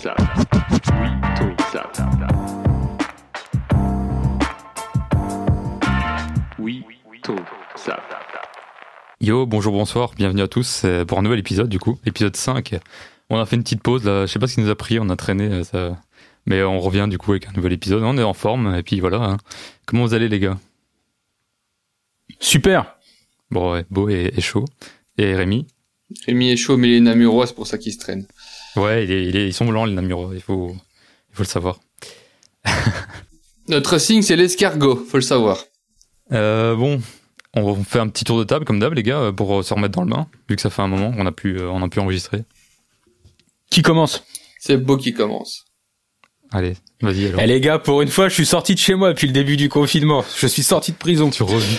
ça. Oui, tout ça. Oui, tout ça. Yo, bonjour, bonsoir, bienvenue à tous c'est pour un nouvel épisode du coup, épisode 5. On a fait une petite pause là, je sais pas ce qui nous a pris, on a traîné, euh, ça... mais on revient du coup avec un nouvel épisode, on est en forme et puis voilà. hein. Comment vous allez les gars? Super. Bon ouais, beau et, et chaud. Et Rémi? Rémi est chaud, mais il est namurois, c'est pour ça qu'il se traîne. Ouais, il est, il est- ils sont blancs les Namurois, il faut, il faut le savoir. Notre signe, c'est l'escargot, faut le savoir. Euh, bon, on fait un petit tour de table comme d'hab les gars pour euh, se remettre dans le bain, vu que ça fait un moment qu'on a pu, euh, on a pu enregistrer. Qui commence? C'est beau qui commence. Allez, vas-y alors. Eh les gars, pour une fois, je suis sorti de chez moi depuis le début du confinement. Je suis sorti de prison. Tu revis.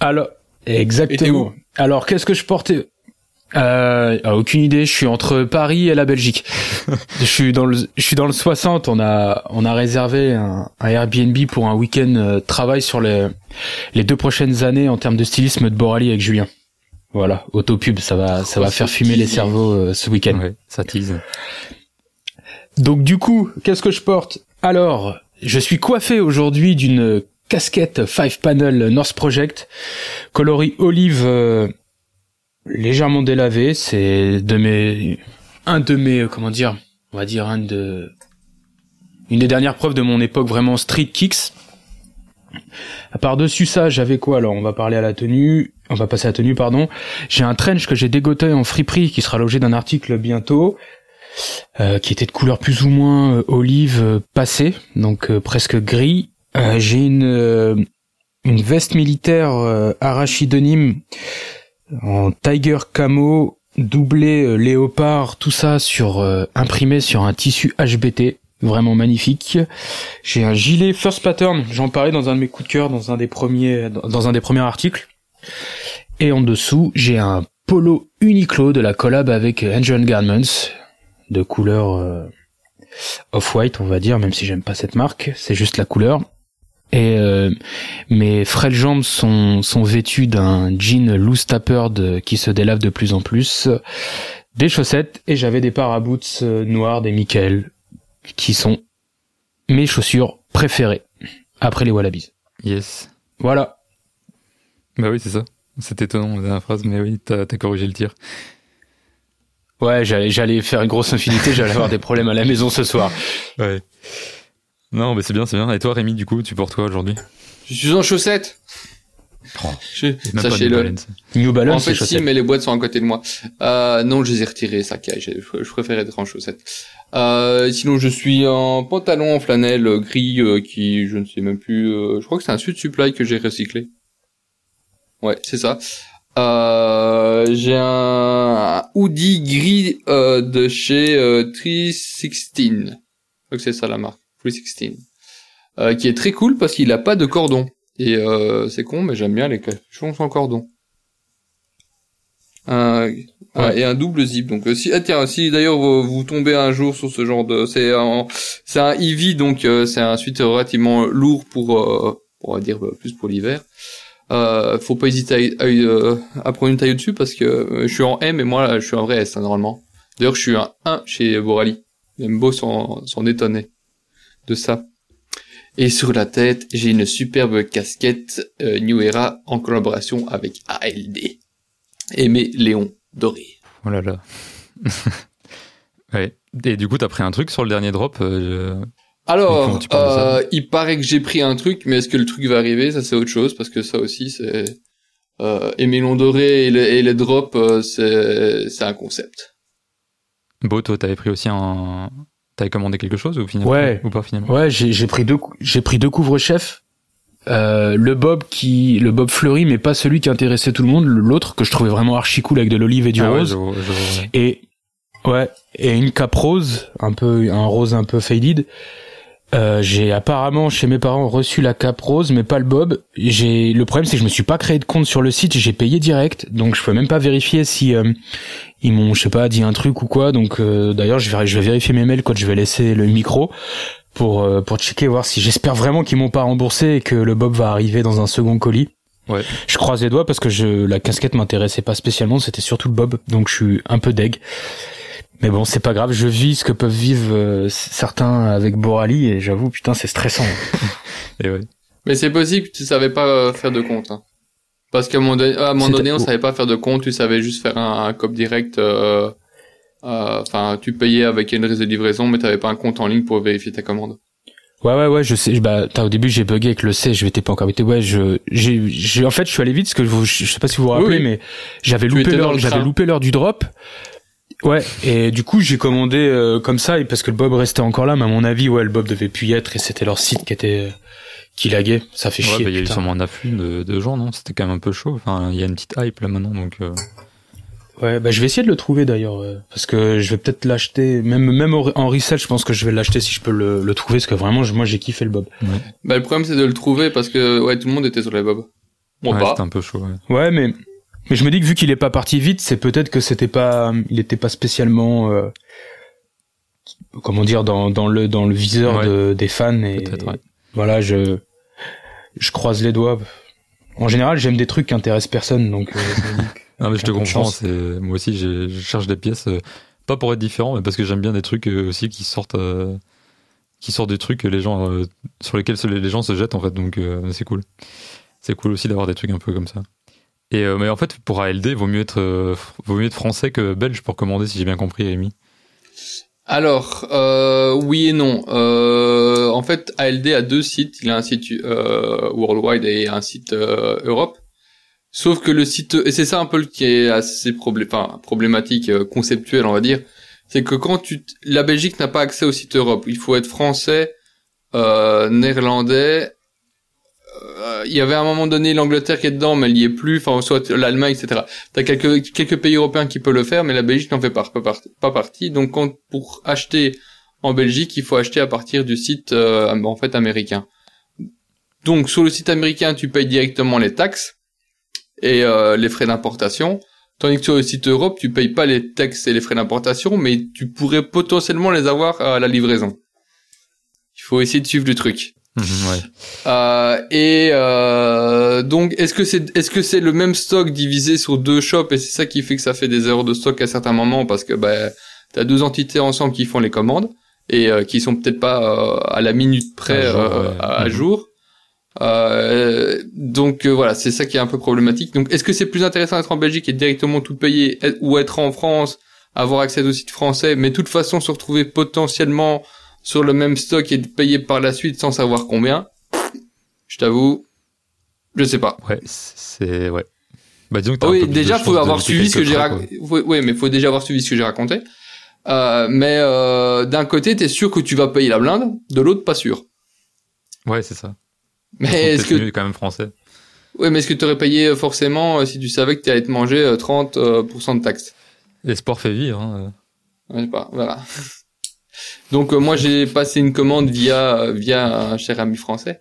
Alors, exactement. où? Alors, qu'est-ce que je portais? Euh, ah, aucune idée. Je suis entre Paris et la Belgique. je suis dans le, je suis dans le 60. On a, on a réservé un, un Airbnb pour un week-end euh, travail sur les, les deux prochaines années en termes de stylisme de Borali avec Julien. Voilà, autopub, ça va, ça va faire fumer les cerveaux euh, ce week-end. Ouais, ça tease. Donc du coup, qu'est-ce que je porte? Alors, je suis coiffé aujourd'hui d'une casquette Five Panel North Project, coloris olive euh, légèrement délavé. C'est de mes, un de mes, euh, comment dire, on va dire un de, une des dernières preuves de mon époque vraiment street kicks. À part dessus ça, j'avais quoi Alors, on va parler à la tenue. On va passer à la tenue, pardon. J'ai un trench que j'ai dégoté en friperie qui sera logé d'un article bientôt euh, qui était de couleur plus ou moins euh, olive euh, passée, donc presque gris. J'ai une une veste militaire arachidonyme en tiger camo doublé euh, léopard, tout ça sur euh, imprimé sur un tissu HBT, vraiment magnifique. J'ai un gilet first pattern, j'en parlais dans un de mes coups de cœur, dans un des premiers dans un des premiers articles. Et en dessous, j'ai un polo Uniqlo de la collab avec Angel Garments, de couleur euh, off-white, on va dire, même si j'aime pas cette marque, c'est juste la couleur. Et euh, mes frêles jambes sont, sont vêtues d'un jean loose tapered qui se délave de plus en plus, des chaussettes, et j'avais des paraboots euh, noirs des Michael, qui sont mes chaussures préférées, après les Wallabies. Yes. Voilà. Bah oui, c'est ça. C'est étonnant la dernière phrase, mais oui, t'as as corrigé le tir. Ouais, j'allais, j'allais faire une grosse infinité, j'allais avoir des problèmes à la maison ce soir. Ouais. Non, mais c'est bien, c'est bien. Et toi, Rémi, du coup, tu portes quoi aujourd'hui? Je suis en chaussettes. Oh, Je- New Sachez-le. New Balance, En fait, si, mais les boîtes sont à côté de moi. Euh, non, je les ai retirées, ça caille. Je, je préfère être en chaussettes. Euh, sinon, je suis en pantalon en flanelle euh, gris euh, qui, je ne sais même plus. euh, je crois que c'est un Sud Supply que j'ai recyclé. Ouais, c'est ça. Euh, j'ai un hoodie gris euh, de chez euh, 316. Je crois que c'est ça la marque. 316. Euh, qui est très cool parce qu'il a pas de cordon. Et euh, c'est con, mais j'aime bien les capuchons sans cordon. Un, un- et un double zip. Donc euh, si ah, tiens, si d'ailleurs vous, vous tombez un jour sur ce genre de, c'est un, c'est un Eevee, donc euh, c'est un suite relativement lourd pour, euh, on va dire euh, plus pour l'hiver. Euh, faut pas hésiter à, à, à prendre une taille au-dessus parce que je suis en M et moi là, je suis un vrai S hein, normalement. D'ailleurs je suis un 1 chez Borali. Même beau s'en s'en étonner de ça. Et sur la tête, j'ai une superbe casquette euh, New Era en collaboration avec ALD. Aimé Léon Doré. Oh là là. ouais. Et du coup, t'as pris un truc sur le dernier drop euh, Alors, euh, il paraît que j'ai pris un truc, mais est-ce que le truc va arriver? Ça, c'est autre chose, parce que ça aussi, c'est... Aimé Léon Doré et, le- et les drops, c'est c'est un concept. Beau, toi, t'avais pris aussi un. T'avais commandé quelque chose ou finalement Ouais. Ou pas finalement Ouais, j'ai pris deux j'ai pris deux couvre-chefs. Euh, le bob qui le bob fleuri mais pas celui qui intéressait tout le monde, l'autre que je trouvais vraiment archi cool avec de l'olive et du Ah ouais, rose je je et ouais, et une cape rose, un peu un rose un peu faded. Euh, j'ai apparemment chez mes parents reçu la cape rose mais pas le bob. J'ai le problème c'est que je me suis pas créé de compte sur le site, j'ai payé direct donc je peux même pas vérifier si euh, ils m'ont je sais pas dit un truc ou quoi donc euh, d'ailleurs je vais je vais vérifier mes mails quand je vais laisser le micro pour euh, pour checker voir si j'espère vraiment qu'ils m'ont pas remboursé et que le bob va arriver dans un second colis. Ouais. Je croise les doigts parce que je la casquette m'intéressait pas spécialement, c'était surtout le bob donc je suis un peu deg. Mais bon, c'est pas grave, je vis ce que peuvent vivre euh, certains avec Borali et j'avoue, putain, c'est stressant. Et ouais. Mais c'est possible que tu savais pas euh, faire de compte. Hein. Parce qu'à un moment donné, à un moment donné, on savait pas faire de compte, tu savais juste faire un, un cop direct. euh, euh, Enfin, tu payais avec une de livraison, mais t'avais pas un compte en ligne pour vérifier ta commande. Ouais, ouais, ouais, je sais. Bah, t'as, au début, j'ai bugué avec le C, je m'étais pas encore habité. Ouais, je, j'ai, j'ai, en fait, je suis allé vite parce que je, vous- je sais pas si vous vous rappelez, Oui, oui. mais j'avais loupé l'heure, j'avais loupé l'heure du drop. Ouais, et du coup, j'ai commandé euh, comme ça, et parce que le Bob restait encore là, mais à mon avis, ouais, le Bob devait plus y être, et c'était leur site qui était, euh, qui laguait. Ça fait Ouais, chier. bah, il y a eu sûrement un afflux de, de gens, non? C'était quand même un peu chaud. Enfin, il y a une petite hype là maintenant, donc. euh, Ouais, bah, je vais essayer de le trouver d'ailleurs, euh, parce que je vais peut-être l'acheter, même, même en resell, je pense que je vais l'acheter si je peux le, le trouver, parce que vraiment, je- moi, j'ai kiffé le Bob. Bah, le problème, c'est de le trouver parce que, ouais, tout le monde était sur les bobs. Bon, ouais, pas. c'était un peu chaud. Ouais. Ouais, mais mais je me dis que vu qu'il est pas parti vite, c'est peut-être que c'était pas, il était pas spécialement, euh, comment dire, dans dans le dans le viseur Ouais. de, des fans et ouais. voilà, je je croise les doigts. En général, j'aime des trucs qui intéressent personne, donc. euh, Non, mais je te comprends. moi aussi, je cherche des pièces, euh, pas pour être différent, mais parce que j'aime bien des trucs euh, aussi qui sortent, euh, qui sortent des trucs que les gens, euh, sur lesquels les gens se jettent en fait. Donc euh, c'est cool. C'est cool aussi d'avoir des trucs un peu comme ça. Et euh, mais en fait, pour ALD, vaut mieux être, euh, vaut mieux être français que belge pour commander, si j'ai bien compris, Rémi. Alors, euh, oui et non. Euh, en fait, ALD a deux sites. Il a un site euh, worldwide et un site Europe. Sauf que le site et c'est ça un peu qui est assez problé- enfin, problématique, euh, conceptuel, on va dire, c'est que quand tu la Belgique n'a pas accès au site Europe. Il faut être français, néerlandais. Euh, Il y avait à un moment donné l'Angleterre qui est dedans, mais elle y est plus. Enfin, soit l'Allemagne, etc. T'as quelques quelques pays européens qui peuvent le faire, mais la Belgique n'en fait pas, pas, pas partie. Donc, quand, pour acheter en Belgique, il faut acheter à partir du site euh, en fait américain. Donc, sur le site américain, tu payes directement les taxes et euh, les frais d'importation. Tandis que sur le site Europe, tu payes pas les taxes et les frais d'importation, mais tu pourrais potentiellement les avoir à la livraison. Il faut essayer de suivre le truc. Mhm, ouais. Euh, et euh, donc, est-ce que c'est est-ce que c'est le même stock divisé sur deux shops et c'est ça qui fait que ça fait des erreurs de stock à certains moments parce que bah t'as deux entités ensemble qui font les commandes et euh, qui sont peut-être pas euh, à la minute près À jour, euh, ouais. à, à Mhm. jour. Donc voilà, c'est ça qui est un peu problématique. Donc, est-ce que c'est plus intéressant d'être en Belgique et directement tout payer ou être en France, avoir accès au site français, mais de toute façon se retrouver potentiellement sur le même stock et de payer par la suite sans savoir combien Je t'avoue, je sais pas. Ouais, c'est ouais. Bah disons que Ah oui, déjà faut avoir suivi ce que j'ai raconté. Oui, mais faut déjà avoir suivi ce que j'ai raconté. Euh, mais euh, d'un côté, t'es sûr que tu vas payer la blinde, de l'autre, pas sûr. Ouais, c'est ça. Mais est-ce que, mieux quand même français. ouais, mais est-ce que t'aurais payé euh, forcément si tu savais que t'allais te manger euh, 30% euh, pourcent de taxes? L'espoir fait vivre. Hein. Je sais pas, verra. Donc euh, moi j'ai passé une commande via via un cher ami français,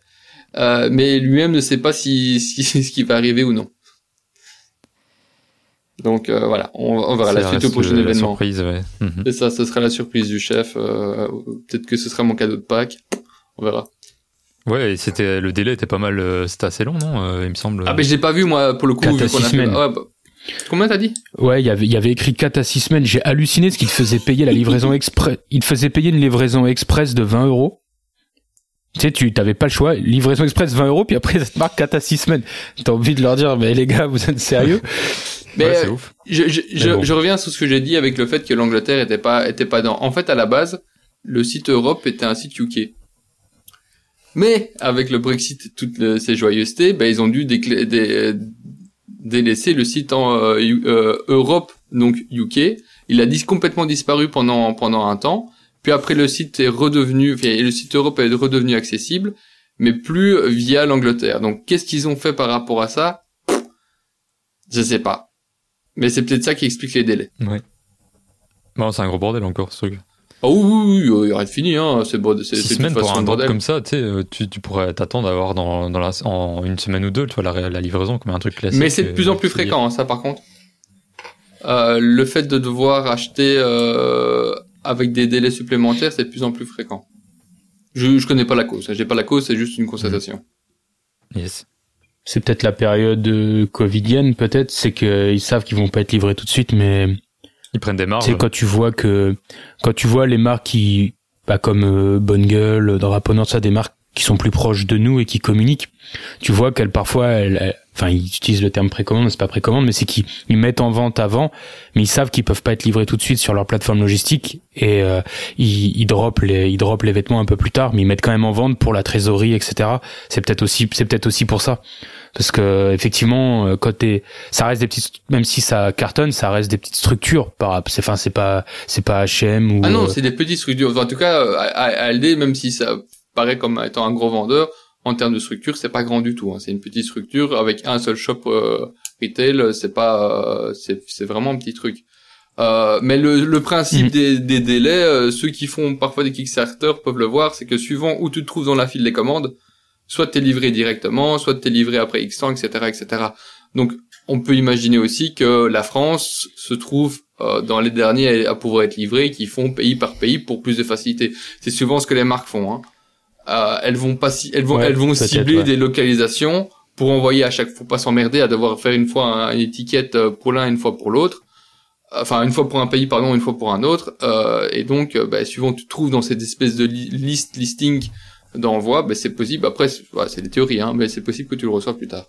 euh, mais lui-même ne sait pas si, si ce qui va arriver ou non. Donc euh, voilà, on, on verra la suite au prochain la événement. surprise, ouais. Mhm. C'est ça, ce sera la surprise du chef. euh, Peut-être que ce sera mon cadeau de Pâques. On verra. Ouais, c'était le délai était pas mal, c'était assez long, non Il me semble. Ah mais je l'ai pas vu moi pour le coup. Vu a. Ouais, bah, Combien t'as dit? Ouais, il y avait, il y avait écrit 4 à 6 semaines. J'ai halluciné ce qu'il te faisait payer la livraison express. Il te faisait payer une livraison express de 20 euros. Tu sais, tu t'avais pas le choix. Livraison express 20 euros, puis après, ça te marque 4 à 6 semaines. T'as envie de leur dire, mais les gars, vous êtes sérieux? Mais ouais, c'est euh, ouf. je, je, je, bon. je reviens sur ce que j'ai dit avec le fait que l'Angleterre était pas était pas dans. En fait, à la base, le site Europe était un site UK. Mais avec le Brexit et toutes ces joyeusetés, ben, ils ont dû décla- dé- délaisser le site en euh, euh, Europe, donc UK. Il a dis- complètement disparu pendant pendant un temps. Puis après, le site est redevenu, le site Europe est redevenu accessible, mais plus via l'Angleterre. Donc, qu'est-ce qu'ils ont fait par rapport à ça? Je sais pas. Mais c'est peut-être ça qui explique les délais. Ouais. Bon, c'est un gros bordel encore ce truc. Oh oui, oui, oui, il y a rien de fini, hein. C'est bon, c'est semaines pour un bordel. comme ça, tu sais, euh, tu, tu pourrais t'attendre à avoir dans, dans la, en une semaine ou deux, tu vois, la, la livraison comme un truc classique. Mais c'est de euh, plus en plus fréquent, hein, ça par contre. Euh, le fait de devoir acheter euh, avec des délais supplémentaires, c'est de plus en plus fréquent. Je, je connais pas la cause. hein. J'ai pas la cause, c'est juste une constatation. Yes. C'est peut-être la période euh, covidienne, peut-être. C'est qu'ils savent qu'ils vont pas être livrés tout de suite, mais Ils prennent des marges. C'est quand tu vois que quand tu vois les marques qui bah, comme euh, Bonne Gueule, Draponor, ça des marques qui sont plus proches de nous et qui communiquent. Tu vois qu'elles parfois enfin ils utilisent le terme précommande, c'est pas précommande mais c'est qu'ils ils mettent en vente avant mais ils savent qu'ils peuvent pas être livrés tout de suite sur leur plateforme logistique et euh, ils, ils droppent les ils droppent les vêtements un peu plus tard mais ils mettent quand même en vente pour la trésorerie etc. C'est peut-être aussi c'est peut-être aussi pour ça parce que effectivement euh, quand t'es ça reste des petites même si ça cartonne ça reste des petites structures par c'est enfin c'est pas c'est pas H&M ou Ah non, euh, c'est des petites structures. En tout cas, euh, ALD, même si ça paraît comme étant un gros vendeur, en termes de structure, c'est pas grand du tout. hein. C'est une petite structure avec un seul shop euh, retail. C'est pas, euh, c'est vraiment un petit truc. Euh, mais le, le principe Mhm. des, des délais, euh, ceux qui font parfois des Kickstarter peuvent le voir, c'est que suivant où tu te trouves dans la file des commandes, soit t'es livré directement, soit t'es livré après X temps, etc., etc. Donc, on peut imaginer aussi que la France se trouve euh, dans les derniers à pouvoir être livrés, qui font pays par pays pour plus de facilité. C'est souvent ce que les marques font. Hein. Euh, elles vont pas, ci- elles vont, Ouais, elles vont peut-être, cibler ouais. des localisations pour envoyer à chaque, faut pas s'emmerder à devoir faire une fois un- une étiquette euh, pour l'un, une fois pour l'autre. Enfin, une fois pour un pays, pardon, une fois pour un autre. Euh, et donc, bah, suivant tu te trouves dans cette espèce de li- liste listing d'envoi, bah, c'est possible. Après, c'est des théories, hein, mais c'est possible que tu le reçoives plus tard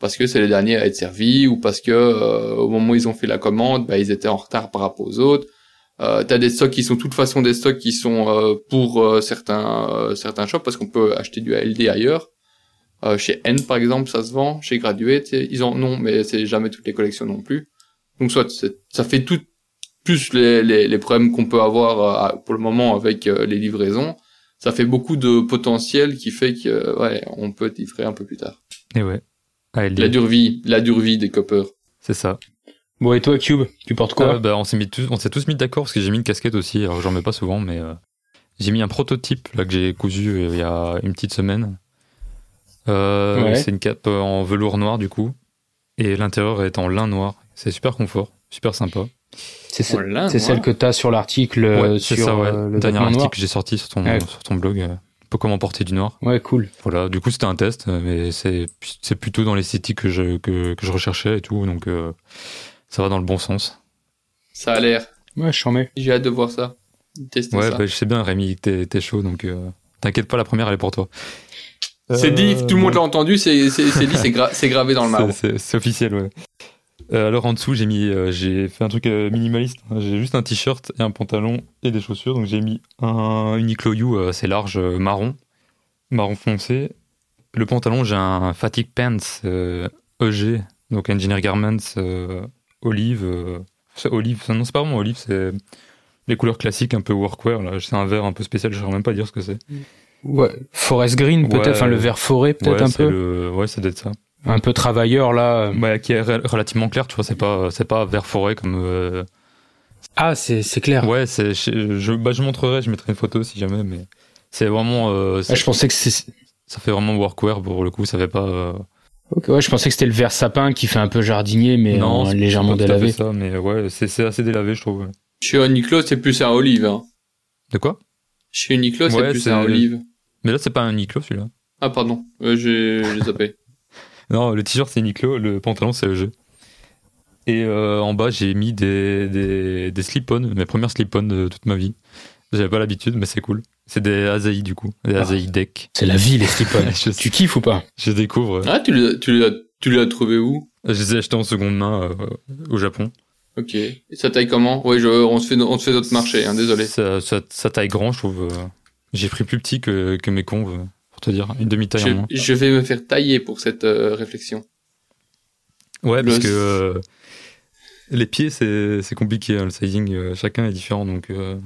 parce que c'est les derniers à être servis ou parce que euh, au moment où ils ont fait la commande, bah, ils étaient en retard par rapport aux autres. Euh, T'as des stocks qui sont de toute façon des stocks qui sont euh, pour euh, certains euh, certains shops parce qu'on peut acheter du ALD ailleurs. Euh, chez N par exemple, ça se vend. Chez Graduate, ils en ont, mais c'est jamais toutes les collections non plus. Donc soit ça fait tout plus les, les, les problèmes qu'on peut avoir euh, pour le moment avec euh, les livraisons. Ça fait beaucoup de potentiel qui fait que ouais, on peut livrer un peu plus tard. Et ouais. ALD, La dure vie, la dure vie des coppers. c'est ça. Bon, et toi, Cube, tu portes quoi Euh, bah, on s'est mis tous, on s'est tous mis d'accord parce que j'ai mis une casquette aussi. Alors j'en mets pas souvent, mais euh, j'ai mis un prototype là que j'ai cousu euh, il y a une petite semaine. Euh, Ouais. C'est une cape euh, en velours noir du coup, et l'intérieur est en lin noir. C'est super confort, super sympa. C'est ce- celle que t'as sur l'article ouais, sur ça, ouais. euh, le Dernier article noir. que j'ai sorti sur ton, Ouais. sur ton blog. euh, pas comment porter du noir. Ouais, cool. Voilà. Du coup, c'était un test, mais c'est c'est plutôt dans l'esthétique que je que, que je recherchais et tout, donc euh, ça va dans le bon sens. Ça a l'air. Ouais, je mets. J'ai hâte de voir ça. Tester Ouais, ça. bah, je sais bien, Rémi, t'es t'es chaud, donc euh, t'inquiète pas, la première elle est pour toi. C'est Euh, dit, tout le monde bon. l'a entendu, c'est c'est c'est dit, c'est gra- c'est gravé dans le marbre. C'est- C'est c'est officiel, ouais. Euh, alors en dessous, j'ai mis, euh, j'ai fait un truc euh, minimaliste. J'ai juste un t-shirt et un pantalon et des chaussures. Donc j'ai mis un Uniqlo U euh, assez large, euh, marron, marron foncé. Le pantalon, j'ai un Fatigue Pants euh, EG, donc Engineer Garments euh, olive. euh, c'est olive, non c'est pas vraiment olive, c'est les couleurs classiques un peu workwear. Là, c'est un vert un peu spécial. Je saurais même pas dire ce que c'est. Ouais, forest green peut-être, Ouais. enfin le vert forêt peut-être ouais, un peu, le- ouais, ça doit être ça. un peu travailleur là. Ouais, qui est re- relativement clair, tu vois, c'est pas, c'est pas vert forêt comme. euh, Ah, c'est c'est clair. Ouais, c'est, je, je, bah, je montrerai, je mettrai une photo si jamais, mais c'est vraiment, euh, Ah, je pensais que c'est ça fait vraiment workwear pour le coup, ça fait pas. euh, Ok, ouais, je pensais que c'était le vert sapin qui fait un peu jardinier mais en c'est- légèrement délavé. ça, mais ouais, c'est, c'est assez délavé, je trouve. Chez Uniqlo, c'est plus un olive. Hein. De quoi? Chez Uniqlo, c'est Ouais, plus c'est- un olive. Mais là, c'est pas un Uniqlo celui-là. Ah pardon, euh, j'ai j'ai zappé. Non, le t-shirt c'est Uniqlo, le pantalon c'est EG. Et euh, en bas, j'ai mis des, des, des slip-on, mes premières slip-on de toute ma vie. J'avais pas l'habitude, mais c'est cool. C'est des Asahi du coup, des Ah. Asahi Deck. C'est la vie les slip-on. Je, tu kiffes ou pas je découvre. Ah, tu l'as tu l'as tu l'as trouvé où Je les ai achetés en seconde main euh, au Japon. Ok. Et ça taille comment? Ouais, je, on se fait on se fait notre marché. Hein, désolé. Ça, ça, ça taille grand, je trouve. euh. J'ai pris plus petit que, que mes conves, pour te dire. Une demi-taille en Je, moins. je vais me faire tailler pour cette euh, réflexion. Ouais, Le- parce que euh, les pieds, c'est c'est compliqué. hein, le sizing, euh, chacun est différent. Donc, euh,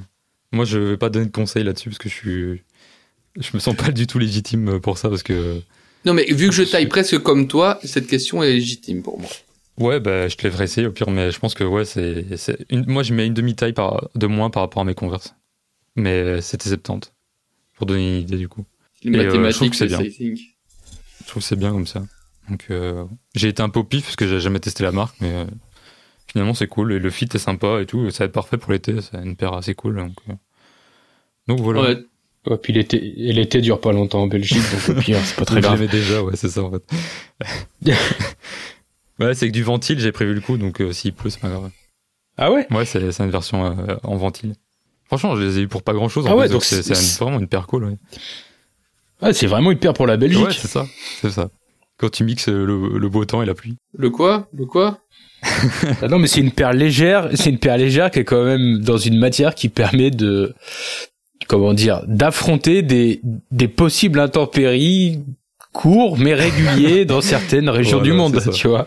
moi, je vais pas donner de conseils là-dessus parce que je suis. Je me sens pas du tout légitime pour ça parce que. Non, mais vu que je taille presque comme toi, cette question est légitime pour moi. Ouais, bah, je te lèverai essayer au pire, mais je pense que ouais, c'est. c'est une- Moi, je mets une demi-taille par... de moins par rapport à mes converses. Mais c'était 70. Pour donner une idée du coup. Les Et, euh, je trouve mathématiques, que c'est bien. Je trouve que c'est bien comme ça. Donc, euh, j'ai été un peu au pif parce que j'ai jamais testé la marque, mais euh, finalement c'est cool et le fit est sympa et tout. Ça va être parfait pour l'été. C'est une paire assez cool. Donc, donc voilà. Ouais. Ouais, puis l'été et l'été dure pas longtemps en Belgique donc au pire c'est pas très grave. l'aimais déjà, ouais, c'est ça en fait. ouais, c'est que du ventile, j'ai prévu le coup, donc euh, s'il pleut, c'est pas grave. Ah ouais? Ouais, c'est c'est une version euh, en ventile. Franchement, je les ai eu pour pas grand chose. Ah ouais, donc c'est c'est- vraiment une paire cool. Ouais, Ah, c'est vraiment une paire pour la Belgique. Ouais, c'est ça. C'est ça. Quand tu mixes euh, le, le beau temps et la pluie. Le quoi? Le quoi? Ah non, mais c'est une paire légère. C'est une paire légère qui est quand même dans une matière qui permet de, comment dire, d'affronter des, des possibles intempéries courts mais réguliers dans certaines régions Voilà, du monde, tu vois.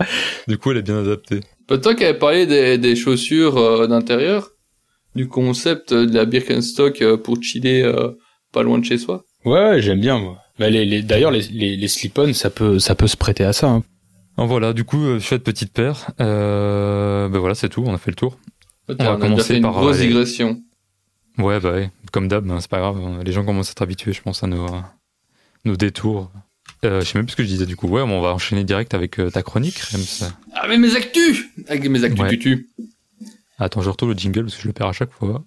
Du coup, elle est bien adaptée. Toi qui avais parlé des, des chaussures euh, d'intérieur, du concept de la Birkenstock euh, pour chiller euh, pas loin de chez soi. Ouais, j'aime bien moi. Bah, les, les, d'ailleurs, les, les, les slip-on, ça peut, ça peut se prêter à ça. Hein. En voilà, du coup, euh, chouette petite paire. Euh, ben voilà, c'est tout, on a fait le tour. On, va a déjà commencer fait une par, grosse euh, les- digression. Ouais, bah ouais, comme d'hab, hein, c'est pas grave. Les gens commencent à être habitués, je pense, à nos, nos détours. Euh, je sais même plus ce que je disais du coup. Ouais, on va enchaîner direct avec euh, ta chronique, Rems. Ah mais mes actus Avec mes actus Ouais. tutu. Attends, je retourne le jingle parce que je le perds à chaque fois.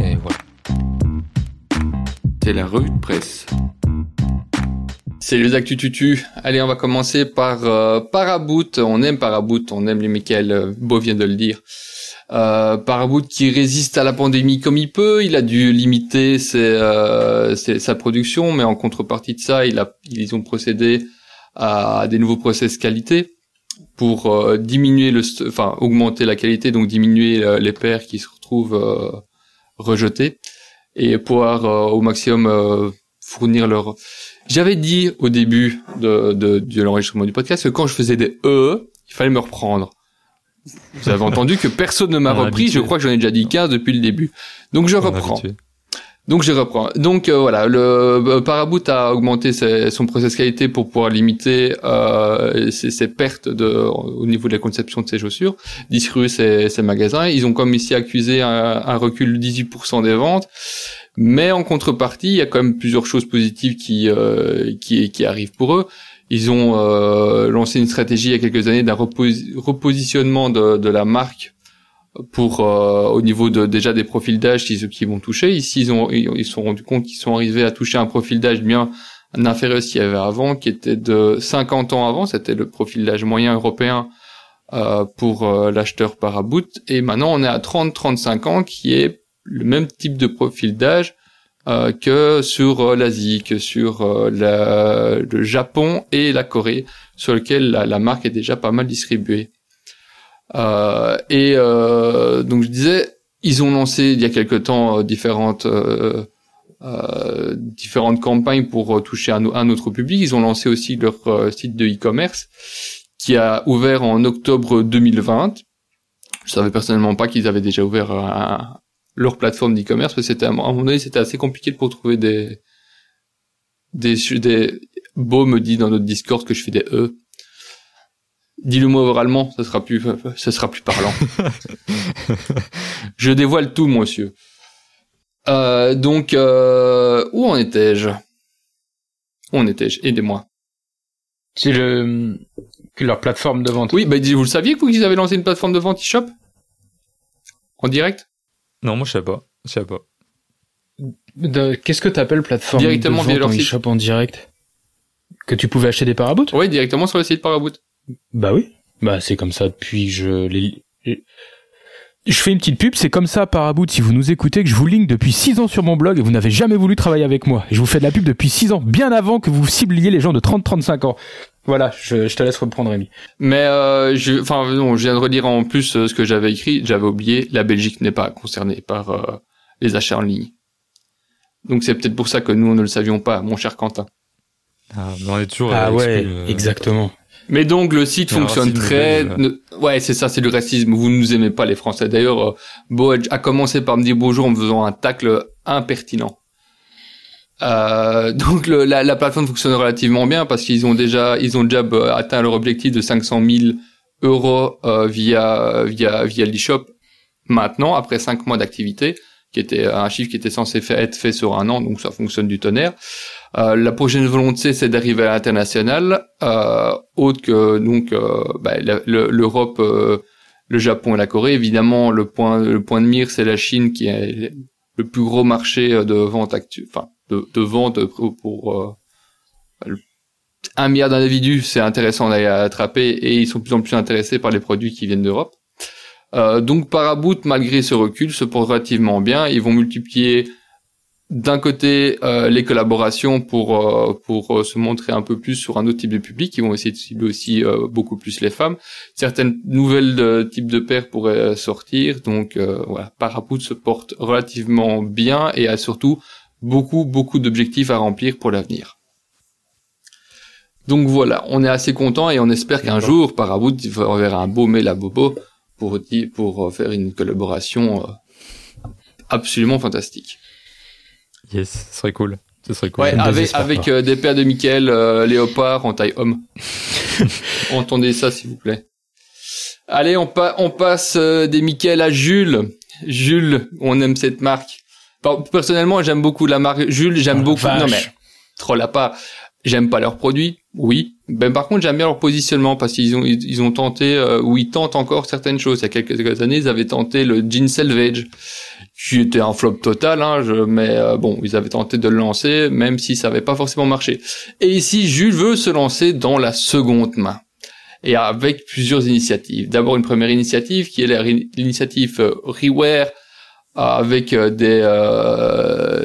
Et voilà. C'est la revue de presse. C'est les actus tutu. Allez, on va commencer par euh, Paraboot. On aime Paraboot, on aime les Michael euh, Beau vient de le dire. Euh, qui résiste à la pandémie comme il peut. Il a dû limiter euh, ses- sa production, mais en contrepartie de ça, il a, ils ont procédé à des nouveaux process qualité pour euh, diminuer le, enfin augmenter la qualité, donc diminuer euh, les paires qui se retrouvent rejetées et pouvoir au maximum fournir leur j'avais dit au début de, de, de l'enregistrement du podcast que quand je faisais des E, il fallait me reprendre. Vous avez entendu que personne ne m'a repris, habitué. je crois que j'en ai déjà dit 15 depuis le début. Donc je On reprends. Donc je reprends. Donc euh, voilà, le euh, Paraboot a augmenté ses- son process qualité pour pouvoir limiter euh, ses, ses pertes de, au niveau de la conception de ses chaussures, distribuer ses, ses magasins. Ils ont comme ici accusé un, un recul de 18% des ventes, mais en contrepartie, il y a quand même plusieurs choses positives qui euh, qui, qui arrivent pour eux. Ils ont euh, lancé une stratégie il y a quelques années d'un repos- repositionnement de, de la marque pour euh, au niveau de déjà des profils d'âge qui, qui vont toucher. Ici, ils ont ils se sont rendus compte qu'ils sont arrivés à toucher un profil d'âge bien inférieur à ce qu'il y avait avant, qui était de 50 ans avant. C'était le profil d'âge moyen européen euh, pour euh, l'acheteur Paraboot. Et maintenant, on est à 30-35 ans, qui est le même type de profil d'âge euh, que sur euh, l'Asie, que sur euh, le Japon et la Corée, sur lequel la, marque est déjà pas mal distribuée. Euh, et euh, donc je disais, ils ont lancé il y a quelque temps différentes différentes campagnes pour toucher un, un autre public. Ils ont lancé aussi leur site de e-commerce qui a ouvert en octobre 2020. Je savais personnellement pas qu'ils avaient déjà ouvert un- leur plateforme d'e-commerce, parce que c'était à mon avis c'était assez compliqué pour trouver des des des Beau me dit dans notre Discord que je fais des e. Dis-le moi oralement, ça sera plus ça sera plus parlant. je dévoile tout, monsieur. Euh, donc euh, où en étais-je? Où en étais-je? Aidez-moi. C'est le, que leur plateforme de vente. Oui, bah vous le saviez vous qu'ils avaient lancé une plateforme de vente e-shop? En direct? Non, moi je sais pas. Je sais pas. Qu'est-ce que t'appelles plateforme Directement de via vente leur en site. e-shop en direct Que tu pouvais acheter des paraboots Oui, directement sur le site Paraboot. Bah oui. Bah c'est comme ça depuis que je les... Je fais une petite pub, c'est comme ça Paraboot, si vous nous écoutez, que je vous link depuis 6 ans sur mon blog et vous n'avez jamais voulu travailler avec moi. Et je vous fais de la pub depuis 6 ans, bien avant que vous cibliez les gens de 30-35 ans. Voilà, je, je te laisse reprendre Rémi. Mais euh, je, enfin non, je viens de relire en plus euh, ce que j'avais écrit. J'avais oublié, la Belgique n'est pas concernée par euh, les achats en ligne. Donc c'est peut-être pour ça que nous on ne le savions pas, mon cher Quentin. Ah, mais on est toujours. Ah euh, ouais, euh, exactement. Mais donc le site fonctionne très, ne- ouais c'est ça, c'est du racisme. Vous ne nous aimez pas les Français. D'ailleurs, euh, a- a commencé par me dire bonjour en me faisant un tacle impertinent. Euh, donc le- la, la plateforme fonctionne relativement bien parce qu'ils ont déjà, ils ont déjà euh, atteint leur objectif de 500 000 euros euh, via via via l'e-shop. Maintenant, après cinq mois d'activité, qui était un chiffre qui était censé être fait sur un an, donc ça fonctionne du tonnerre. Euh, la prochaine volonté, c'est d'arriver à l'international, euh, autre que donc bah, l'Europe, le Japon et la Corée. Évidemment, le point le point de mire, c'est la Chine qui est le plus gros marché de vente actuel, enfin de, de vente pour, euh, un milliard d'individus. C'est intéressant d'aller attraper et ils sont de plus en plus intéressés par les produits qui viennent d'Europe. Euh, donc Paraboot, malgré ce recul, se porte relativement bien. Ils vont multiplier d'un côté euh, les collaborations pour euh, pour euh, se montrer un peu plus sur un autre type de public. Ils vont essayer de cibler aussi euh, beaucoup plus les femmes. Certaines nouvelles types de paires pourraient sortir. Donc voilà, Paraboot se porte relativement bien et a surtout beaucoup beaucoup d'objectifs à remplir pour l'avenir. Donc voilà, on est assez content et on espère qu'un jour Paraboot verra un beau mail à Bobo pour pour faire une collaboration absolument fantastique. Yes, ce serait cool. Ce serait cool. Ouais, avec, avec euh, des paires de Michael euh, Léopard en taille homme. Entendez ça, s'il vous plaît. Allez, on, pa on passe euh, des Michael à Jules. Jules, on aime cette marque. Personnellement, j'aime beaucoup la marque Jules. J'aime oh beaucoup. Non mais, trop la pas. J'aime pas leurs produits, oui. Ben par contre, j'aime bien leur positionnement parce qu'ils ont ils, ont tenté euh, ou ils tentent encore certaines choses. Il y a quelques années, ils avaient tenté le Jean Selvage qui était un flop total, hein, je, mais euh, bon, ils avaient tenté de le lancer, même si ça n'avait pas forcément marché. Et ici, Jules veut se lancer dans la seconde main, et avec plusieurs initiatives. D'abord, une première initiative qui est l'initiative euh, Reware, avec des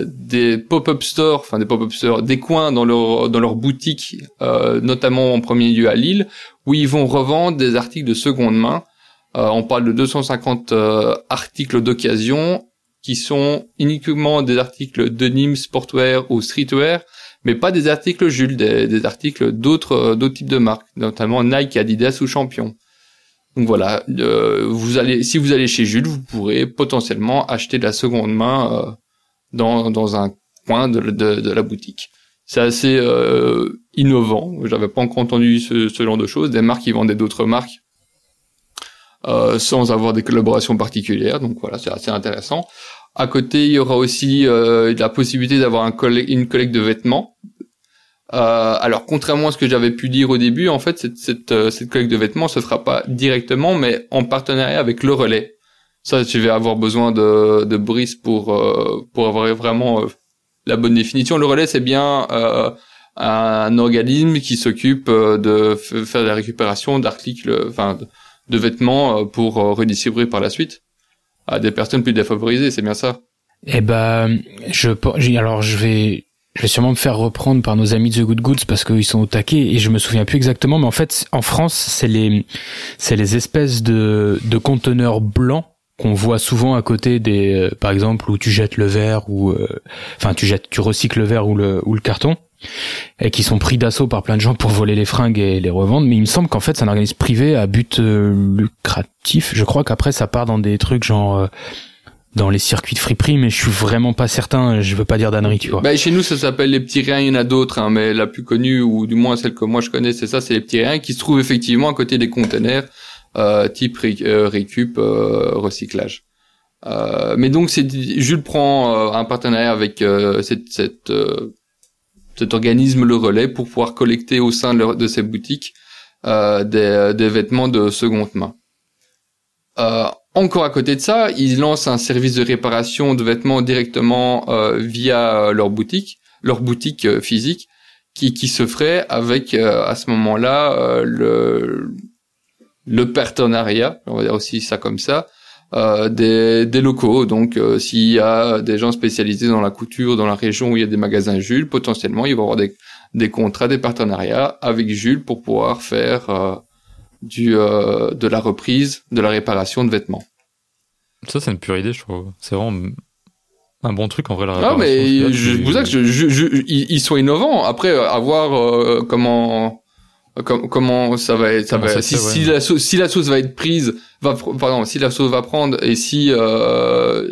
des pop-up stores, enfin des pop-up stores, des coins dans leur dans leur boutique, notamment en premier lieu à Lille, où ils vont revendre des articles de seconde main. on parle de 250 articles d'occasion qui sont uniquement des articles de Nîmes sportwear ou streetwear, mais pas des articles Jules, des, articles d'autres euh, d'autres types de marques, notamment Nike, Adidas ou Champion. Donc voilà, euh, vous allez si vous allez chez Jules, vous pourrez potentiellement acheter de la seconde main euh, dans dans un coin de, la boutique. C'est assez euh, innovant. J'avais pas encore entendu ce, ce genre de choses. Des marques qui vendaient d'autres marques euh, sans avoir des collaborations particulières. Donc voilà, c'est assez intéressant. À côté, il y aura aussi la possibilité d'avoir un une collecte de vêtements. Euh, alors, contrairement à ce que j'avais pu dire au début, en fait, cette, cette, euh, cette collecte de vêtements se fera pas directement, mais en partenariat avec le relais. Ça, je vais avoir besoin de, de Brice pour pour avoir vraiment la bonne définition. Le relais, c'est bien un organisme qui s'occupe de faire la récupération d'articles, enfin de vêtements euh, pour euh, redistribuer par la suite à des personnes plus défavorisées, c'est bien ça Eh ben, je alors je vais je vais sûrement me faire reprendre par nos amis de The Good Goods parce qu'ils sont au taquet et je me souviens plus exactement, mais en fait, en France, c'est les, c'est les espèces de, de conteneurs blancs qu'on voit souvent à côté des, euh, par exemple, où tu jettes le verre ou, enfin, tu jettes, tu recycles le verre ou le, ou le carton et qui sont pris d'assaut par plein de gens pour voler les fringues et les revendre. Mais il me semble qu'en fait, c'est un organisme privé à but euh, lucratif. Je crois qu'après, ça part dans des trucs genre euh, dans les circuits de friperie, mais je suis vraiment pas certain. Je veux pas dire d'annerie, tu vois. Bah, chez nous, ça s'appelle les petits riens. Il y en a d'autres, hein, mais la plus connue ou du moins celle que moi je connais, c'est ça, c'est les petits riens qui se trouvent effectivement à côté des containers euh, type récup, recyclage. mais donc, Jules prend un partenariat avec cette, cette cet organisme le relais pour pouvoir collecter au sein de, de ces boutiques euh, des, des, vêtements de seconde main. Euh, encore à côté de ça, ils lancent un service de réparation de vêtements directement euh, via leur boutique, leur boutique euh, physique, qui, qui se ferait avec euh, à ce moment-là euh, le, le partenariat, on va dire aussi ça comme ça, euh, des, des, locaux. Donc, euh, s'il y a des gens spécialisés dans la couture dans la région où il y a des magasins Jules, potentiellement, il va y avoir des, des contrats, des partenariats avec Jules pour pouvoir faire euh, du, de la reprise, de la réparation de vêtements. Ça, c'est une pure idée, je trouve. C'est vraiment un bon truc en vrai la réparation. Non, mais je, vous que je, je, ils sont innovants. Après, à voir comment comment ça va être, ça va, si, si, la sauce, si la sauce va être prise, va, pardon, si la sauce va prendre et si euh,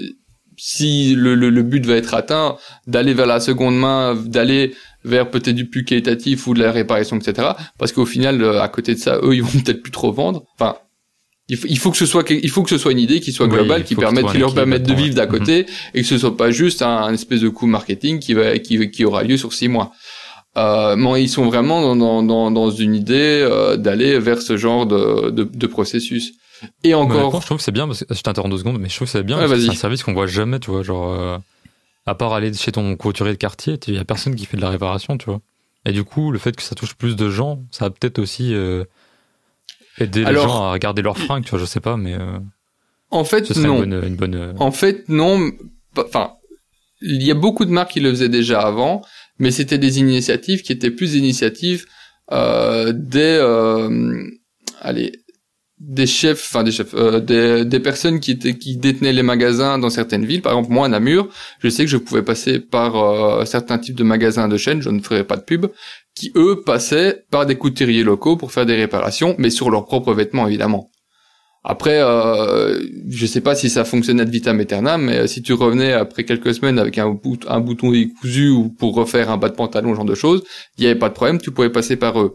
si le, le, le, but va être atteint, d'aller vers la seconde main, d'aller vers peut-être du plus qualitatif ou de la réparation, etc. Parce qu'au final, euh, à côté de ça, eux, ils vont peut-être plus trop vendre. Enfin, il faut, il faut que ce soit, il faut que ce soit une idée qui soit globale, qui permette, qui leur permette de vivre d'à côté, et que ce soit pas juste un, un, espèce de coup marketing qui va, qui, qui aura lieu sur six mois. Euh, mais ils sont vraiment dans, dans, dans une idée euh, d'aller vers ce genre de, de, de processus. Et encore. je trouve que c'est bien parce que je t'interromps deux secondes, mais je trouve que c'est bien que c'est un service qu'on voit jamais, tu vois, genre euh, à part aller chez ton couturier de quartier, il y a personne qui fait de la réparation, tu vois. Et du coup, le fait que ça touche plus de gens, ça va peut-être aussi euh, aider les gens à regarder leurs fringues, tu vois, je sais pas, mais. En fait, Ce non. une bonne, une bonne. euh, En fait, non. Enfin, il y a beaucoup de marques qui le faisaient déjà avant, mais c'était des initiatives qui étaient plus initiatives euh, des, euh, allez, des chefs, enfin des chefs, euh, des, des personnes qui étaient qui détenaient les magasins dans certaines villes. Par exemple, moi à Namur, je sais que je pouvais passer par euh, certains types de magasins de chaîne, je ne ferai pas de pub, qui eux passaient par des couturiers locaux pour faire des réparations, mais sur leurs propres vêtements évidemment. Après, euh, je sais pas si ça fonctionnait de vitam aeternam, mais euh, si tu revenais après quelques semaines avec un, un bouton décousu ou pour refaire un bas de pantalon, genre de choses, il y avait pas de problème, tu pouvais passer par eux.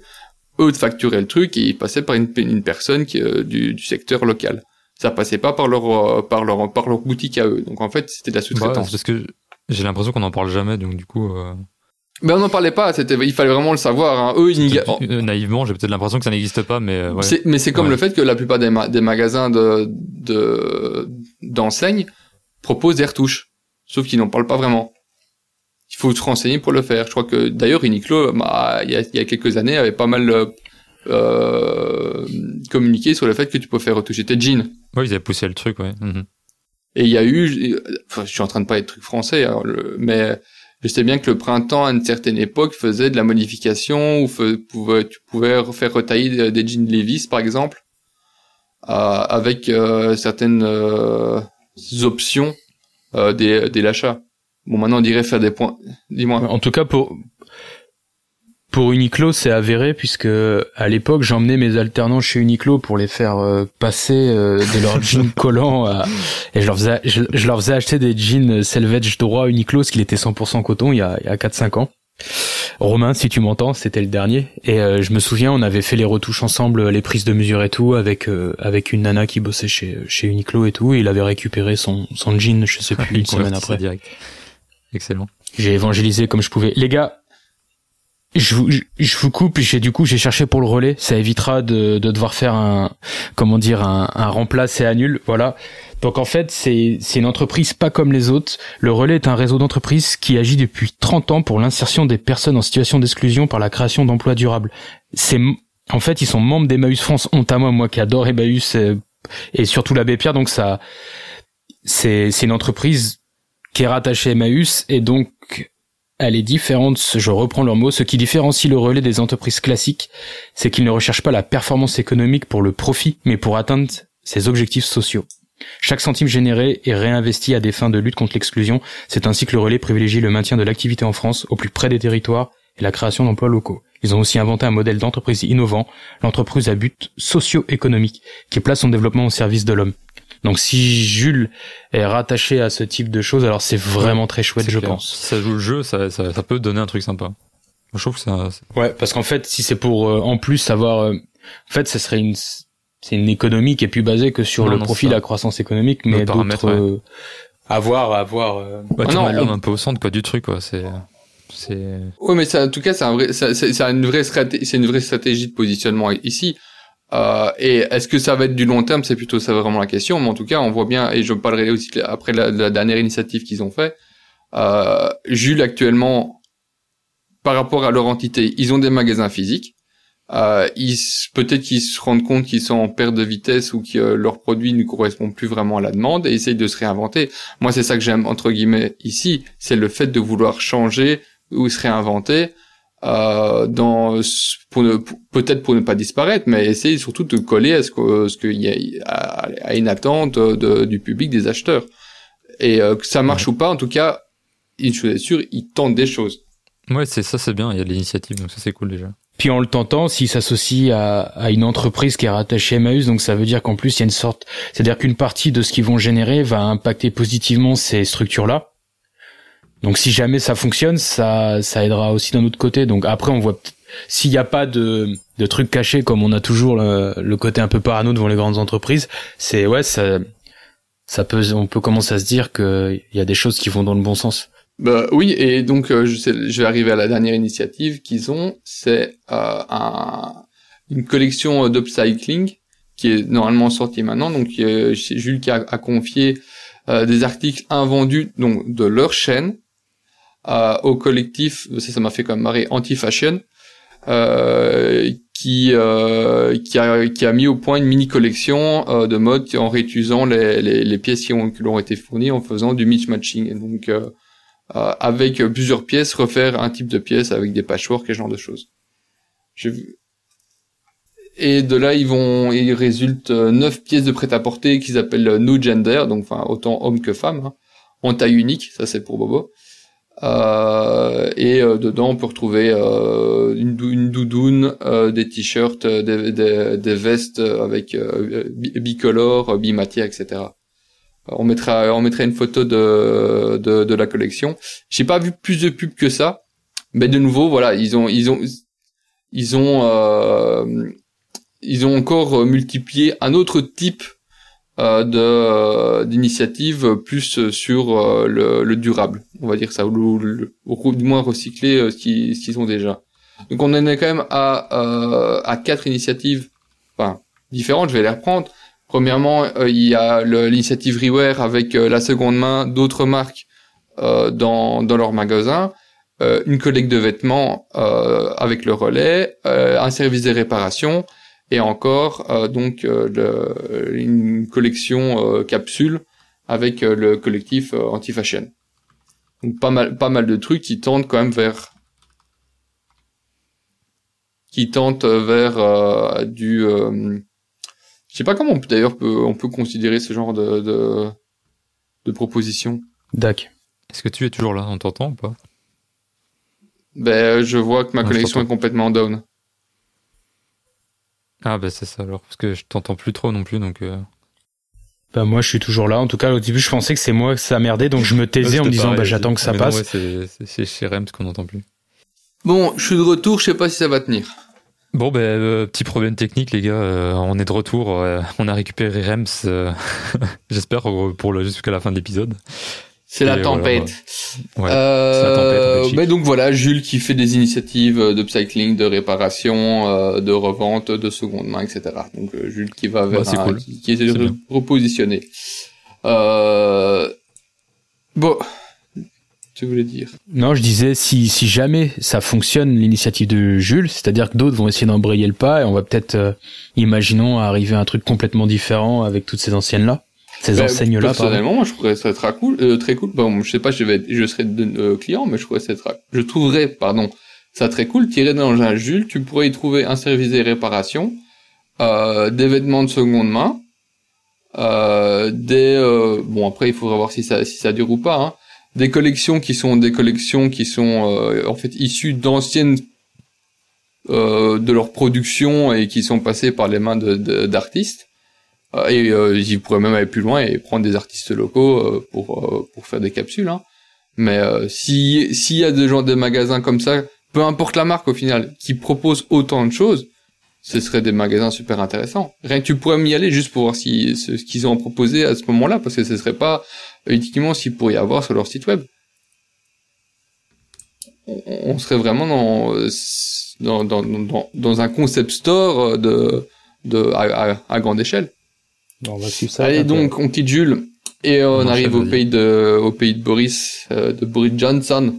Eux te facturaient le truc et ils passaient par une, une personne qui, euh, du, du secteur local. Ça passait pas par leur, euh, par leur, par leur boutique à eux. Donc en fait, c'était de la ouais, sous-traitance. parce que j'ai l'impression qu'on en parle jamais, donc du coup, euh, Mais on n'en parlait pas. C'était, il fallait vraiment le savoir. Hein. Eux, ils, naïvement, j'ai peut-être l'impression que ça n'existe pas, mais ouais. C'est- mais c'est comme Ouais. le fait que la plupart des, ma- des magasins de, de, d'enseignes proposent des retouches. Sauf qu'ils n'en parlent pas vraiment. Il faut se renseigner pour le faire. Je crois que, d'ailleurs, Uniqlo, bah, il y a, il y a quelques années, avait pas mal, euh, euh, communiqué sur le fait que tu peux faire retoucher tes jeans. Ouais, ils avaient poussé le truc, ouais. Mhm. Et il y a eu, enfin, je suis en train de parler de trucs français, alors le- mais je sais bien que le printemps, à une certaine époque, faisait de la modification, ou pouvait, tu pouvais faire retailler des, jeans Levi's, par exemple, euh, avec euh, certaines options des, des lachats. Bon, maintenant, on dirait faire des points. Dis-moi. En tout cas, pour, pour Uniqlo, c'est avéré puisque à l'époque, j'emmenais mes alternants chez Uniqlo pour les faire euh, passer euh, de leurs jeans collants à- et je leur faisais, je, je leur faisais acheter des jeans Selvage droit Uniqlo, ce qu'il était 100% coton il y a, il y a 4-5 ans. Romain, si tu m'entends, c'était le dernier. Et euh, je me souviens, on avait fait les retouches ensemble, les prises de mesure et tout, avec euh, avec une nana qui bossait chez chez Uniqlo et tout. Et il avait récupéré son son jean, je sais plus, une semaine après. direct. Excellent. J'ai évangélisé comme je pouvais. Les gars, je vous, je, vous coupe. J'ai du coup j'ai cherché pour le relais. Ça évitera de, de devoir faire un comment dire un, un remplace et annule. Voilà. Donc en fait c'est c'est une entreprise pas comme les autres. Le relais est un réseau d'entreprises qui agit depuis 30 ans pour l'insertion des personnes en situation d'exclusion par la création d'emplois durables. C'est en fait ils sont membres d'Emmaüs France. Honte à moi moi qui adore Emmaüs euh, et surtout l'abbé Pierre. Donc ça c'est c'est une entreprise qui est rattachée à Emmaüs et donc elle est différente, je reprends leurs mots, ce qui différencie le relais des entreprises classiques, c'est qu'ils ne recherchent pas la performance économique pour le profit, mais pour atteindre ses objectifs sociaux. Chaque centime généré est réinvesti à des fins de lutte contre l'exclusion. C'est ainsi que le relais privilégie le maintien de l'activité en France au plus près des territoires et la création d'emplois locaux. Ils ont aussi inventé un modèle d'entreprise innovant, l'entreprise à but socio-économique, qui place son développement au service de l'homme. Donc si Jules est rattaché à ce type de choses, alors c'est vraiment très chouette, je clair. pense. Si ça joue le jeu, ça, ça, ça peut donner un truc sympa. Je trouve que ça, c'est- Ouais, parce qu'en fait, si c'est pour euh, en plus savoir, euh, en fait, ce serait une, c'est une économie qui est plus basée que sur Non, le non, profit, ça. la croissance économique, mais d'autres euh, euh, Ouais, Ah tu non, mets l'homme on- un peu au centre quoi du truc quoi. C'est, c'est. Oui, mais ça, en tout cas, c'est un vrai, ça- c'est c'est une vraie stratégie, c'est une vraie stratégie de positionnement ici. Euh, et est-ce que ça va être du long terme? C'est plutôt ça vraiment la question. Mais en tout cas, on voit bien, et je parlerai aussi après la, dernière initiative qu'ils ont fait. Euh, Jules actuellement, par rapport à leur entité, ils ont des magasins physiques. Euh, ils peut-être qu'ils se rendent compte qu'ils sont en perte de vitesse ou que euh, leurs produits ne correspondent plus vraiment à la demande et essayent de se réinventer. Moi, c'est ça que j'aime entre guillemets ici, c'est le fait de vouloir changer ou se réinventer euh, dans pour ne peut-être pour ne pas disparaître, mais essayer surtout de coller à ce que ce qu'il y a à, à une attente de- du public des acheteurs. Et euh, que ça marche ou pas, en tout cas, une chose est sûre, ils tentent des choses. Ouais, c'est ça, c'est bien. Il y a de l'initiative, donc ça c'est cool déjà. Puis en le tentant, s'il s'associe à, à une entreprise qui est rattachée à Emmaüs, donc ça veut dire qu'en plus il y a une sorte, c'est-à-dire qu'une partie de ce qu'ils vont générer va impacter positivement ces structures-là. Donc si jamais ça fonctionne, ça, ça aidera aussi d'un autre côté. Donc après, on voit s'il n'y a pas de, de trucs cachés comme on a toujours le, le côté un peu parano devant les grandes entreprises, c'est ouais, ça, ça peut, on peut commencer à se dire qu'il y a des choses qui vont dans le bon sens. Bah, oui, et donc euh, je, sais, je vais arriver à la dernière initiative qu'ils ont, c'est euh, un, une collection d'upcycling qui est normalement sortie maintenant. Donc euh, Jules qui a, a confié euh, des articles invendus donc de leur chaîne euh, au collectif, ça ça m'a fait quand même marrer, Anti-Fashion, euh, qui euh, qui a qui a mis au point une mini collection euh, de modes en réutilisant les, les, les pièces qui ont qui leur ont été fournies en faisant du mismatching. Et donc euh, euh, avec plusieurs pièces refaire un type de pièce avec des patchwork et ce genre de choses. J'ai vu. Et de là, ils vont, il résulte euh, neuf pièces de prêt-à-porter qu'ils appellent no gender, donc enfin autant homme que femme, hein, en taille unique. Ça, c'est pour Bobo. Euh, et euh, dedans, on peut retrouver euh, une, dou- une doudoune, euh, des t-shirts, euh, des, des, des vestes avec euh, bi- bicolore, bimatière, etc. On mettra, on mettra une photo de, de, de la collection. J'ai pas vu plus de pubs que ça, mais de nouveau, voilà, ils ont, ils ont, ils ont, ils ont encore multiplié un autre type de euh, d'initiative plus sur euh, le, le durable, on va dire ça, ou le, ou du moins recycler euh, ce qui- ce qu'ils ont déjà. Donc on en est quand même à euh, à quatre initiatives, enfin différentes. Je vais les reprendre. Premièrement, euh, il y a l'initiative Reware avec euh, la seconde main d'autres marques euh, dans dans leur magasin, euh, une collecte de vêtements euh, avec le relais, euh, un service de réparation et encore euh, donc euh, le- une collection euh, capsule avec euh, le collectif euh, anti-fashion. Donc pas mal pas mal de trucs qui tentent quand même vers qui tentent vers euh, du euh, je sais pas comment on peut d'ailleurs peut, on peut considérer ce genre de de, de proposition. Dac. Est-ce que tu es toujours là? On t'entend ou pas? Ben je vois que ma Ouais, je collection est complètement down. Ah bah c'est ça alors, parce que je t'entends plus trop non plus, donc... Euh... Bah moi je suis toujours là. En tout cas au début je pensais que c'est moi que ça merdait donc je me taisais en me disant pareil, bah j'attends que ça mais non, passe. ouais, c'est- chez Rems qu'on n'entend plus. Bon, je suis de retour, je sais pas si ça va tenir. Bon, ben, euh, petit problème technique, les gars. euh, on est de retour. euh, on a récupéré Rems, euh, j'espère, pour le, jusqu'à la fin de l'épisode. C'est la Et tempête. Ouais, Euh, c'est la tempête en Belgique. mais donc voilà, Jules qui fait des initiatives euh, de cycling, de réparation, euh, de revente, de seconde main, etc. Donc euh, Jules qui va vers Bah, c'est un- cool. qui, qui essaie de C'est re- bien. repositionner. Euh, bon, tu voulais dire? Non, je disais si si jamais ça fonctionne l'initiative de Jules, c'est-à-dire que d'autres vont essayer d'embrayer le pas et on va peut-être euh, imaginons arriver à un truc complètement différent avec toutes ces anciennes là, ces Ben, enseignes là pardon. Personnellement, moi, je trouverais ça très cool, euh, très cool. Bon, je sais pas, je vais, être- je serai de, euh, client, mais je trouverais ça très, je trouverais, pardon, ça très cool. Tirer dans un Jules, tu pourrais y trouver un service de réparation, euh, des vêtements de seconde main, euh, des, euh, bon après il faudra voir si ça, si ça dure ou pas, hein, des collections qui sont des collections qui sont euh, en fait issues d'anciennes euh, de leur production et qui sont passées par les mains de- de- d'artistes. Euh, et euh, ils pourraient même aller plus loin et prendre des artistes locaux euh, pour euh, pour faire des capsules. Hein. Mais euh, si s'il y a des gens des magasins comme ça, peu importe la marque au final, qui proposent autant de choses, ce seraient des magasins super intéressants. Rien que tu pourrais y aller juste pour voir si ce, qu'ils ont proposé à ce moment-là, parce que ce serait pas uniquement ce qu'il pourrait y avoir sur leur site web. On, serait vraiment dans euh, dans, dans, dans, dans un concept store euh, de, de à, à grande échelle. On va suivre ça. Allez donc, on quitte Jules et on On arrive au pays de au pays de Boris, euh, de Boris Johnson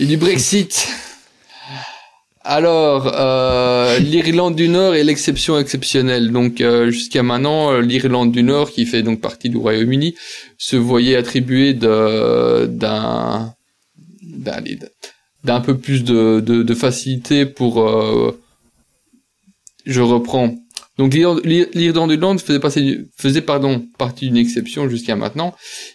et du Brexit. Alors, euh, l'Irlande du Nord est l'exception exceptionnelle. Donc, euh, jusqu'à maintenant, euh, l'Irlande du Nord, qui fait donc partie du Royaume-Uni, se voyait attribuer d'un d'un peu plus de, de, de facilité pour. euh, je reprends. Donc l'Irlande du Nord faisait, pardon, partie d'une exception jusqu'à maintenant.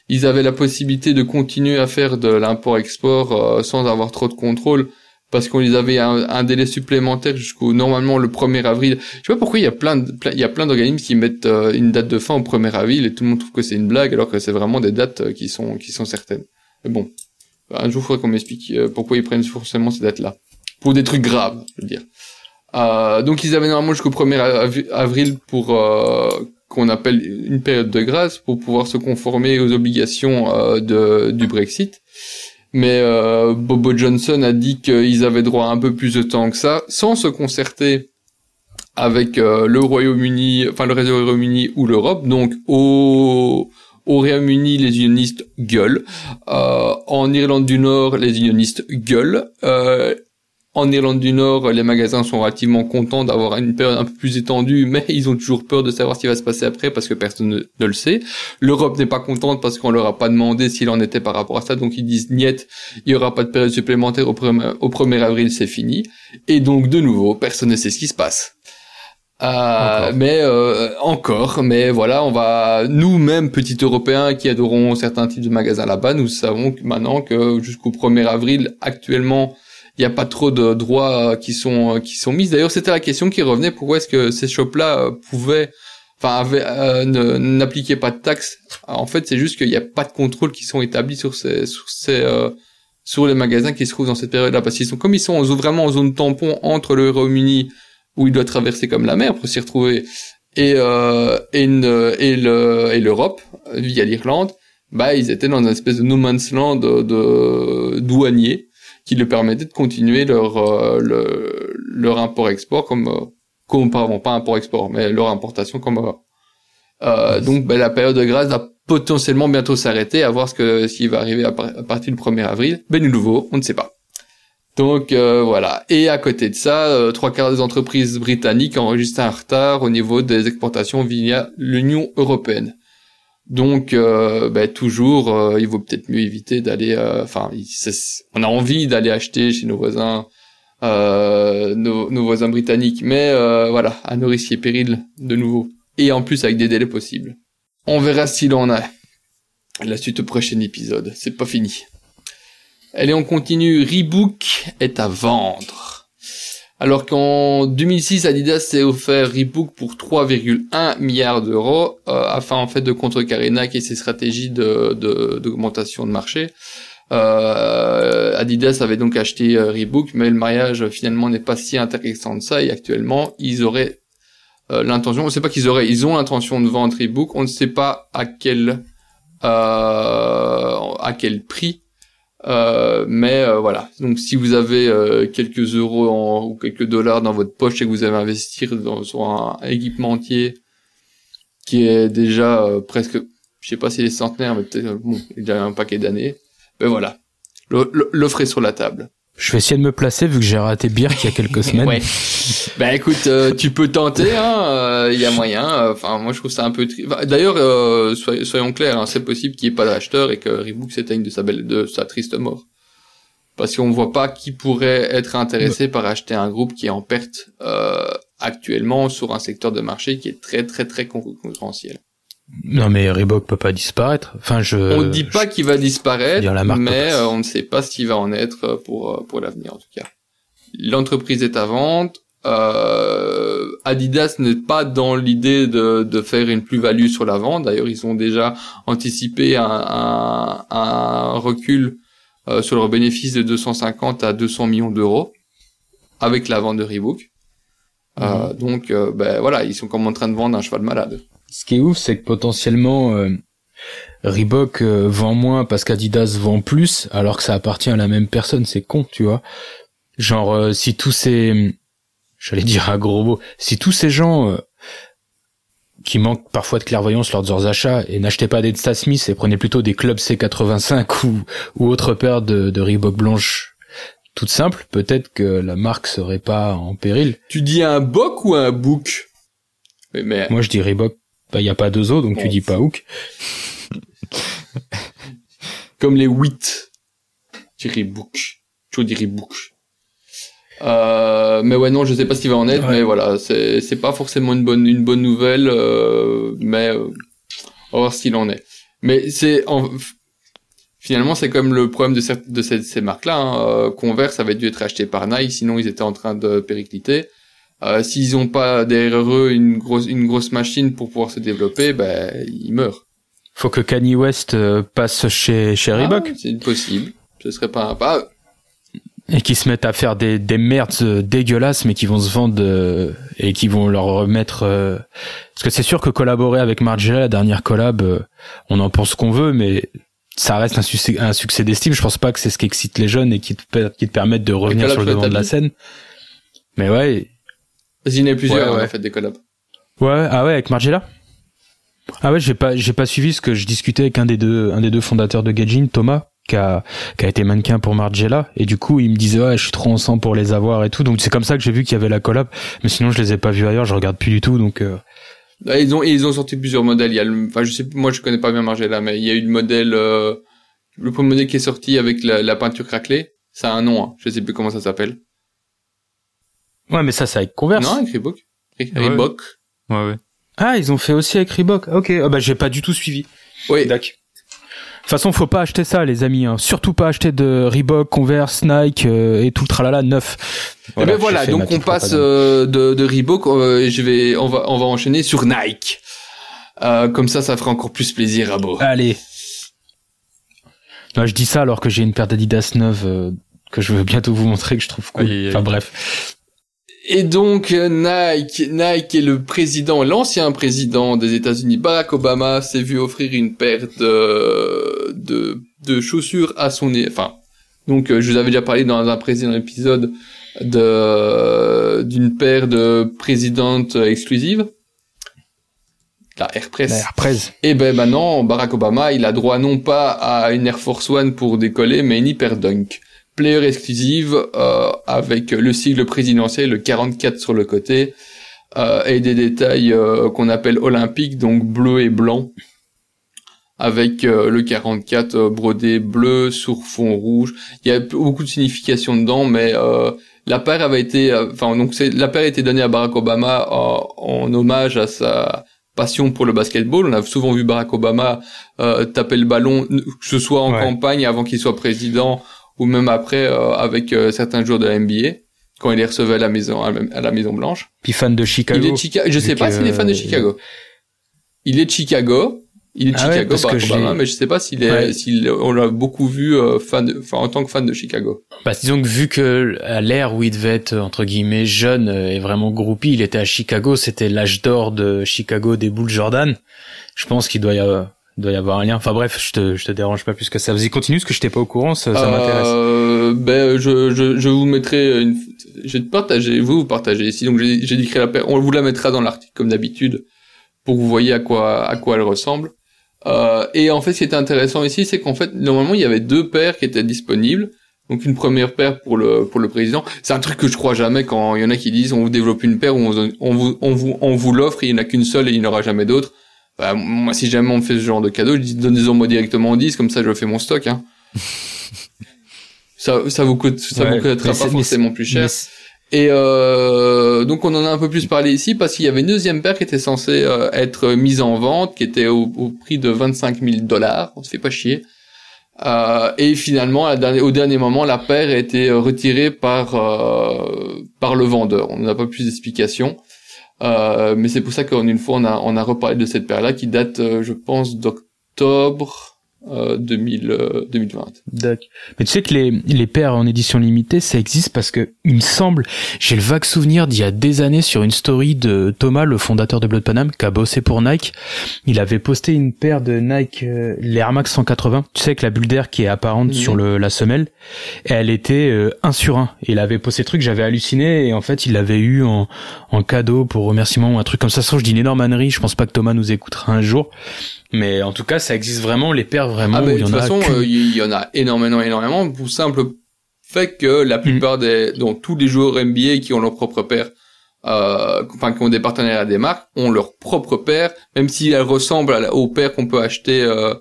Ils avaient la possibilité de continuer à faire de l'import-export euh, sans avoir trop de contrôle parce qu'on les avait un, délai supplémentaire jusqu'au normalement le 1er avril. Je sais pas pourquoi il y a plein y a plein d'organismes qui mettent euh, une date de fin au 1er avril et tout le monde trouve que c'est une blague alors que c'est vraiment des dates euh, qui sont qui sont certaines. Mais bon, un jour il faudrait qu'on m'explique euh, pourquoi ils prennent forcément ces dates-là pour des trucs graves, je veux dire. Euh, donc ils avaient normalement jusqu'au 1er av- avril pour euh, qu'on appelle une période de grâce pour pouvoir se conformer aux obligations euh, du Brexit. Mais euh, Bobo Johnson a dit qu'ils avaient droit à un peu plus de temps que ça, sans se concerter avec le Royaume-Uni, enfin le réseau Royaume-Uni ou l'Europe. Donc au, au Royaume-Uni, les unionistes gueulent. En Irlande du Nord, les unionistes gueulent. En Irlande du Nord, les magasins sont relativement contents d'avoir une période un peu plus étendue, mais ils ont toujours peur de savoir ce qui va se passer après parce que personne ne, ne le sait. L'Europe n'est pas contente parce qu'on leur a pas demandé s'il en était par rapport à ça, donc ils disent niet, il y aura pas de période supplémentaire au 1er, au 1er avril, c'est fini. Et donc de nouveau, personne ne sait ce qui se passe. Euh, mais euh, encore, mais voilà, on va nous-mêmes petits Européens qui adorons certains types de magasins là-bas, nous savons maintenant que jusqu'au 1er avril, actuellement, il n'y a pas trop de droits qui sont qui sont mis. D'ailleurs, c'était la question qui revenait pourquoi est-ce que ces shops-là euh, pouvaient, enfin, euh, n'appliquaient pas de taxes? En fait, c'est juste qu'il n'y a pas de contrôle qui sont établis sur ces sur ces euh, sur les magasins qui se trouvent dans cette période-là, parce qu'ils sont comme ils sont vraiment en zone tampon entre le Royaume-Uni où il doit traverser comme la mer pour s'y retrouver et euh, et, et le et l'Europe via l'Irlande bah ils étaient dans une espèce de no man's land de, de douanier qui leur permettait de continuer leur euh, le, leur import export comme euh, pas import export mais leur importation comme euh, euh donc bah, la période de grâce va potentiellement bientôt s'arrêter à voir ce que s'il va arriver à, à, partir du 1er avril ben de nouveau on ne sait pas donc euh, voilà. Et à côté de ça, euh, trois quarts des entreprises britanniques enregistrent un retard au niveau des exportations via l'Union européenne. Donc euh, ben, toujours, euh, il vaut peut-être mieux éviter d'aller. Enfin, on a envie d'aller acheter chez nos voisins, nos, nos, voisins britanniques, mais voilà, à nos risques et périls de nouveau. Et en plus avec des délais possibles. On verra s'il en a. La suite au prochain épisode. C'est pas fini. Allez, on continue. Reebok est à vendre. Alors qu'en 2006, Adidas s'est offert Reebok pour 3,1 milliards d'euros euh, afin en fait de contrecarrer Nike et ses stratégies de d'augmentation de, marché. Euh, Adidas avait donc acheté euh, Reebok, mais le mariage finalement n'est pas si intéressant de ça et actuellement ils auraient l'intention, on ne sait pas qu'ils auraient, ils ont l'intention de vendre Reebok, on ne sait pas à quel à quel prix euh, mais euh, voilà. Donc si vous avez euh, quelques euros en, ou quelques dollars dans votre poche et que vous avez investi dans, sur un équipementier qui est déjà presque, je sais pas si est centenaire, mais peut-être bon, il a un paquet d'années. Ben voilà, l'offre est sur la table. Je vais essayer de me placer vu que j'ai raté Birk il y a quelques semaines. ouais. Ben écoute, euh, tu peux tenter, hein. Euh, il y a moyen. Enfin, moi je trouve ça un peu. D'ailleurs, euh, soyons clairs, hein, c'est possible qu'il n'y ait pas d'acheteur et que Reebok s'éteigne de sa belle, de sa triste mort. Parce qu'on voit pas qui pourrait être intéressé par acheter un groupe qui est en perte actuellement sur un secteur de marché qui est très très très concurrentiel. Non mais Reebok peut pas disparaître. Enfin je. On dit pas qu'il va disparaître, mais euh, on ne sait pas ce qu'il va en être euh, pour euh, pour l'avenir en tout cas. L'entreprise est à vente. Euh, Adidas n'est pas dans l'idée de, de faire une plus-value sur la vente. D'ailleurs, ils ont déjà anticipé un, un, un recul euh, sur leur bénéfice de 250 à 200 millions d'euros avec la vente de Reebok. Euh, mhm. donc, ben voilà, ils sont comme en train de vendre un cheval malade ce qui est ouf, c'est que potentiellement euh, Reebok euh, vend moins parce qu'Adidas vend plus, alors que ça appartient à la même personne. C'est con, tu vois. Genre, euh, si tous ces, j'allais dire à gros mots, si tous ces gens qui manquent parfois de clairvoyance lors de leurs achats et n'achetaient pas des Stat Smith et prenaient plutôt des clubs C85 ou, ou autre paire de, de Reebok blanches toutes simples, peut-être que la marque serait pas en péril. Tu dis un Boc ou un Book mais... Moi je dis Reebok bah, y a pas deux os, donc tu dis pas hook. Comme les huit. Tu dis book. Tu book. Euh, mais ouais, non, je sais pas ce qu'il va en être, mais voilà, c'est, c'est pas forcément une bonne, une bonne nouvelle, euh, mais euh, on va voir ce en est. Mais c'est, en, finalement, c'est comme le problème de, cette, de ces, ces marques-là. Hein. Euh, Converse avait dû être acheté par Nike, sinon ils étaient en train de péricliter. Euh, S'ils ont pas derrière eux une grosse une grosse machine pour pouvoir se développer, ben ils meurent. Faut que Kanye West euh, passe chez chez ah, Reebok. c'est possible. Ce serait pas un pas. Et qui se mettent à faire des, des merdes euh, dégueulasses, mais qui vont se vendre euh, et qui vont leur remettre. Parce que c'est sûr que collaborer avec Margiela, la dernière collab, on en pense qu'on veut, mais ça reste un succès, un succès d'estime. Je pense pas que c'est ce qui excite les jeunes et qui te, qui te permettent de revenir sur le devant de la scène. Mais ouais, il y en a plusieurs, ouais, en fait, des collabs. Ouais, ah ouais, avec Margiela? Ah ouais, j'ai pas, j'ai pas suivi ce que je discutais avec un des deux, un des deux fondateurs de Gagin, Thomas, qui a, qui a été mannequin pour Margiela et du coup il me disait ouais je suis trop ensemble pour les avoir et tout donc c'est comme ça que j'ai vu qu'il y avait la collab mais sinon je les ai pas vus ailleurs je regarde plus du tout donc euh, Ils ont ils ont sorti plusieurs modèles. Il y a le, enfin je sais moi je connais pas bien Margiela mais il y a eu le modèle euh, le premier modèle qui est sorti avec la, la peinture craquelée. Ça a un nom. Hein. Je sais plus comment ça s'appelle. Ouais mais ça c'est avec Converse Non, avec Reebok. Ouais. Reebok. Ouais, ouais. ah ils ont fait aussi avec Reebok ok ah bah j'ai pas du tout suivi Oui. D'accord. De toute façon, faut pas acheter ça, les amis. hein. Surtout pas acheter de Reebok, Converse, Nike euh, et tout le tralala neuf. Eh ben voilà, donc on passe euh, de, de Reebok, euh, et je vais, on va, on va enchaîner sur Nike. Euh, comme ça, ça fera encore plus plaisir à Beau. Allez. Non, je dis ça alors que j'ai une paire d'Adidas neuve euh, que je veux bientôt vous montrer que je trouve cool. Aïe, aïe, aïe. Enfin bref. Et donc Nike, Nike est le président, l'ancien président des États-Unis, Barack Obama, s'est vu offrir une paire de de, de chaussures à son, enfin, donc euh, je vous avais déjà parlé dans un précédent épisode de d'une paire de présidentes exclusives, la Air Press. La Airpress. Et ben maintenant, Barack Obama, il a droit non pas à une Air Force One pour décoller, mais une Hyperdunk. Player exclusive euh, avec le sigle présidentiel, le 44 sur le côté, euh, et des détails euh, qu'on appelle olympiques, donc bleu et blanc, avec euh, le 44 euh, brodé bleu sur fond rouge. Il y a beaucoup de signification dedans, mais euh, la paire avait été, enfin donc c'est la paire a été donnée à Barack Obama euh, en hommage à sa passion pour le basketball. On a souvent vu Barack Obama euh, taper le ballon, que ce soit en Ouais. campagne avant qu'il soit président ou même après euh, avec euh, certains joueurs de la NBA quand il les recevait à la maison à la Maison Blanche. Puis fan de Chicago. Il est de Chicago. Je sais pas s'il est fan de euh, Chicago. Il est de Chicago. Il est de Ah ouais, Chicago, parce que Obama, mais je sais pas s'il est, Ouais. s'il, on l'a beaucoup vu euh, fan, de- enfin en tant que fan de Chicago. Bah, disons que vu que à l'ère où il devait être entre guillemets jeune euh, et vraiment groupie, il était à Chicago, c'était l'âge d'or de Chicago des Bulls Jordan. Je pense qu'il doit y avoir, il doit y avoir un lien. Enfin bref, je te, je te dérange pas plus que ça. Vas-y, continue, parce que j'étais pas au courant, ça, ça m'intéresse. Euh, ben, je, je, je vous mettrai une, je vais te partager, vous, vous partagez ici. Donc, j'ai, décrit la paire. On vous la mettra dans l'article, comme d'habitude, pour que vous voyez à quoi, à quoi elle ressemble. Euh, et en fait, ce qui était intéressant ici, c'est qu'en fait, normalement, il y avait deux paires qui étaient disponibles. Donc, une première paire pour le, pour le président. C'est un truc que je crois jamais quand il y en a qui disent, on vous développe une paire ou on, vous- on vous, on vous, on vous l'offre, il n'y en a qu'une seule et il n'y en aura jamais d'autre. Bah, moi, si jamais on me fait ce genre de cadeau, je dis, donnez-en moi directement en 10, comme ça, je fais mon stock, hein. ça, ça vous coûte, ça Ouais, vous coûtera pas forcément plus cher. Et euh, donc on en a un peu plus parlé ici parce qu'il y avait une deuxième paire qui était censée euh, être mise en vente, qui était au, au prix de 25 000 dollars. On se fait pas chier. Euh, et finalement, dernière- au dernier moment, la paire a été retirée par euh, par le vendeur. On n'a pas plus d'explications. Euh, mais c'est pour ça qu'en une fois, on a on a reparlé de cette paire-là qui date, euh, je pense, d'octobre euh, 2000, euh, 2020. D'accord. Mais tu sais que les, les paires en édition limitée, ça existe parce que, il me semble, j'ai le vague souvenir d'il y a des années sur une story de Thomas, le fondateur de Blood Panam, qui a bossé pour Nike. Il avait posté une paire de Nike, euh, les Air Max 180. Tu sais, avec la bulle d'air qui est apparente sur le, la semelle. Et elle était euh, 1 sur 1. Il avait posté le truc, j'avais halluciné. Et en fait, il l'avait eu en, en cadeau pour remerciement ou un truc comme ça. Sauf je dis une énorme ânerie. Je pense pas que Thomas nous écoutera un jour. Mais en tout cas, ça existe vraiment, les paires vraiment, Ah, de toute façon, euh, il y en a énormément, énormément, pour simple fait que la plupart des, donc tous les joueurs NBA qui ont leur propre paire, euh, enfin qui ont des partenaires à des marques, ont leur propre paire, même si elles ressemblent à la- aux paires qu'on peut acheter euh,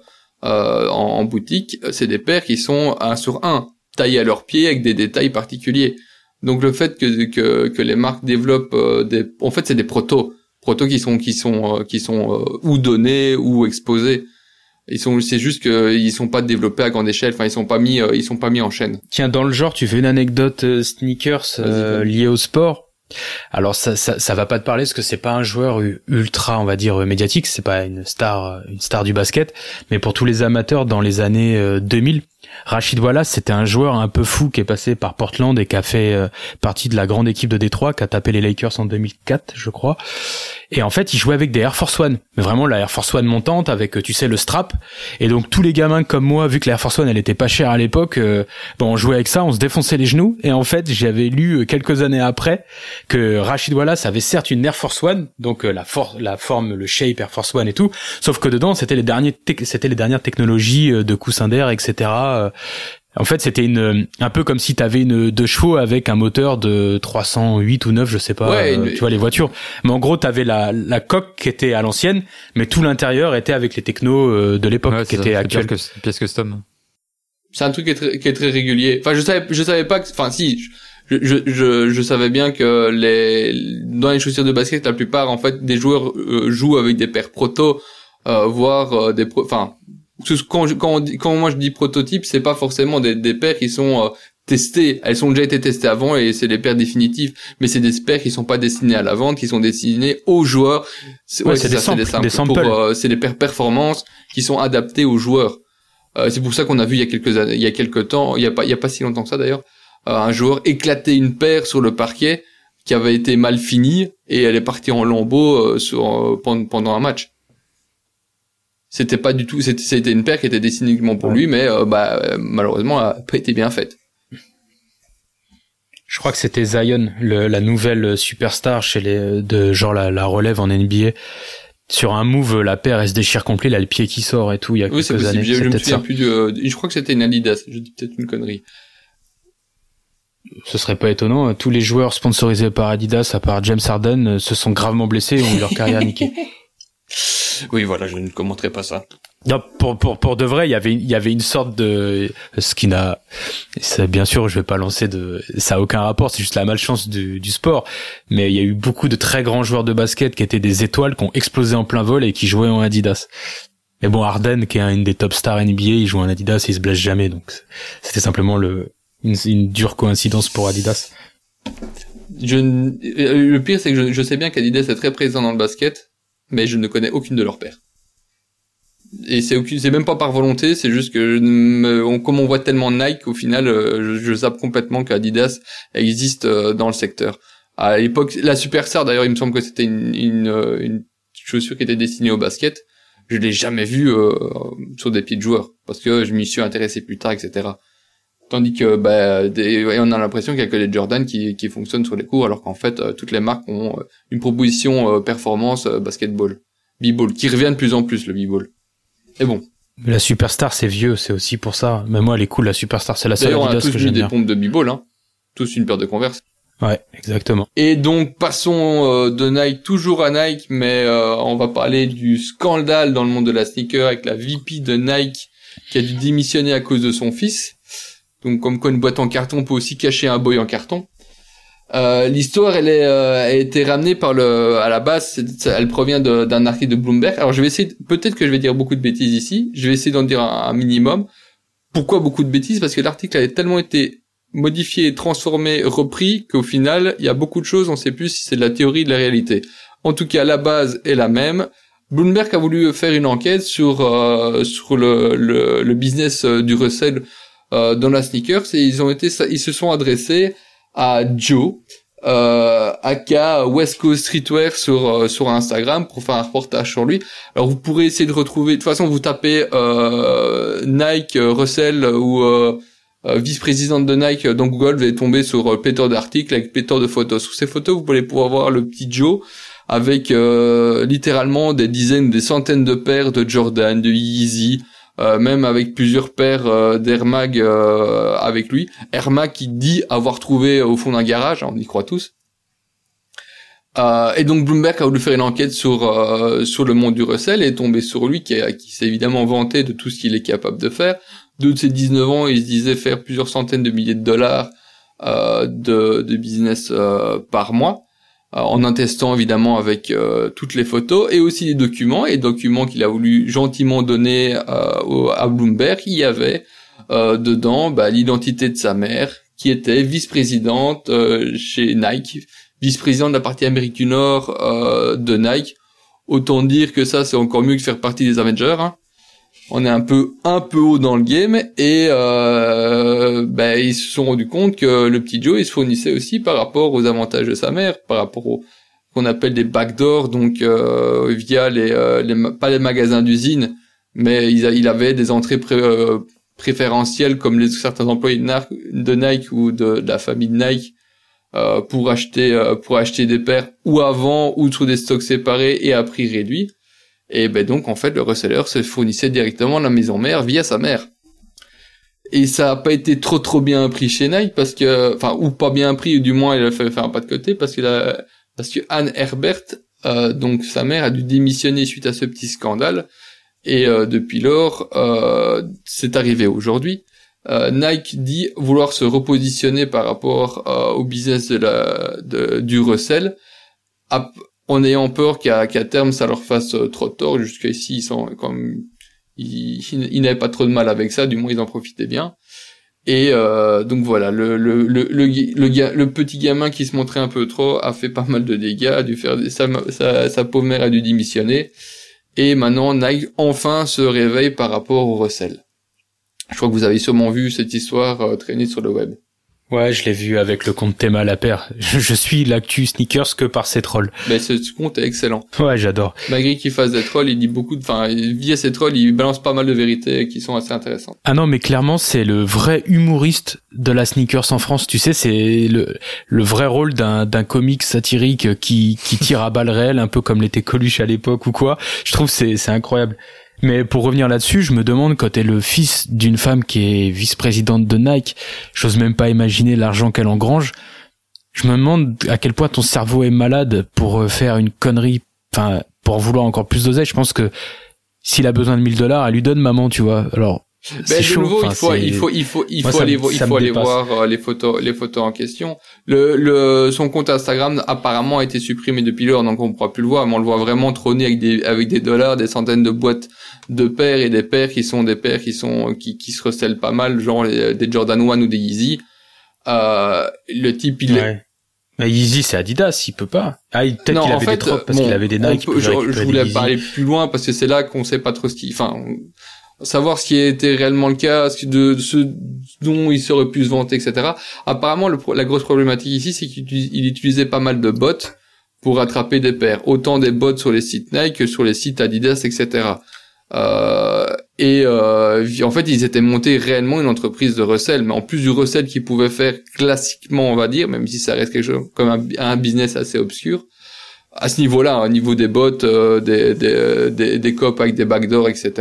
euh, en, en boutique, c'est des paires qui sont un sur un, taillées à leurs pieds avec des détails particuliers. Donc le fait que que, que les marques développent euh, des, en fait c'est des protos, protos qui sont qui sont euh, qui sont euh, ou donnés ou exposés. Ils sont, c'est juste que ils sont pas développés à grande échelle. Enfin, ils sont pas mis, euh, ils sont pas mis en chaîne. Tiens, dans le genre, tu fais une anecdote euh, sneakers euh, liée au sport. Alors ça, ça, ça va pas te parler parce que c'est pas un joueur ultra, on va dire euh, médiatique. C'est pas une star, euh, une star du basket. Mais pour tous les amateurs dans les années euh, 2000, Rachid Wallace, c'était un joueur un peu fou qui est passé par Portland et qui a fait euh, partie de la grande équipe de Détroit, qui a tapé les Lakers en 2004, je crois. Et en fait, il jouait avec des Air Force One, mais vraiment la Air Force One montante avec, tu sais, le strap. Et donc tous les gamins comme moi, vu que la Air Force One, elle était pas chère à l'époque, euh, bon, on jouait avec ça, on se défonçait les genoux. Et en fait, j'avais lu euh, quelques années après que Rachid Wallace avait certes une Air Force One, donc euh, la, la forme, le shape Air Force One et tout, sauf que dedans, c'était les derniers, c'était les dernières technologies de coussin d'air, etc. En fait, c'était une un peu comme si tu avais une deux chevaux avec un moteur de 308 ou 9, je sais pas, Ouais, tu vois les voitures. Mais en gros, tu avais la la coque qui était à l'ancienne, mais tout l'intérieur était avec les technos euh, de l'époque Ouais, qui étaient actuels. pièce cus- pièce custom. C'est un truc qui est, très, qui est très régulier. Enfin, je savais, je savais pas que, enfin, si, je, je, je, je savais bien que les, dans les chaussures de basket, la plupart, en fait, des joueurs euh, jouent avec des paires proto, euh, voire euh, des, pro- enfin, quand, je- quand, on quand moi je dis prototype, c'est pas forcément des, des paires qui sont euh, testées. Elles ont déjà été testées avant et c'est des paires définitives. Mais c'est des paires qui sont pas destinées à la vente, qui sont destinées aux joueurs. Ouais, c'est des samples, des samples. Pour, euh, c'est des paires performance qui sont adaptées aux joueurs. Euh, c'est pour ça qu'on a vu il y a quelques années, il y a quelques temps, il y a pas, il y a pas si longtemps que ça d'ailleurs, euh, un joueur éclater une paire sur le parquet qui avait été mal finie et elle est partie en lambeaux euh, sur, pendant, pendant un match. C'était pas du tout, c'était, une paire qui était destinée uniquement pour lui, mais euh, bah euh, malheureusement, elle a pas été bien faite. Je crois que c'était Zion, le, la nouvelle superstar chez les de genre la, la relève en NBA. Sur un move, la paire elle se déchire complet, là le pied qui sort et tout. Il y a Oui, c'est quelques années. Je, me souviens plus de, je crois que c'était une Adidas. Je dis peut-être une connerie. Ce serait pas étonnant. Tous les joueurs sponsorisés par Adidas, à part James Harden, euh, se sont gravement blessés et ont eu leur carrière niquée. Oui, voilà, je ne commenterai pas ça. Non, pour, pour, pour de vrai, il y avait, il y avait une sorte de, ce qui n'a, bien sûr, je vais pas lancer de, ça a aucun rapport, c'est juste la malchance du, du sport. Mais il y a eu beaucoup de très grands joueurs de basket qui étaient des étoiles, qui ont explosé en plein vol et qui jouaient en Adidas. Mais bon, Harden, qui est une des top stars NBA, il joue en Adidas et il se blesse jamais, donc c'était simplement le, une, une dure coïncidence pour Adidas. Je, ne- euh, le pire, c'est que je, je sais bien qu'Adidas est très présent dans le basket, mais je ne connais aucune de leurs paires. Et c'est c'est même pas par volonté, c'est juste que je me- on, comme on voit tellement Nike, au final, euh, je, je zappe complètement qu'Adidas existe euh, dans le secteur. À l'époque, la Superstar, d'ailleurs, il me semble que c'était une, une, euh, une chaussure qui était destinée au basket. Je l'ai jamais vue euh, sur des pieds de joueurs, parce que je m'y suis intéressé plus tard, etc. Tandis que bah, des, ouais, on a l'impression qu'il y a que les Jordan qui, qui fonctionnent sur les cours, alors qu'en fait euh, toutes les marques ont euh, une proposition euh, performance euh, basketball, b-ball, qui revient de plus en plus le b-ball. Et bon, La superstar, c'est vieux, c'est aussi pour ça. Mais moi, elle est cool, la superstar, c'est la seule d'ailleurs on a Adidas tous que j'aime des bien. pompes de b-ball, hein. tous une paire de Converse. Ouais, exactement. Et donc passons euh, de Nike toujours à Nike, mais euh, on va parler du scandale dans le monde de la sneaker avec la VP de Nike qui a dû démissionner à cause de son fils. Donc comme quoi une boîte en carton peut aussi cacher un boy en carton. Euh, L'histoire, elle est, euh, a été ramenée par le, à la base, elle provient d'un article de Bloomberg. Alors je vais essayer, peut-être que je vais dire beaucoup de bêtises ici. Je vais essayer d'en dire un, minimum. Pourquoi beaucoup de bêtises? Parce que l'article avait tellement été modifié, transformé, repris qu'au final, il y a beaucoup de choses. On sait plus si c'est de la théorie ou de la réalité. En tout cas, la base est la même. Bloomberg a voulu faire une enquête sur euh, sur le, le, le business euh, du euh, dans la sneakers et ils ont été ils se sont adressés à Joe euh, aka West Coast Streetwear sur euh, sur Instagram pour faire un reportage sur lui. Alors vous pourrez essayer de retrouver de toute façon vous tapez euh, Nike euh, Russell ou euh, euh, vice-présidente de Nike euh, dans Google, vous allez tomber sur euh, pléthore d'articles avec pléthore de photos. Sur ces photos, vous allez pouvoir voir le petit Joe avec euh, littéralement des dizaines, des centaines de paires de Jordan, de Yeezy, euh, même avec plusieurs paires euh, euh, avec lui. Air qui dit avoir trouvé au fond d'un garage, hein, on y croit tous. Euh, et donc Bloomberg a voulu faire une enquête sur euh, sur le monde du recel et est tombé sur lui qui, s'est évidemment vanté de tout ce qu'il est capable de faire. De ses 19 ans, il se disait faire plusieurs centaines de milliers de dollars euh, de, de business euh, par mois, euh, en attestant évidemment avec euh, toutes les photos et aussi les documents. Et documents qu'il a voulu gentiment donner euh, à Bloomberg, il y avait euh, dedans bah, l'identité de sa mère, qui était vice-présidente euh, chez Nike, vice-présidente de la partie Amérique du Nord euh, de Nike. Autant dire que ça, c'est encore mieux que faire partie des Avengers. hein on est un peu un peu haut dans le game et euh, ben, ils se sont rendus compte que le petit Joe il se fournissait aussi par rapport aux avantages de sa mère, par rapport au qu'on appelle des backdoors, donc euh, via les, euh, pas les magasins d'usine, mais il, avait des entrées euh, préférentielles comme les certains employés de Nike ou de, la famille de Nike pour acheter pour acheter des paires ou avant ou sur des stocks séparés et à prix réduit. Et ben donc en fait le reseller se fournissait directement la maison mère via sa mère. Et ça a pas été trop trop bien pris chez Nike parce que enfin ou pas bien pris ou du moins il a fait faire un pas de côté parce que a parce que Anne Herbert euh, donc sa mère a dû démissionner suite à ce petit scandale. Et euh, depuis lors euh, c'est arrivé aujourd'hui. Euh, Nike dit vouloir se repositionner par rapport euh, au business de la de, du recel en ayant peur qu'à terme ça leur fasse euh, trop tort. Jusqu'ici ils sont comme ils, ils, n'avaient pas trop de mal avec ça. Du moins ils en profitaient bien. Et euh, donc voilà le petit gamin qui se montrait un peu trop a fait pas mal de dégâts a dû faire sa sa, sa pauvre mère a dû démissionner. Et maintenant Nike enfin se réveille par rapport au recel. Je crois que vous avez sûrement vu cette histoire euh, traîner sur le web. Ouais, je l'ai vu avec le compte Théma la paire. Je, suis l'actu sneakers que par ses trolls. Mais ce, compte est excellent. Ouais, j'adore. Malgré qu'il fasse des trolls, il dit beaucoup de, enfin, via ses trolls, il balance pas mal de vérités qui sont assez intéressantes. Ah non, mais clairement, c'est le vrai humoriste de la sneakers en France. Tu sais, c'est le, le vrai rôle d'un, d'un comique satirique qui, qui tire à balles réelles, un peu comme l'était Coluche à l'époque ou quoi. Je trouve c'est, c'est incroyable. Mais pour revenir là-dessus, je me demande quand t'es le fils d'une femme qui est vice-présidente de Nike, j'ose même pas imaginer l'argent qu'elle engrange. Je me demande à quel point ton cerveau est malade pour euh, faire une connerie, enfin, pour vouloir encore plus d'oseille. Je pense que s'il a besoin de 1000 dollars, elle lui donne maman, tu vois. Alors, ben, de nouveau, il faut, il faut, il faut, il faut aller, il faut aller voir euh, les photos, les photos en question. Le, le, son compte Instagram apparemment a été supprimé depuis lors, donc on ne pourra plus le voir, mais on le voit vraiment trôner avec des, avec des dollars, des centaines de boîtes de paires et des paires qui sont des paires qui sont, qui, qui se recèlent pas mal, genre des Jordan 1 ou des Yeezy. Euh, le type, il est, mais Yeezy c'est Adidas, il peut pas. Ah, peut-être qu'il avait fait, des trocs parce qu'il avait des Nike. je, je voulais parler plus loin parce que c'est là qu'on sait pas trop ce qui, enfin, savoir ce qui était réellement le cas, ce dont il serait pu se vanter, etc. Apparemment, la grosse problématique ici, c'est qu'il utilisait pas mal de bots pour attraper des paires, autant des bots sur les sites Nike que sur les sites Adidas, etc. Euh, et euh, en fait, ils étaient montés réellement une entreprise de recel, mais en plus du recel qu'ils pouvaient faire classiquement, on va dire, même si ça reste quelque chose comme un, business assez obscur, à ce niveau-là, au niveau des bots, euh, des, des, des, des copes avec des backdoors, etc.,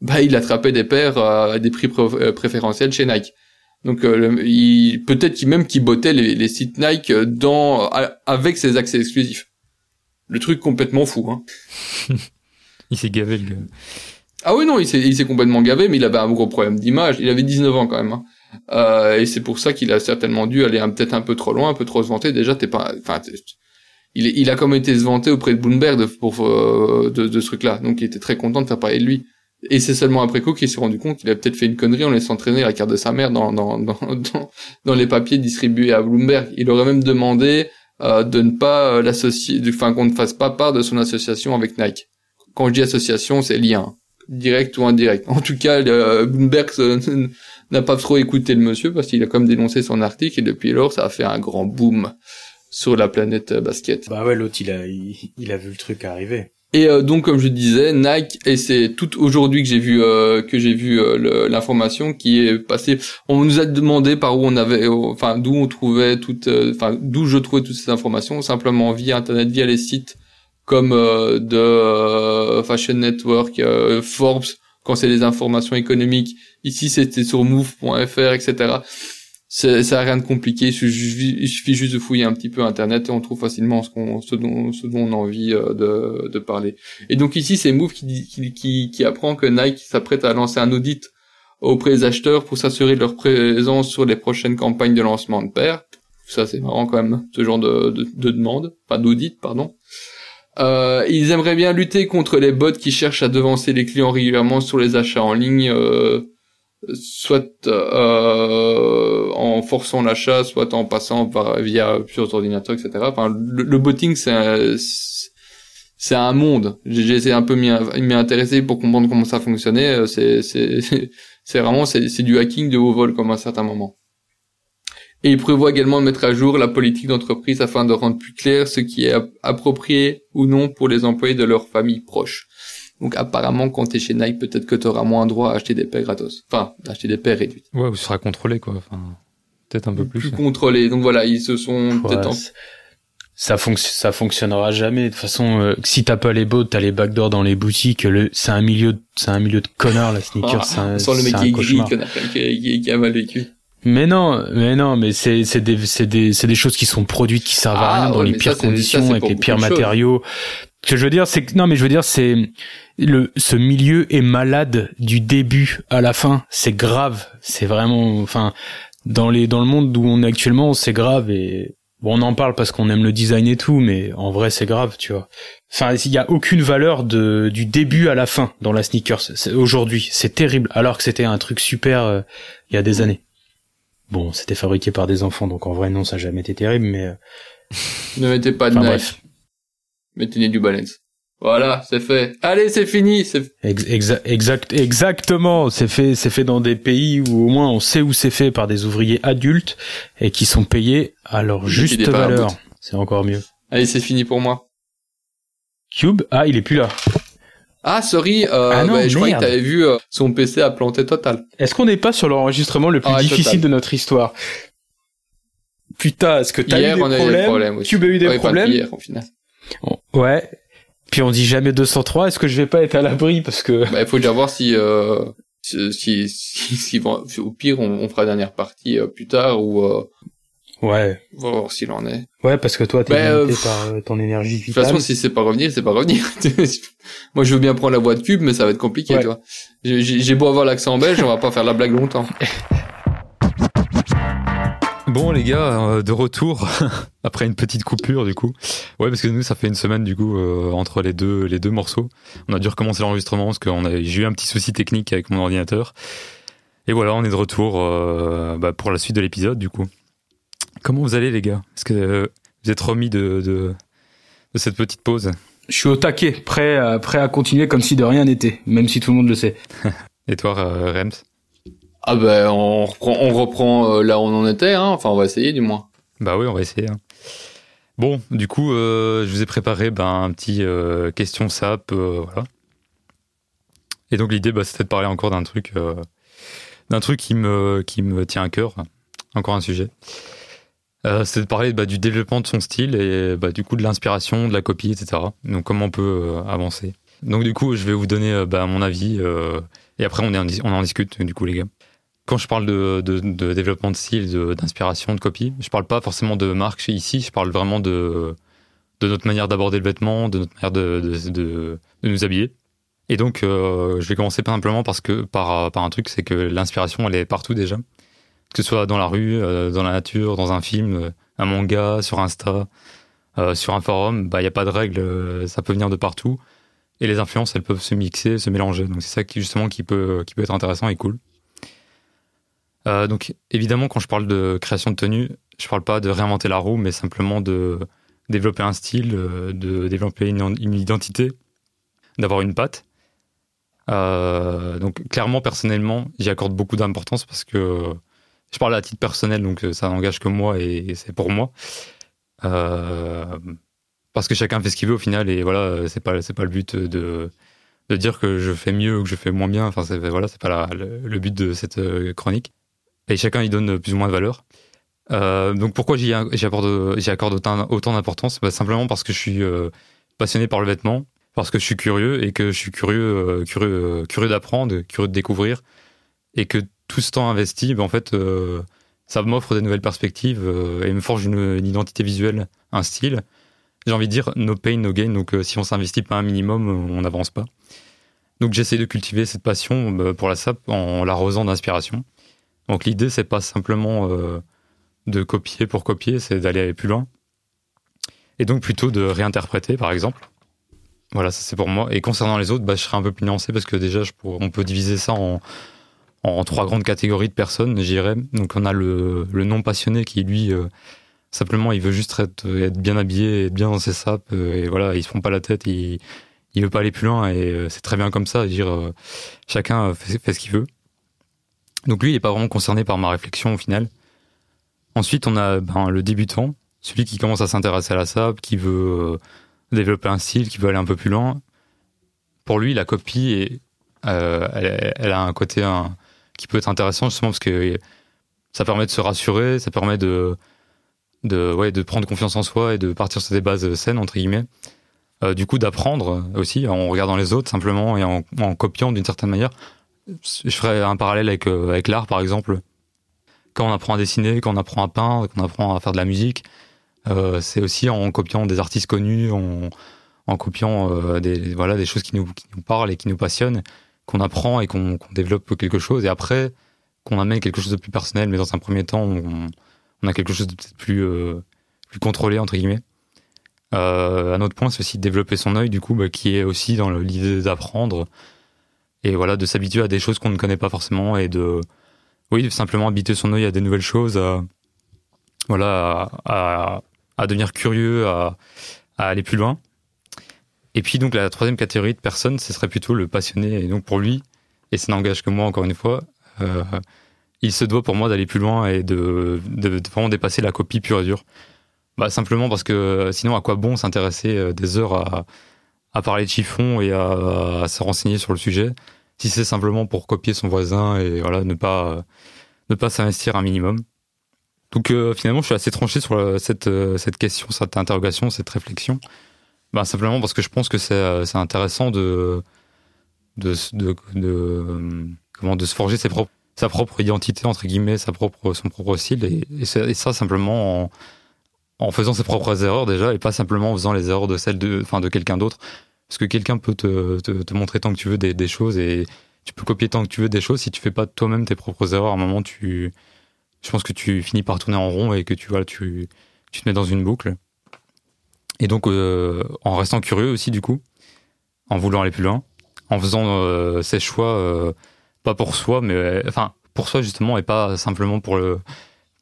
bah il attrapait des paires à des prix euh, préférentiels chez Nike. Donc euh, peut-être qu'il même qu'il bottait les, les, sites Nike dans avec ses accès exclusifs. Le truc complètement fou. Hein. il s'est gavé le gars. Ah oui non, il s'est il s'est complètement gavé, mais il avait un gros problème d'image. Il avait 19 ans quand même. Hein. Euh, et c'est pour ça qu'il a certainement dû aller peut-être un peu trop loin, un peu trop se vanter. Déjà t'es pas, enfin il, il a comme été se vanter auprès de Bloomberg de, pour euh, de, de ce truc-là. Donc il était très content de faire parler de lui. Et c'est seulement après coup qu'il s'est rendu compte qu'il a peut-être fait une connerie en laissant traîner la carte de sa mère dans, dans, dans, dans, les papiers distribués à Bloomberg. Il aurait même demandé euh, de ne pas euh, l'associer, enfin qu'on ne fasse pas part de son association avec Nike. Quand je dis association, c'est lien, direct ou indirect. En tout cas, Bloomberg n'a pas trop écouté le monsieur parce qu'il a comme dénoncé son article et depuis lors, ça a fait un grand boom sur la planète basket. Bah ouais, l'autre il a il a vu le truc arriver. Et euh, donc comme je disais, Nike et c'est tout aujourd'hui que j'ai vu euh, que j'ai vu euh, l'information qui est passée. On nous a demandé par où on avait, enfin d'où on trouvait toutes, enfin d'où je trouvais toutes ces informations, simplement via internet, via les sites comme de Fashion Network, Forbes quand c'est des informations économiques. Ici c'était sur Move.fr, etc ça a rien de compliqué. Il suffit, juste de fouiller un petit peu Internet et on trouve facilement ce, qu'on, ce, dont, ce dont on a envie euh, de, de parler. Et donc ici, c'est Move qui, qui, qui, qui apprend que Nike s'apprête à lancer un audit auprès des acheteurs pour s'assurer de leur présence sur les prochaines campagnes de lancement de paires. Ça, c'est marrant quand même, ce genre de, de, de demande, enfin d'audit, pardon. Euh, ils aimeraient bien lutter contre les bots qui cherchent à devancer les clients régulièrement sur les achats en ligne. Euh, soit euh, en forçant l'achat, soit en passant par via plusieurs ordinateurs, etc. Enfin, le, le botting, c'est c'est un monde. J'ai un peu m'y intéresser pour comprendre comment ça fonctionnait. Euh, c'est c'est c'est vraiment c'est du hacking de haut vol comme à un certain moment. Et il prévoit également de mettre à jour la politique d'entreprise afin de rendre plus clair ce qui est approprié ou non pour les employés de leur famille proche. Donc apparemment, quand t'es chez Nike, peut-être que t'auras moins droit à acheter des paires gratos. Enfin, d'acheter des paires réduites. Ouais, ou ce sera contrôlé, quoi. Enfin, peut-être un peu plus. Plus contrôlé. Donc voilà, ils se sont Ouais, peut-être en- ça, fonc- ça fonctionnera jamais. De toute façon, euh, si t'as pas les bots, t'as les backdoors dans les boutiques. Le, c'est un milieu, de- c'est un milieu de connards la sneaker. Ah, c'est un, sans le mec c'est qui est un gris, cauchemar. connard, qui, qui, qui a mal vécu. Mais non, mais non, mais c'est c'est des c'est des c'est des choses qui sont produites qui servent à Ah, rien dans ouais, les pires ça, c'est- ça, conditions avec les pires matériaux. Ce que je veux dire, c'est que non, mais je veux dire, c'est le ce milieu est malade du début à la fin. C'est grave. C'est vraiment, enfin, dans les dans le monde où on est actuellement, c'est grave et bon, on en parle parce qu'on aime le design et tout, mais en vrai, c'est grave, tu vois. Enfin, il y a aucune valeur de du début à la fin dans la sneakers. C'est- Aujourd'hui, c'est terrible. Alors que c'était un truc super euh, il y a des années. Bon, c'était fabriqué par des enfants, donc en vrai, non, ça a jamais été terrible, mais euh, Ne mettez pas de enfin Nike. bref. Mettez du balance. Voilà, c'est fait. Allez, c'est fini. C'est Ex- exa- exact, exactement. C'est fait, c'est fait dans des pays où au moins on sait où c'est fait par des ouvriers adultes et qui sont payés à leur juste valeur. C'est encore mieux. Allez, c'est fini pour moi. Cube, ah, il est plus là. Ah, sorry, euh, Ah non, bah, je croyais que merde. t'avais vu euh, son PC à planter total. Est-ce qu'on n'est pas sur l'enregistrement le plus Ah difficile total. de notre histoire? Putain, est-ce que t'as eu a eu des problèmes? Cube a eu des Ouais, problèmes? hier, au final. Ouais. Puis on dit jamais 203. Est-ce que je vais pas être à l'abri parce que Bah, il faut déjà voir si, euh, si, si, si, si- au pire, on, on fera la dernière partie euh, plus tard ou, euh, ouais, on va voir s'il en est. ouais, parce que toi t'es Bah, limité par euh, ton énergie De toute vitale. façon, si c'est pas revenir, c'est pas revenir. Moi, je veux bien prendre la voie de cube, mais ça va être compliqué, Ouais. tu vois. J'ai beau avoir l'accent belge, on va pas faire la blague longtemps. Bon les gars, euh, de retour après une petite coupure du coup. Ouais parce que nous ça fait une semaine du coup euh, entre les deux les deux morceaux. On a dû recommencer l'enregistrement parce que j'ai eu un petit souci technique avec mon ordinateur. Et voilà, on est de retour euh, bah, pour la suite de l'épisode du coup. Comment vous allez les gars? Est-ce que vous êtes remis de, de, de cette petite pause? Je suis au taquet, prêt à, prêt à continuer comme si de rien n'était, même si tout le monde le sait. Et toi Rems? Ah ben, on reprend, euh, là où on en était, hein. Enfin, on va essayer, du moins. Bah oui, on va essayer. hein. Bon, du coup, euh, je vous ai préparé ben, un petit euh, question sap, voilà. Et donc l'idée, bah, c'était de parler encore d'un truc, d'un truc qui me tient à cœur. Encore un sujet. C'était de parler bah, du développement de son style et bah, du coup de l'inspiration, de la copie, etc. Donc comment on peut avancer. Donc du coup, je vais vous donner bah, mon avis et après on en discute du coup les gars. Quand je parle de, développement de style, d'inspiration, de, copie, je parle pas forcément de marque ici, je parle vraiment de, notre manière d'aborder le vêtement, de notre manière de, nous habiller. Et donc, euh, je vais commencer pas simplement parce que, par, un truc, c'est que l'inspiration, elle est partout déjà. Que ce soit dans la rue, euh, dans la nature, dans un film, un manga, sur Insta, euh, sur un forum, bah, il n'y a pas de règle, ça peut venir de partout. Et les influences, elles peuvent se mixer, se mélanger. Donc, c'est ça qui, justement, qui peut être intéressant et cool. Euh, donc évidemment, quand je parle de création de tenue, je parle pas de réinventer la roue, mais simplement de développer un style, euh, de développer une, identité, d'avoir une patte. Euh, donc clairement, personnellement, j'y accorde beaucoup d'importance parce que je parle à titre personnel, donc ça n'engage que moi et c'est pour moi. Parce que chacun fait ce qu'il veut au final et voilà, c'est pas pas le but de de dire que je fais mieux ou que je fais moins bien. Enfin, c'est voilà, c'est pas la- le, but de cette chronique. Et chacun y donne plus ou moins de valeur. Euh, donc pourquoi j'y accorde, autant, d'importance? Bah, Simplement parce que je suis euh, passionné par le vêtement, parce que je suis curieux et que je suis curieux, euh, curieux, curieux d'apprendre, curieux de découvrir, et que tout ce temps investi, bah, en fait, ça m'offre des nouvelles perspectives et me forge une, identité visuelle, un style. J'ai envie de dire no pain, no gain. Donc si on s'investit pas un minimum, on n'avance pas. Donc j'essaie de cultiver cette passion bah, pour la SAP en l'arrosant d'inspiration. Donc l'idée, c'est pas simplement euh, de copier pour copier, c'est d'aller plus loin. Et donc plutôt de réinterpréter, par exemple. Voilà, ça c'est pour moi. Et concernant les autres, bah, je serai un peu plus nuancé parce que déjà, on peut diviser ça en, trois grandes catégories de personnes, je dirais. Donc on a le, non passionné qui, lui, euh, simplement, il veut juste être, bien habillé, être bien dans ses sapes. euh, et voilà, il se prend pas la tête, il, il veut pas aller plus loin. Et c'est très bien comme ça. Dire, chacun fait ce qu'il veut. Donc lui, il n'est pas vraiment concerné par ma réflexion au final. Ensuite, on a ben, le débutant, celui qui commence à s'intéresser à la SAP, qui veut euh, développer un style, qui veut aller un peu plus loin. Pour lui, la copie, euh, elle, a un côté qui peut être intéressant justement parce que ça permet de se rassurer, ça permet de, ouais, de prendre confiance en soi et de partir sur des bases saines, entre guillemets. Euh, du coup, d'apprendre aussi en regardant les autres simplement et en copiant d'une certaine manière. Je ferais un parallèle avec, euh, avec l'art, par exemple. Quand on apprend à dessiner, quand on apprend à peindre, quand on apprend à faire de la musique, euh, c'est aussi en copiant des artistes connus, en, en copiant euh, des, voilà, des choses qui nous, qui nous parlent et qui nous passionnent, qu'on apprend et qu'on développe quelque chose. Et après, qu'on amène quelque chose de plus personnel, mais dans un premier temps, on, a quelque chose de peut-être plus, plus contrôlé, entre guillemets. Un autre point, c'est aussi de développer son œil, du coup, bah, qui est aussi dans l'idée d'apprendre et voilà, de s'habituer à des choses qu'on ne connaît pas forcément et de, oui, simplement habituer son œil à des nouvelles choses, à, voilà, à, à, devenir curieux, à, à aller plus loin. Et puis donc la troisième catégorie de personnes, ce serait plutôt le passionné. Et donc pour lui, et ça n'engage que moi encore une fois, euh, il se doit pour moi d'aller plus loin et de, de, de vraiment dépasser la copie pure et dure. Bah, simplement parce que sinon, à quoi bon s'intéresser euh, des heures à, à parler de chiffon et à, à se renseigner sur le sujet si c'est simplement pour copier son voisin et voilà ne pas ne pas s'investir un minimum. Donc euh, finalement, je suis assez tranché sur euh, cette euh, cette question, cette interrogation, cette réflexion. Bah, simplement parce que je pense que c'est euh, intéressant de de de, de, euh, comment de se forger sa propre identité entre guillemets, sa propre son propre style et, et ça simplement en en faisant ses propres erreurs déjà et pas simplement en faisant les erreurs de celles de enfin de quelqu'un d'autre. Parce que quelqu'un peut te, te, montrer tant que tu veux des, choses et tu peux copier tant que tu veux des choses. Si tu fais pas toi-même tes propres erreurs à un moment tu je pense que tu finis par tourner en rond et que tu voilà tu tu te mets dans une boucle. Et donc euh, en restant curieux aussi du coup en voulant aller plus loin en faisant euh, ses choix euh, pas pour soi mais enfin pour soi justement et pas simplement pour le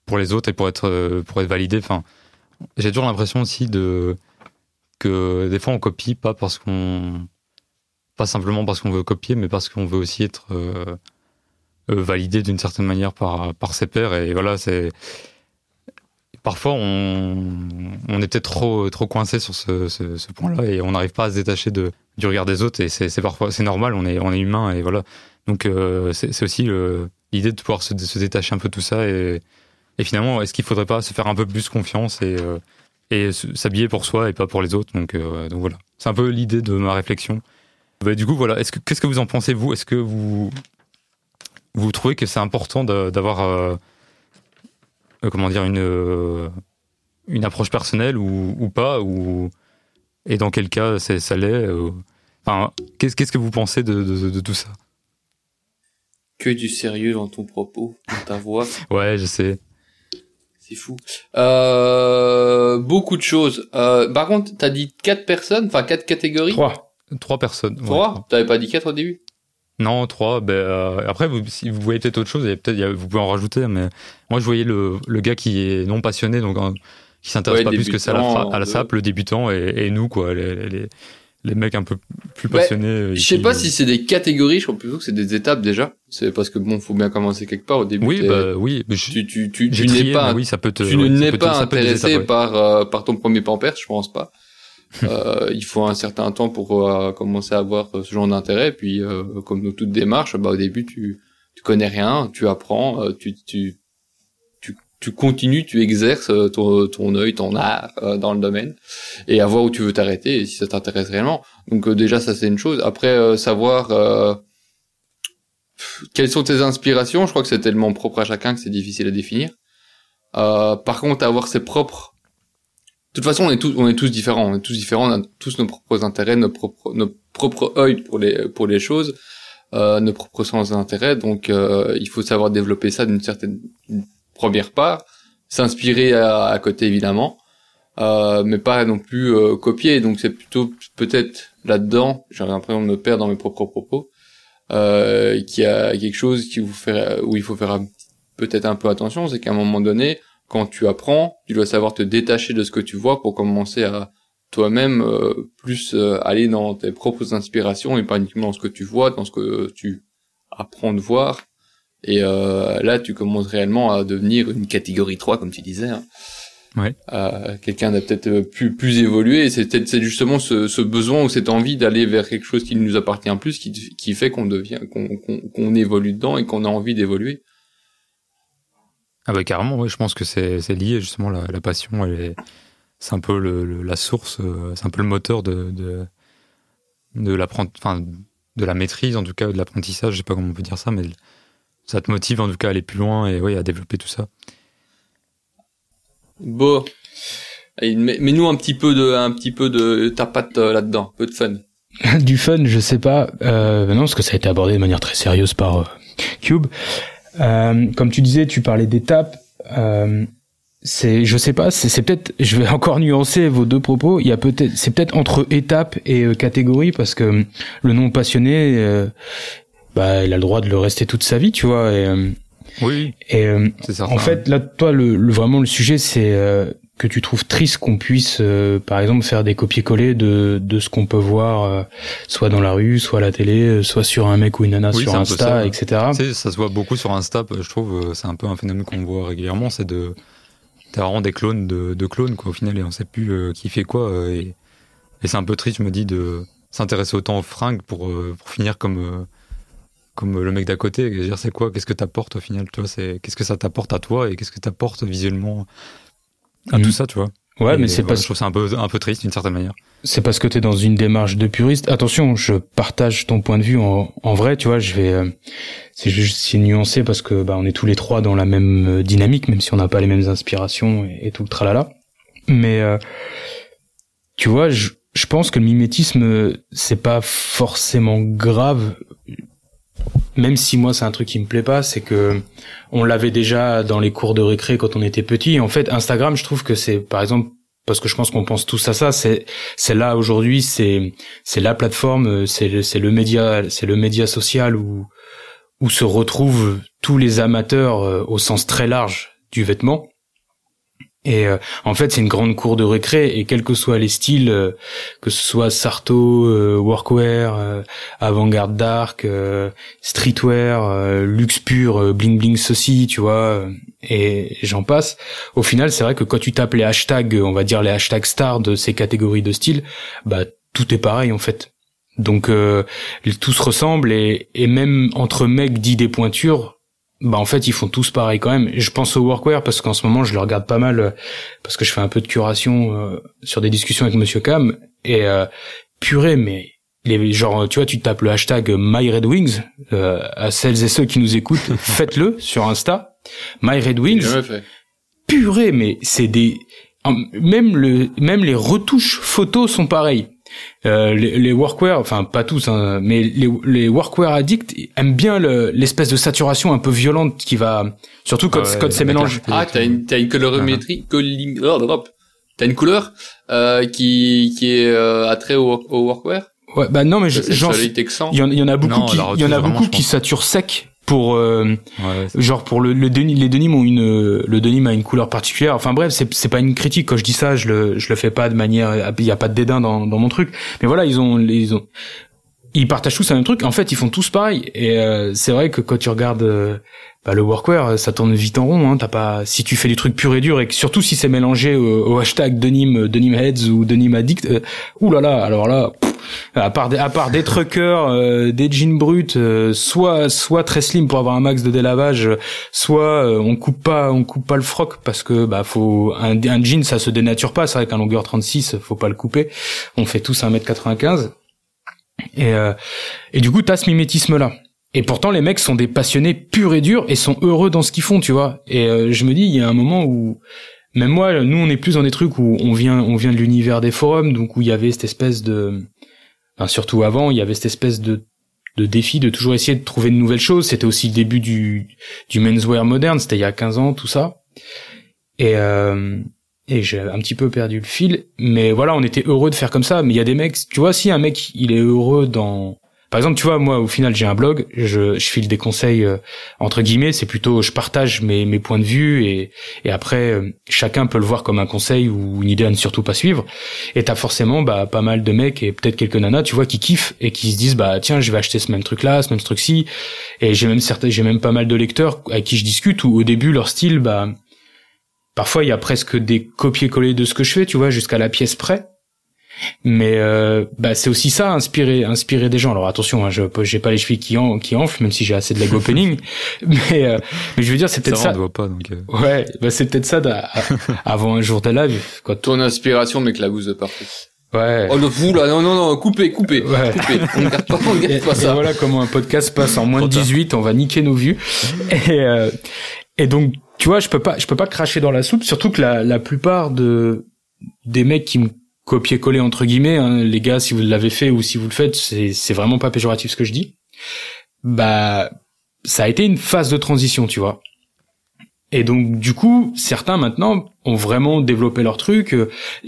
pour les autres et pour être pour être validé enfin j'ai toujours l'impression aussi de que des fois on copie pas parce qu'on pas simplement parce qu'on veut copier mais parce qu'on veut aussi être euh, euh, validé d'une certaine manière par par ses pairs. Et voilà c'est parfois on, on est peut-être trop trop coincé sur ce, ce, point-là et on n'arrive pas à se détacher de du regard des autres. Et c'est parfois c'est normal on est on est humain et voilà. Donc euh, c'est aussi l'idée de pouvoir se, se détacher un peu de tout ça et et finalement est-ce qu'il faudrait pas se faire un peu plus confiance et euh, et s'habiller pour soi et pas pour les autres? Donc euh, donc voilà. C'est un peu l'idée de ma réflexion. Bah, du coup voilà. Est-ce que qu'est-ce que vous en pensez vous? Est-ce que vous vous trouvez que c'est important d'avoir euh, comment dire une une approche personnelle ou, ou pas ou et dans quel cas ça l'est enfin qu'est-ce qu'est-ce que vous pensez de, de, de tout ça? Que du sérieux dans ton propos, dans ta voix. ouais je sais C'est fou. Euh, beaucoup de choses. Euh, par contre, t'as dit quatre personnes, enfin quatre catégories? Trois. trois personnes ouais, Trois? T'avais pas dit quatre au début? non trois ben euh, après vous, si vous voyez peut-être autre chose et peut-être vous pouvez en rajouter mais moi je voyais le le gars qui est non passionné donc euh, qui s'intéresse Ouais, pas plus que ça à la, à la de- SAP le débutant et, et nous quoi les, les, les- mecs un peu plus Ouais, passionnés euh, Je sais qui- pas si c'est des catégories, je crois plutôt que c'est des étapes déjà. C'est parce que bon, faut bien commencer quelque part au début. oui bah oui mais je- tu tu tu, tu n'es pas mais un oui ça peut te tu ouais, n'es te- pas intéressé étapes, ouais. par euh, par ton premier pampers, je pense pas. euh, il faut un certain temps pour euh, commencer à avoir euh, ce genre d'intérêt. Puis, euh, comme dans toute démarche, bah, au début, tu tu connais rien, tu apprends, euh, tu tu tu continues, tu exerces euh, ton ton œil, ton art euh, dans le domaine, et à voir où tu veux t'arrêter et si ça t'intéresse réellement. Donc euh, déjà, ça c'est une chose. Après, euh, savoir euh, quelles sont tes inspirations, je crois que c'est tellement propre à chacun que c'est difficile à définir. Euh, par contre, avoir ses propres. De toute façon, on est tous, on est tous différents. On est tous différents. On a tous nos propres intérêts, nos propres, nos propres œil pour les pour les choses, euh, nos propres sens d'intérêt. Donc, euh, il faut savoir développer ça d'une certaine première part, s'inspirer à, côté évidemment, euh, mais pas non plus euh, copier. Donc, c'est plutôt peut-être là-dedans. J'ai l'impression de me perdre dans mes propres propos. Euh, qu'il y a quelque chose qui vous fait où il faut faire peut-être un peu attention, c'est qu'à un moment donné, quand tu apprends, tu dois savoir te détacher de ce que tu vois pour commencer à toi-même euh, plus euh, aller dans tes propres inspirations et pas uniquement dans ce que tu vois, dans ce que tu apprends de voir Et euh, là, tu commences réellement à devenir une catégorie 3, comme tu disais. Hein. Ouais. Euh, Quelqu'un d'a peut-être euh, plus plus évolué. C'est peut-être c'est justement ce, ce besoin ou cette envie d'aller vers quelque chose qui nous appartient plus qui, qui fait qu'on devient qu'on qu'on qu'on évolue dedans et qu'on a envie d'évoluer. Ah bah carrément, oui, je pense que c'est c'est lié justement la, la passion, elle est- c'est un peu le, le- la source, euh, c'est un peu le moteur de de, de de la maîtrise en tout cas de l'apprentissage, je sais pas comment on peut dire ça, mais ça te motive en tout cas à aller plus loin et oui à développer tout ça. Bon. Mets-nous un petit peu de un petit peu de ta patte euh, là-dedans, un peu de fun. du fun, je sais pas. Euh, non, parce que ça a été abordé de manière très sérieuse par euh, Cube. Euh, comme tu disais, tu parlais d'étapes. Euh, c'est, je sais pas, c'est, peut-être, je vais encore nuancer vos deux propos. Il y a peut-être, c'est peut-être entre étapes et euh, catégories parce que le non passionné, euh, bah, il a le droit de le rester toute sa vie, tu vois. Et, euh, Oui, et euh, c'est certain. en fait, là, toi, le, le- vraiment le sujet, c'est euh, que tu trouves triste qu'on puisse, euh, par exemple, faire des copier-coller de, de ce qu'on peut voir, euh, soit dans la rue, soit à la télé, soit sur un mec ou une nana Oui, sur Insta, ça. etc. Tu sais, ça se voit beaucoup sur Insta, je trouve, c'est un peu un phénomène qu'on voit régulièrement, c'est de t'as vraiment des clones de, de clones quoi au final et on sait plus euh, qui fait quoi et, et c'est un peu triste je me dis de s'intéresser autant aux fringues pour pour finir comme comme le mec d'à côté dire c'est quoi qu'est-ce que t'apportes au final tu vois c'est qu'est-ce que ça t'apporte à toi et qu'est-ce que t'apportes visuellement à Mhm. tout ça tu vois? Ouais, Et mais c'est voilà, parce je trouve ça un peu un peu triste d'une certaine manière c'est parce que t'es dans une démarche de puriste. Attention, je partage ton point de vue en, en vrai, tu vois. Je vais, euh, c'est juste c'est nuancé parce que bah on est tous les trois dans la même euh, dynamique, même si on n'a pas les mêmes inspirations et, et tout le tralala. Mais euh, tu vois, je, je pense que le mimétisme euh, c'est pas forcément grave. Même si moi c'est un truc qui me plaît pas, c'est que on l'avait déjà dans les cours de récré quand on était petit. En fait, Instagram, je trouve que c'est par exemple parce que je pense qu'on pense tous à ça, c'est c'est là aujourd'hui, c'est c'est la plateforme, euh, c'est le- c'est le média, c'est le média social où où se retrouvent tous les amateurs euh, au sens très large du vêtement. Et euh, en fait, c'est une grande cour de récré et quels que soient les styles, euh, que ce soit Sarto, euh, workwear, euh, avant-garde dark, euh, streetwear, luxe pur, bling bling ceci, tu vois, et j'en passe. Au final, c'est vrai que quand tu tapes les hashtags, on va dire les hashtags stars de ces catégories de style, bah tout est pareil en fait. Donc tout se ressemble et, et même entre mecs dits des pointures, bah en fait ils font tous pareil quand même. Je pense au workwear parce qu'en ce moment je le regarde pas mal euh, parce que je fais un peu de curation euh, sur des discussions avec Monsieur Cam et euh, purée mais les genre tu vois tu tapes le hashtag My Red Wings euh, à celles et ceux qui nous écoutent faites-le sur Insta My Red Wings purée, mais c'est des même le même les retouches photos sont pareilles. Euh, les, les workwear, enfin pas tous, hein, mais les, les workwear addicts aiment bien le- l'espèce de saturation un peu violente qui va, surtout quand, Ah ouais, quand c'est mélangé. la- Ah, t'as une, t'as une colorimétrie, collim- oh, hop. t'as une couleur euh, qui qui est euh, attrait au, au workwear? Ouais, bah non, mais j'en- il y, en, y en a beaucoup Non, qui, il y en a beaucoup qui saturent sec pour euh, ouais, genre pour le, le denim, les denims ont une le denim a une couleur particulière. Enfin bref c'est c'est pas une critique. Quand je dis ça je le je le fais pas de manière il y a pas de dédain dans dans mon truc. Mais voilà ils ont ils ont ils partagent tous un même truc. En fait ils font tous pareil. Et euh, c'est vrai que quand tu regardes euh, bah, le workwear ça tourne vite en rond hein t'as pas si tu fais du truc pur et dur et que surtout si c'est mélangé au, hashtag denim denim heads ou denim addict euh, oulala alors là à part des, à part des truckers, euh, des jeans bruts, euh, soit soit très slim pour avoir un max de délavage, euh, soit euh, on coupe pas on coupe pas le froc parce que bah faut un, un jean ça se dénature pas, c'est vrai qu'un longueur 36 faut pas le couper. On fait tous 1m95 et euh, et du coup t'as ce mimétisme là. Et pourtant les mecs sont des passionnés purs et durs et sont heureux dans ce qu'ils font, tu vois. Et euh, je me dis il y a un moment où même moi, nous, on est plus dans des trucs où on vient, on vient de l'univers des forums, donc où il y avait cette espèce de, enfin, surtout avant, il y avait cette espèce de, de défi de toujours essayer de trouver de nouvelles choses. C'était aussi le début du, du menswear moderne. C'était il y a 15 ans, tout ça. Et, euh, et j'ai un petit peu perdu le fil. Mais voilà, on était heureux de faire comme ça. Mais il y a des mecs, tu vois, si un mec, il est heureux dans, Par exemple, tu vois, moi, au final, j'ai un blog, je, file des conseils euh, entre guillemets. C'est plutôt, je partage mes, points de vue et, après, euh, chacun peut le voir comme un conseil ou une idée à ne surtout pas suivre. Et t'as forcément, bah, pas mal de mecs et peut-être quelques nanas, tu vois, qui kiffent et qui se disent, bah, tiens, je vais acheter ce même truc-là, ce même truc-ci. Et j'ai même j'ai même pas mal de lecteurs avec qui je discute où au début leur style, bah, parfois il y a presque des copier-coller de ce que je fais, tu vois, jusqu'à la pièce près. Mais euh, bah c'est aussi ça inspirer inspirer des gens. Alors attention, hein, je j'ai pas les chevilles qui en, qui enflent même si j'ai assez de leg opening. mais euh, mais je veux dire c'est peut-être ça. Voit pas donc. euh. Ouais, bah c'est peut-être ça avant un jour de live quand Ton inspiration m'éclabousse de partout. ouais. Oh, le fou, là, non, non, non, coupez, coupez, Ouais. coupez. On ne garde pas, on garde pas et ça. voilà comment un podcast passe en moins de Trop tard. 18, on va niquer nos vues. Et, euh, et donc, tu vois, je peux pas, je peux pas cracher dans la soupe, surtout que la, la plupart de des mecs qui me copier-coller entre guillemets, hein, les gars, si vous l'avez fait ou si vous le faites, c'est vraiment pas péjoratif ce que je dis. Bah, ça a été une phase de transition, tu vois. Et donc du coup, certains maintenant ont vraiment développé leur truc.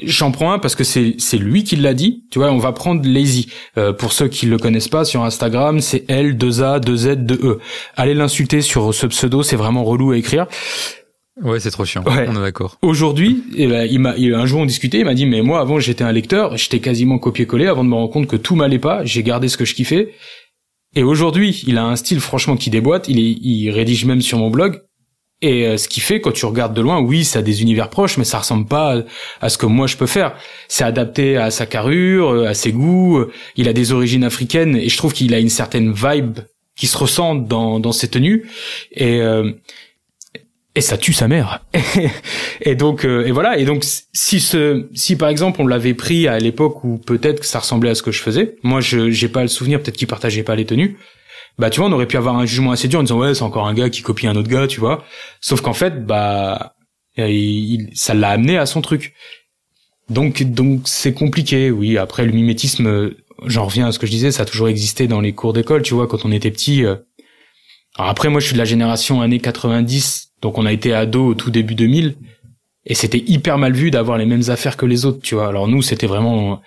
J'en prends un parce que c'est c'est lui qui l'a dit. Tu vois, on va prendre Lazy. Euh, pour ceux qui le connaissent pas, sur Instagram, c'est L 2 A 2 Z 2 E. Allez l'insulter sur ce pseudo, c'est vraiment relou à écrire. Ouais, c'est trop chiant. Ouais. On est d'accord. Aujourd'hui, eh ben, il m'a un jour on discutait, il m'a dit mais moi avant j'étais un lecteur, j'étais quasiment copié-collé avant de me rendre compte que tout m'allait pas, j'ai gardé ce que je kiffais. Et aujourd'hui, il a un style franchement qui déboîte, il est, il rédige même sur mon blog. Et euh, ce qui fait quand tu regardes de loin, oui, ça a des univers proches, mais ça ressemble pas à, à ce que moi je peux faire. C'est adapté à sa carrure, euh, à ses goûts. Il a des origines africaines et je trouve qu'il a une certaine vibe qui se ressent dans dans ses tenues. Et euh, et ça tue sa mère. et donc euh, et voilà et donc si ce si par exemple on l'avait pris à l'époque où peut-être que ça ressemblait à ce que je faisais, moi je j'ai pas le souvenir peut-être qu'il partageait pas les tenues. Bah tu vois, on aurait pu avoir un jugement assez dur en disant ouais, c'est encore un gars qui copie un autre gars, tu vois. Sauf qu'en fait bah il, il- ça l'a amené à son truc. Donc donc c'est compliqué, oui. Après le mimétisme, euh, j'en reviens à ce que je disais, ça a toujours existé dans les cours d'école, tu vois, quand on était petit. euh. Alors après moi je suis de la génération années 90, donc on a été ado au tout début 2000 et c'était hyper mal vu d'avoir les mêmes affaires que les autres, tu vois. Alors nous c'était vraiment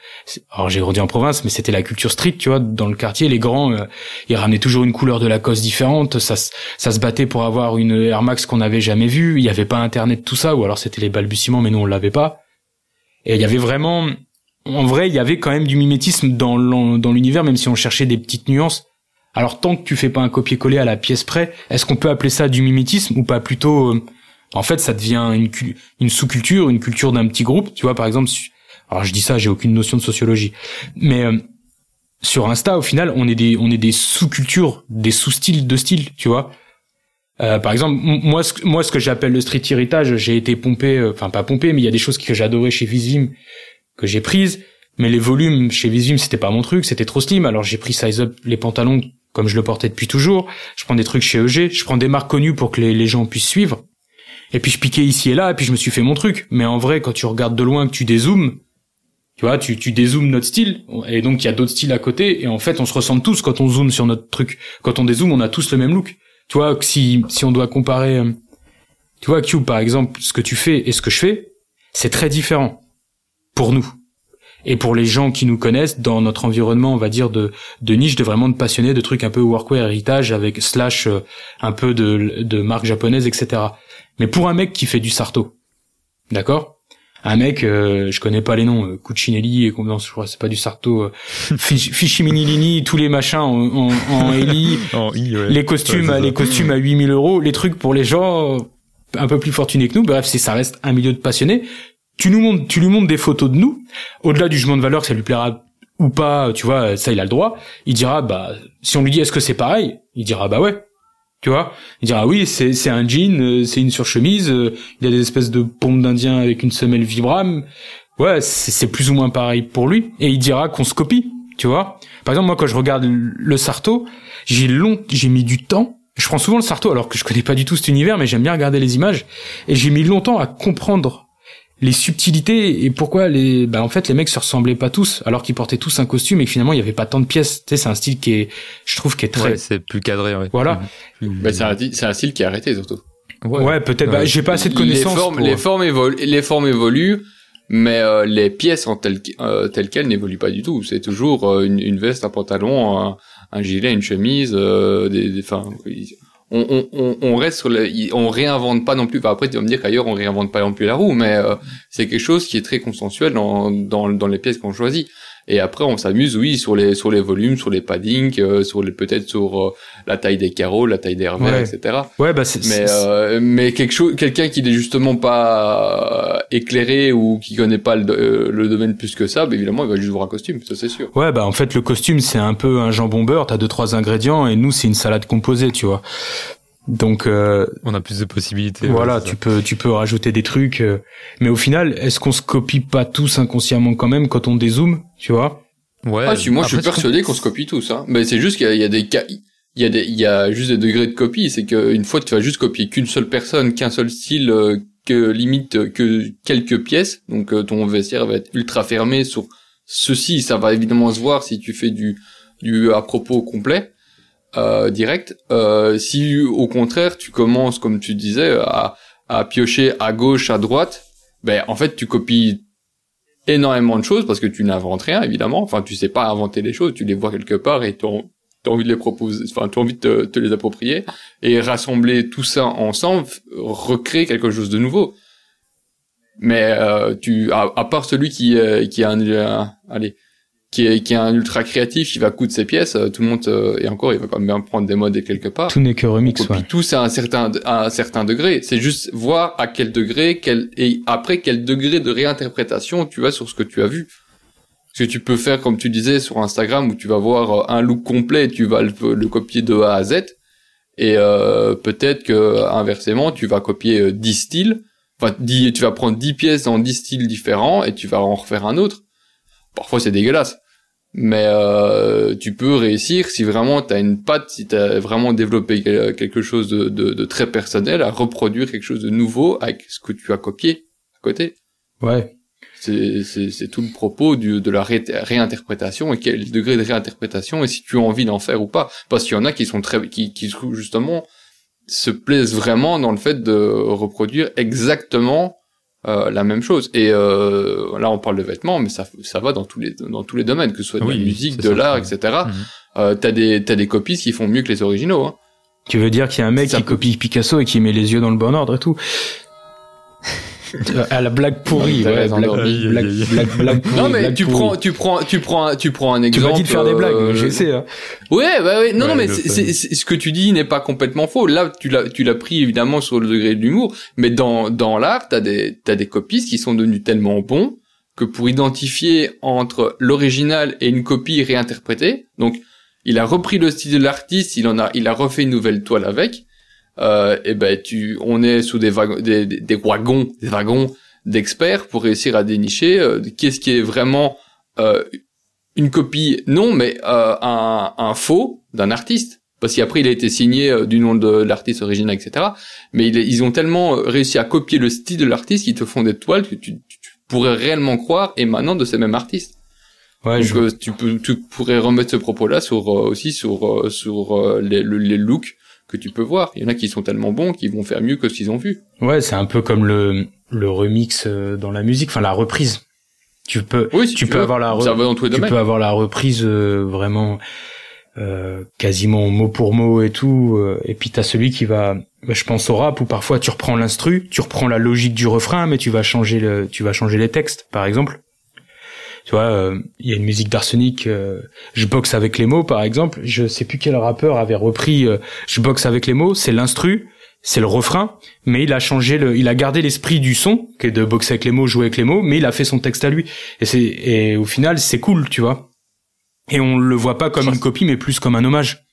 alors j'ai grandi en province mais c'était la culture street, tu vois, dans le quartier les grands euh, ils ramenaient toujours une couleur de Lacoste différente, ça ça se battait pour avoir une Air Max qu'on n'avait jamais vue, il y avait pas internet tout ça ou alors c'était les balbutiements mais nous on l'avait pas. Et il y avait vraiment en vrai, il y avait quand même du mimétisme dans l'univers même si on cherchait des petites nuances. Alors tant que tu fais pas un copier-coller à la pièce près, est-ce qu'on peut appeler ça du mimétisme ou pas plutôt euh, en fait ça devient une une sous-culture, une culture d'un petit groupe, tu vois par exemple alors je dis ça, j'ai aucune notion de sociologie. Mais euh, sur Insta au final, on est des on est des sous-cultures, des sous-styles de style, tu vois. Euh, par exemple, moi, ce, moi, ce que j'appelle le street héritage, j'ai été pompé, euh, enfin pas pompé, mais il y a des choses que j'adorais chez Visvim que j'ai prises, mais les volumes chez Visvim c'était pas mon truc, c'était trop slim, alors j'ai pris size up les pantalons comme je le portais depuis toujours. Je prends des trucs chez EG, je prends des marques connues pour que les, gens puissent suivre. Et puis je piquais ici et là, et puis je me suis fait mon truc. Mais en vrai, quand tu regardes de loin, que tu dézoomes, tu vois, tu, tu dézoomes notre style, et donc il y a d'autres styles à côté, et en fait on se ressemble tous quand on zoome sur notre truc. Quand on dézoome, on a tous le même look. Tu vois, si, si on doit comparer, euh, tu vois, Cube par exemple, ce que tu fais et ce que je fais, c'est très différent. Pour nous. Et pour les gens qui nous connaissent dans notre environnement, on va dire, de, de niche, de vraiment de passionnés, de trucs un peu workwear, héritage, avec slash euh, un peu de, de marque japonaise, etc. Mais pour un mec qui fait du sarto, d'accord? Un mec, euh, je connais pas les noms, euh, Cuccinelli et combien, je crois, c'est pas du Sarto, euh, Fishiminilini, tous les machins en, en, en Eli, i, ouais. les costumes, Ouais, les costumes à 8000 euros, les trucs pour les gens euh, un peu plus fortunés que nous. Bref, c'est ça reste un milieu de passionnés. Tu nous montres, tu lui montres des photos de nous. Au-delà du jugement de valeur, ça lui plaira ou pas, tu vois, ça il a le droit. Il dira, bah, si on lui dit est-ce que c'est pareil, il dira bah ouais. Tu vois, il dira oui, c'est c'est un jean, euh, c'est une surchemise, euh, il y a des espèces de pompes d'Indien avec une semelle Vibram. Ouais, c'est c'est plus ou moins pareil pour lui. Et il dira qu'on se copie, tu vois? Par exemple, moi quand je regarde le Sarto, j'ai long, j'ai mis du temps. Je prends souvent le Sarto alors que je connais pas du tout cet univers, mais j'aime bien regarder les images. Et j'ai mis longtemps à comprendre les subtilités et pourquoi les, bah en fait les mecs se ressemblaient pas tous alors qu'ils portaient tous un costume et que finalement il y avait pas tant de pièces. Tu sais, c'est un style qui est, je trouve, qui est très, Ouais, c'est plus cadré, ouais. Voilà. Plus- Bah, c'est un, c'est un style qui est arrêté surtout. ouais, peut-être. Bah, Ouais. j'ai pas assez de connaissances. Les formes, pour- les formes évoluent, les formes évoluent. mais euh, les pièces en telles euh, telles quelles n'évoluent pas du tout. C'est toujours euh, une, une, veste, un pantalon, un, un gilet, une chemise, des, des fin, on, on, on, reste sur le, on réinvente pas non plus. Enfin, après, tu vas me dire qu'ailleurs on réinvente pas non plus la roue, mais c'est quelque chose qui est très consensuel dans dans, dans les pièces qu'on choisit. Et après, on s'amuse, oui, sur les sur les volumes, sur les paddings, euh, sur les peut-être sur euh, la taille des carreaux, la taille des revers, etc. Ouais, bah c'est. Mais euh, mais quelque chose, quelqu'un qui n'est justement pas éclairé ou qui connaît pas le, le domaine plus que ça, bah, évidemment, il va juste voir un costume, ça c'est sûr. Ouais, bah en fait, le costume c'est un peu un jambon beurre. T'as deux trois ingrédients et nous c'est une salade composée, tu vois. Donc euh, on a plus de possibilités. Voilà, tu peux tu peux rajouter des trucs, euh, mais au final, est-ce qu'on se copie pas tous inconsciemment quand même quand on dézoome, tu vois? Ouais. Ah, si, moi je suis persuadé qu'on se copie tous. Hein. Mais c'est juste qu'il y, a des cas, il y a des il y a juste des degrés de copie. C'est qu'une fois tu vas juste copier qu'une seule personne, qu'un seul style, euh, que limite que quelques pièces. Donc ton vestiaire va être ultra fermé sur ceci. Ça va évidemment se voir si tu fais du du à propos complet euh, direct. Euh, si au contraire tu commences, comme tu disais, à, à piocher à gauche, à droite, ben en fait tu copies énormément de choses parce que tu n'inventes rien évidemment. Enfin tu sais pas inventer les choses, tu les vois quelque part et tu as envie de les proposer, enfin tu as envie de te, les approprier et rassembler tout ça ensemble, recréer quelque chose de nouveau. Mais euh, tu, à, part celui qui qui a un, un allez qui est, qui est un ultra créatif, il va coudre ses pièces, euh, tout le monde, euh, et encore, il va quand même bien prendre des modes et quelque part. Tout n'est que remix, ouais. Tout c'est à un certain, à un certain degré. C'est juste voir à quel degré, quel, et après quel degré de réinterprétation tu as sur ce que tu as vu. Parce que tu peux faire, comme tu disais, sur Instagram, où tu vas voir euh, un look complet, tu vas le, copier de A à Z, et euh, peut-être que inversement, tu vas copier 10 styles, enfin, 10, tu vas prendre 10 pièces dans 10 styles différents, et tu vas en refaire un autre. Parfois, c'est dégueulasse mais euh, tu peux réussir si vraiment tu as une patte, si tu as vraiment développé quelque chose de, de, de, très personnel, à reproduire quelque chose de nouveau avec ce que tu as copié à côté. Ouais. C'est tout le propos du, de la réinterprétation et quel degré de réinterprétation et si tu as envie d'en faire ou pas. Parce qu'il y en a qui sont très, qui, qui justement se plaisent vraiment dans le fait de reproduire exactement euh, la même chose. Et euh, là, on parle de vêtements, mais ça, ça va dans tous les dans tous les domaines, que ce soit de la musique, de l'art, etc. Mhm. Euh, t'as des t'as des copies qui font mieux que les originaux. Hein. Tu veux dire qu'il y a un mec qui copie Picasso et qui met les yeux dans le bon ordre et tout? À la blague pourrie, ouais, Non mais tu prends, tu prends, tu prends, tu prends un exemple. Tu m'as dit de faire des blagues, euh... j'essaie. Hein. Ouais, bah ouais, non, non, mais c'est, ce que tu dis n'est pas complètement faux. Là, tu l'as, tu l'as pris évidemment sur le degré de l'humour, mais dans dans l'art, t'as des t'as des copistes qui sont devenus tellement bons que pour identifier entre l'original et une copie réinterprétée, donc il a repris le style de l'artiste, il en a, il a refait une nouvelle toile avec euh, et ben tu, on est sous des wagons, des, des, wagons, des wagons d'experts pour réussir à dénicher euh, qu'est-ce qui est vraiment euh, une copie, non, mais euh, un, un faux d'un artiste. Parce qu'après, il a été signé euh, du nom de l'artiste original, etc. Mais ils ont tellement réussi à copier le style de l'artiste qu'ils te font des toiles que tu, tu, pourrais réellement croire émanant de ces mêmes artistes. Ouais, Donc, je... tu, peux, tu pourrais remettre ce propos-là sur aussi sur sur les, les looks que tu peux voir. Il y en a qui sont tellement bons qu'ils vont faire mieux que ce qu'ils ont vu. Ouais, c'est un peu comme le, le remix euh, dans la musique, enfin la reprise. Tu peux, tu, peux avoir la, tu peux avoir la reprise euh, vraiment euh, quasiment mot pour mot et tout. Euh, et puis t'as celui qui va, bah, je pense au rap où parfois tu reprends l'instru, tu reprends la logique du refrain, mais tu vas changer le, tu vas changer les textes, par exemple tu vois, euh, il y a une musique d'arsenic, euh, je boxe avec les mots par exemple, je sais plus quel rappeur avait repris euh, je boxe avec les mots, c'est l'instru, c'est le refrain, mais il a changé le, il a gardé l'esprit du son, qui est de boxer avec les mots, jouer avec les mots, mais il a fait son texte à lui. Et c'est, et au final, c'est cool, tu vois. Et on le voit pas comme une copie, mais plus comme un hommage.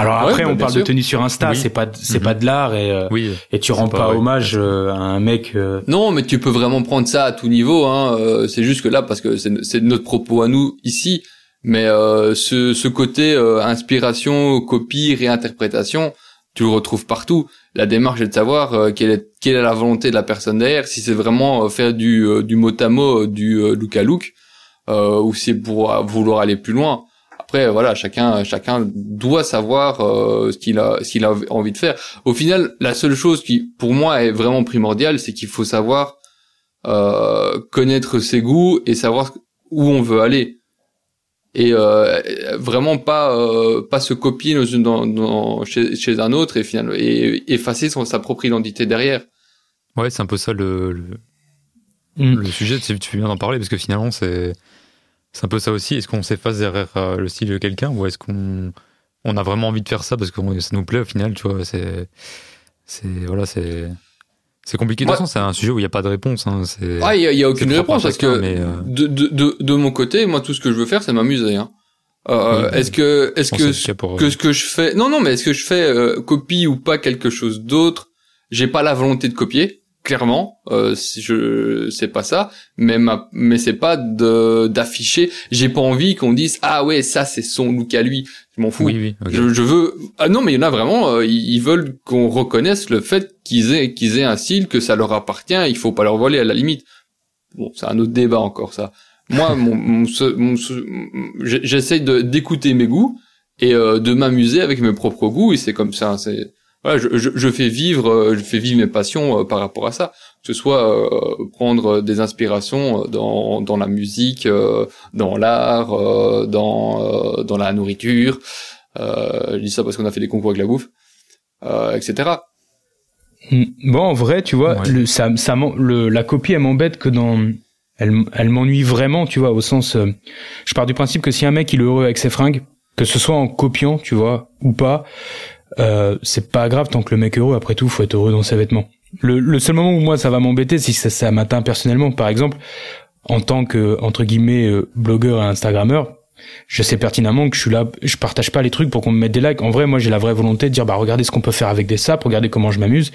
Alors après, bah, on parle de tenue sur Insta, c'est pas c'est mhm. pas de l'art et euh, oui, et tu rends pas, hommage euh, à un mec. Euh. Non, mais tu peux vraiment prendre ça à tout niveau. Hein. c'est juste que là, parce que c'est notre propos à nous ici, mais ce ce côté inspiration, copie, réinterprétation, tu le retrouves partout. La démarche est de savoir quelle est quelle est la volonté de la personne derrière. Si c'est vraiment faire du du mot à mot, du look à look, ou c'est pour vouloir aller plus loin après, voilà, chacun, chacun doit savoir euh, ce qu'il a, ce qu'il a envie de faire. Au final, la seule chose qui, pour moi, est vraiment primordiale, c'est qu'il faut savoir euh, connaître ses goûts et savoir où on veut aller et euh, vraiment pas euh, pas se copier dans, dans, chez, chez, un autre et finalement et effacer son, sa propre identité derrière. Ouais, c'est un peu ça le le, mm. le sujet. Tu bien d'en parler parce que finalement c'est c'est un peu ça aussi. Est-ce qu'on s'efface derrière euh, le style de quelqu'un ou est-ce qu'on on a vraiment envie de faire ça parce que ça nous plaît au final, tu vois C'est c'est voilà c'est c'est compliqué. De toute façon, c'est un sujet où il n'y a pas de réponse. Hein. Ah, il n'y a, aucune réponse parce que euh, de, de, de, de, mon côté, moi, tout ce que je veux faire, c'est m'amuser. Hein. Euh, est-ce que, est-ce que, que ce que je fais, non, non, mais est-ce que je fais euh, copie ou pas quelque chose d'autre? J'ai pas la volonté de copier clairement euh, je c'est pas ça mais ma, mais c'est pas de d'afficher. J'ai pas envie qu'on dise ah ouais ça c'est son look à lui. Je m'en fous. Oui, oui, je, je, veux ah non mais il y en a vraiment euh, ils veulent qu'on reconnaisse le fait qu'ils aient qu'ils aient un style que ça leur appartient il faut pas leur voler à la limite. Bon c'est un autre débat encore ça. Moi mon, mon, mon, j'essaye de d'écouter mes goûts et euh, de m'amuser avec mes propres goûts et c'est comme ça c'est voilà, je, je, je, fais vivre, euh, je fais vivre mes passions euh, par rapport à ça. Que ce soit euh, prendre des inspirations dans, dans la musique, dans l'art, dans, dans la nourriture. je dis ça parce qu'on a fait des concours avec la bouffe, etc. Hmm. Bon, en vrai, tu vois, le, ça, ça, le, la copie, elle m'embête que dans, elle, elle m'ennuie vraiment, tu vois, au sens, je pars du principe que si un mec il est heureux avec ses fringues, que ce soit en copiant, tu vois, ou pas, euh, c'est pas grave tant que le mec est heureux. Après tout, faut être heureux dans ses vêtements. Le, le seul moment où moi ça va m'embêter, si ça, ça m'atteint personnellement, par exemple, en tant que entre guillemets euh, blogueur et instagrammeur, je sais pertinemment que je suis là, je partage pas les trucs pour qu'on me mette des likes. En vrai, moi j'ai la vraie volonté de dire bah regardez ce qu'on peut faire avec des saps, regardez comment je m'amuse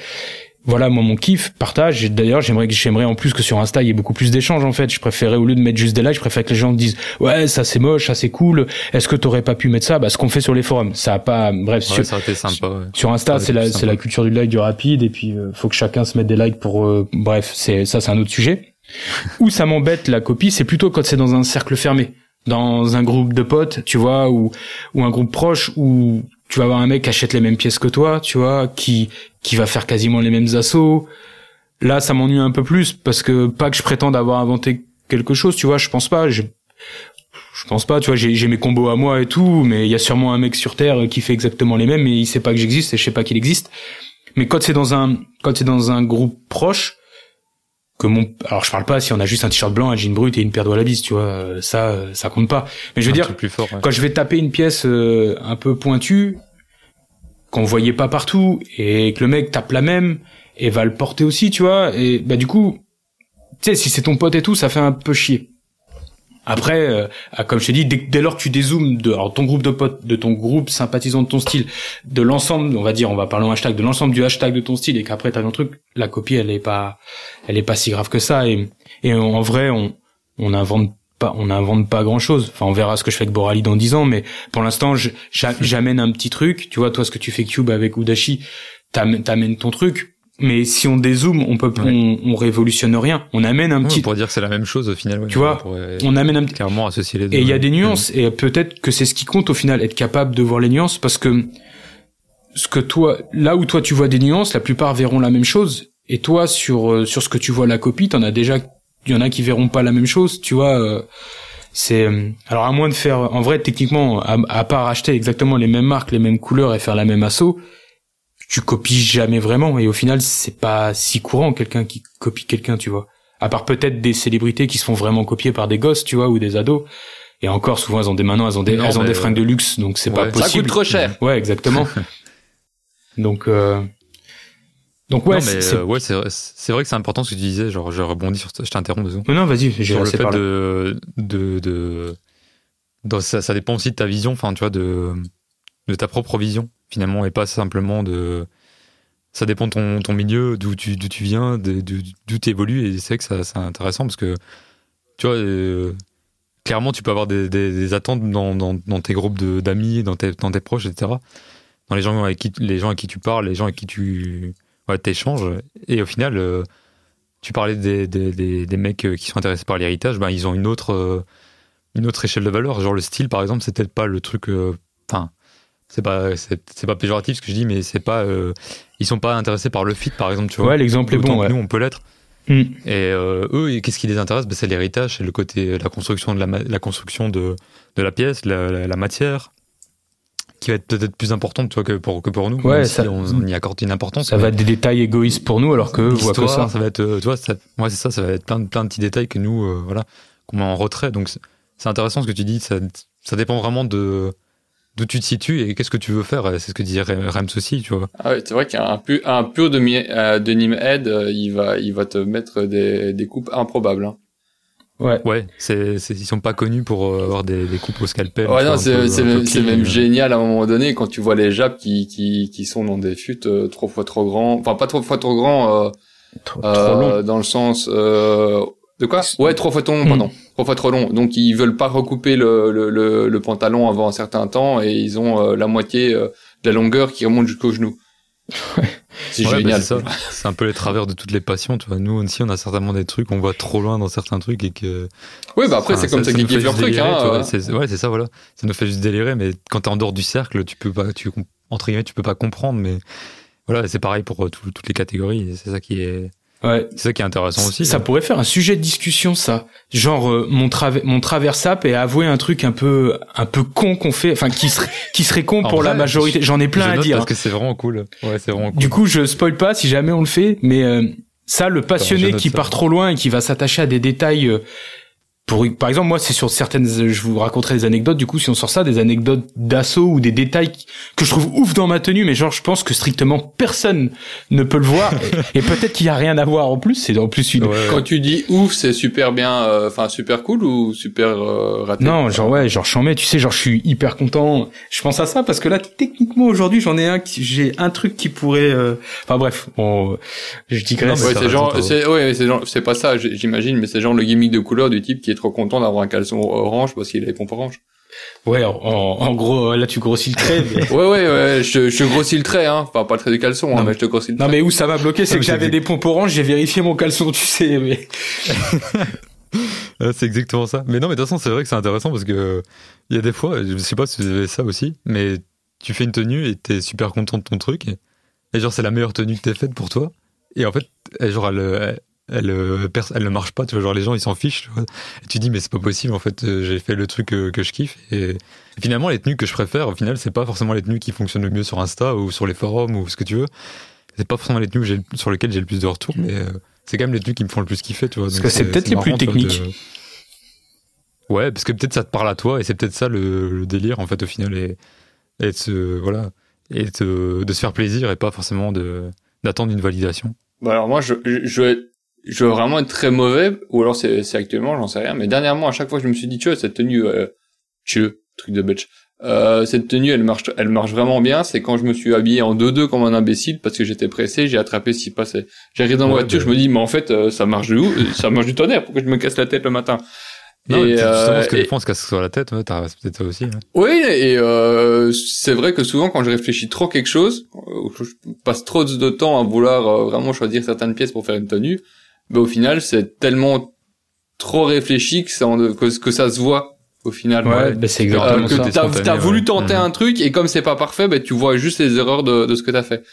voilà moi mon kiff partage. D'ailleurs j'aimerais j'aimerais en plus que sur Insta il y ait beaucoup plus d'échanges en fait. Je préférais au lieu de mettre juste des likes je préfère que les gens disent ouais ça c'est moche ça c'est cool. Est-ce que t'aurais pas pu mettre ça? Bah ce qu'on fait sur les forums. Ça a pas bref sur, ça sympa, sur Insta c'est la c'est la culture du like du rapide. Et puis euh, faut que chacun se mette des likes pour euh, bref c'est ça c'est un autre sujet. Où ça m'embête la copie c'est plutôt quand c'est dans un cercle fermé. Dans un groupe de potes, tu vois, ou ou un groupe proche où tu vas avoir un mec qui achète les mêmes pièces que toi, tu vois, qui qui va faire quasiment les mêmes assauts. Là, ça m'ennuie un peu plus parce que pas que je prétende avoir inventé quelque chose, tu vois, je pense pas. Je, je pense pas, tu vois, j'ai mes combos à moi et tout, mais il y a sûrement un mec sur terre qui fait exactement les mêmes, mais il sait pas que j'existe et je sais pas qu'il existe. Mais quand c'est dans un quand c'est dans un groupe proche, que mon alors je parle pas si on a juste un t-shirt blanc un jean brut et une paire de wallabies tu vois ça ça compte pas mais je veux dire plus fort, quand je vais taper une pièce euh, un peu pointue qu'on voyait pas partout et que le mec tape la même et va le porter aussi tu vois et bah du coup tu sais si c'est ton pote et tout ça fait un peu chier après, euh, comme je t'ai dit, dès, lors que tu dézoomes de alors, ton groupe de potes, de ton groupe sympathisant de ton style, de l'ensemble, on va dire, on va parler en hashtag, de l'ensemble du hashtag de ton style, et qu'après t'as un truc, la copie, elle est pas, elle est pas si grave que ça. Et, et en vrai, on, on invente pas, on invente pas grand chose. Enfin, on verra ce que je fais avec Borali dans 10 ans, mais pour l'instant, j'amène un petit truc. Tu vois, toi, ce que tu fais Cube avec Udashi, t'amènes ton truc mais si on dézoome, on peut, on, on, révolutionne rien. On amène un petit. On pourrait dire que c'est la même chose au final. tu vois, on, amène un petit. Clairement associer les deux. Et il y a des nuances. Et peut-être que c'est ce qui compte au final, être capable de voir les nuances, parce que ce que toi, là où toi tu vois des nuances, la plupart verront la même chose. Et toi, sur euh, sur ce que tu vois la copie, t'en as déjà, il y en a qui verront pas la même chose. Tu vois. Euh, c'est euh, alors à moins de faire en vrai techniquement à, à part acheter exactement les mêmes marques les mêmes couleurs et faire la même assaut tu copies jamais vraiment. Et au final c'est pas si courant quelqu'un qui copie quelqu'un tu vois. À part peut-être des célébrités qui se font vraiment copier par des gosses tu vois ou des ados. Et encore souvent elles ont des maintenant elles ont des elles ont des fringues de luxe donc c'est pas possible ça coûte trop cher. Ouais exactement. Donc euh... donc ouais c'est euh, ouais c'est vrai que c'est important ce que tu disais genre je rebondis sur je t'interromps deux non vas-y sur le fait de de, de... ça, ça dépend aussi de ta vision enfin tu vois de de ta propre vision finalement et pas simplement de ça dépend de ton, ton milieu d'où tu, tu viens d'où tu évolues et c'est que ça c'est intéressant parce que tu vois euh, clairement tu peux avoir des, des, attentes dans, dans, dans, tes groupes d'amis dans tes, dans tes proches etc dans les gens avec qui les gens à qui tu parles les gens avec qui tu ouais, t'échanges et au final euh, tu parlais des, des, des, mecs qui sont intéressés par l'héritage ben ils ont une autre euh, une autre échelle de valeur. Genre le style par exemple c'est peut-être pas le truc enfin c'est pas c'est pas péjoratif ce que je dis mais c'est pas euh, ils sont pas intéressés par le fit par exemple tu vois. Ouais l'exemple est bon ouais. nous on peut l'être. Mm. Et euh, eux, qu'est-ce qui les intéresse? Ben, C'est l'héritage, c'est le côté, la construction de la, ma- la construction de, de la pièce, la, la- la matière, qui va être peut-être plus importante tu vois, que pour que pour nous. Ouais, même ça- si on, on y accorde une importance. Ça va être des détails égoïstes pour nous, alors qu'eux voient que ça. ça va être, euh, tu vois, ça, ouais, c'est ça, ça va être plein de, plein de petits détails que nous, euh, voilà, qu'on met en retrait. Donc, c'est- intéressant ce que tu dis. Ça, ça dépend vraiment de d'où tu te situes et qu'est-ce que tu veux faire. C'est ce que disait Rems aussi, tu vois. Ah ouais, c'est vrai qu'un pu- un pur de, euh, Nim Head, euh, il va, il va te mettre des, des coupes improbables. Hein. Ouais. Ouais, c'est, c'est, ils sont pas connus pour euh, avoir des, des coupes au scalpel. Ouais, non, c'est peu- c'est même, c'est même euh. génial à un moment donné quand tu vois les japs qui, qui, qui sont dans des fûts euh, trois fois trop grands, enfin pas trois fois trop grands, euh, Trop, euh, trop long. dans le sens euh, de quoi? Ouais, trois fois trop long, Hmm. pardon, trois fois trop long. Donc ils veulent pas recouper le, le, le, le pantalon avant un certain temps et ils ont euh, la moitié euh, de la longueur qui remonte jusqu'au genou. C'est Ouais, bah, génial. c'est ça. C'est un peu les travers de toutes les passions, tu vois. Nous aussi, on a certainement des trucs, on va trop loin dans certains trucs et que. Oui, bah après c'est comme ça, nous qu'ils kiffent leur truc. Hein. C'est- Ouais, c'est ça, voilà. Ça nous fait juste délirer, mais quand t'es en dehors du cercle, tu peux pas, tu, entre guillemets, tu peux pas comprendre, mais voilà, c'est pareil pour euh, tout- toutes les catégories. C'est ça qui est, Ouais. c'est ça qui est intéressant aussi. Ça hein. pourrait faire un sujet de discussion, ça. Genre euh, mon trave mon traversap et avouer un truc un peu un peu con qu'on fait, enfin qui serait qui serait con pour la majorité. J'en ai plein Je à dire. Parce que c'est vraiment cool. Ouais, c'est vraiment cool. Du coup, je spoil pas si jamais on le fait, mais euh, ça, le passionné qui part trop loin et qui va s'attacher à des détails. Pour, par exemple, moi, c'est sur certaines, je vous raconterai des anecdotes. Du coup, si on sort ça, des anecdotes d'assaut ou des détails que je trouve ouf dans ma tenue, mais genre, je pense que strictement personne ne peut le voir. et et peut-être qu'il y a rien à voir en plus. C'est en plus une. Ouais. Quand tu dis ouf, c'est super bien, euh, enfin super cool ou super euh, raté? Non, genre ouais, genre mets, tu sais, genre je suis hyper content. Je pense à ça parce que là, techniquement aujourd'hui, j'en ai un, qui- j'ai un truc qui pourrait. euh, Enfin bref, bon, je digresse. Ouais, c'est genre, c'est ouais, c'est genre, c'est pas ça, j'imagine, mais c'est genre le gimmick de couleur du type qui est trop content d'avoir un caleçon orange parce qu'il a les pompes oranges. Ouais, en, gros, là tu grossis le trait. mais- Ouais, ouais, ouais, je, je grossis le trait, hein, enfin pas le trait du caleçon, hein, mais je te grossis le trait. Non mais où ça m'a bloqué, c'est que j'avais des pompes oranges, j'ai vérifié mon caleçon, tu sais. Mais... Ouais, c'est exactement ça. Mais non, mais de toute façon, c'est vrai que c'est intéressant parce que il y a des fois, je sais pas si vous avez ça aussi, mais tu fais une tenue et t'es super content de ton truc et, et genre c'est la meilleure tenue que t'aies faite pour toi et en fait, genre elle, elle, elle, euh, pers- elle ne marche pas, tu vois, genre les gens ils s'en fichent, tu vois. Et tu dis mais c'est pas possible en fait, euh, j'ai fait le truc que, que je kiffe et, finalement les tenues que je préfère, au final c'est pas forcément les tenues qui fonctionnent le mieux sur Insta ou sur les forums ou ce que tu veux. C'est pas forcément les tenues sur lesquelles j'ai le plus de retours, mais euh, c'est quand même les tenues qui me font le plus kiffer, tu vois. Parce que c'est peut-être les plus vois, de- techniques. Ouais, parce que peut-être ça te parle à toi et c'est peut-être ça le, le délire en fait au final et, et de se voilà et de, de se faire plaisir et pas forcément de d'attendre une validation. Bah alors moi, je, je, je je vais vraiment être très mauvais, ou alors c'est, c'est actuellement, j'en sais rien, mais dernièrement, à chaque fois, je me suis dit, tu vois, cette tenue, euh, tu truc de bitch, euh, cette tenue, elle marche, elle marche vraiment bien, c'est quand je me suis habillé en 2-2 comme un imbécile, parce que j'étais pressé, j'ai attrapé ce qui passait. J'arrive dans la Ouais, voiture, je me dis, mais en fait, euh, ça marche de où Ça marche du tonnerre, pourquoi je me casse la tête le matin? Non, Et, justement euh, parce que et- des fois on se casse sur la tête, ouais, t'as c'est peut-être ça aussi. hein. Oui, et euh, c'est vrai que souvent quand je réfléchis trop quelque chose, euh, je passe trop de temps à vouloir euh, vraiment choisir certaines pièces pour faire une tenue, mais au final c'est tellement trop réfléchi que ça, que, que ça se voit au final. Ouais, Ouais. bah, c'est Euh, exactement que ça. t'es t'as voulu tenter Mhm. un truc et comme c'est pas parfait, ben tu vois juste les erreurs de, de ce que t'as fait.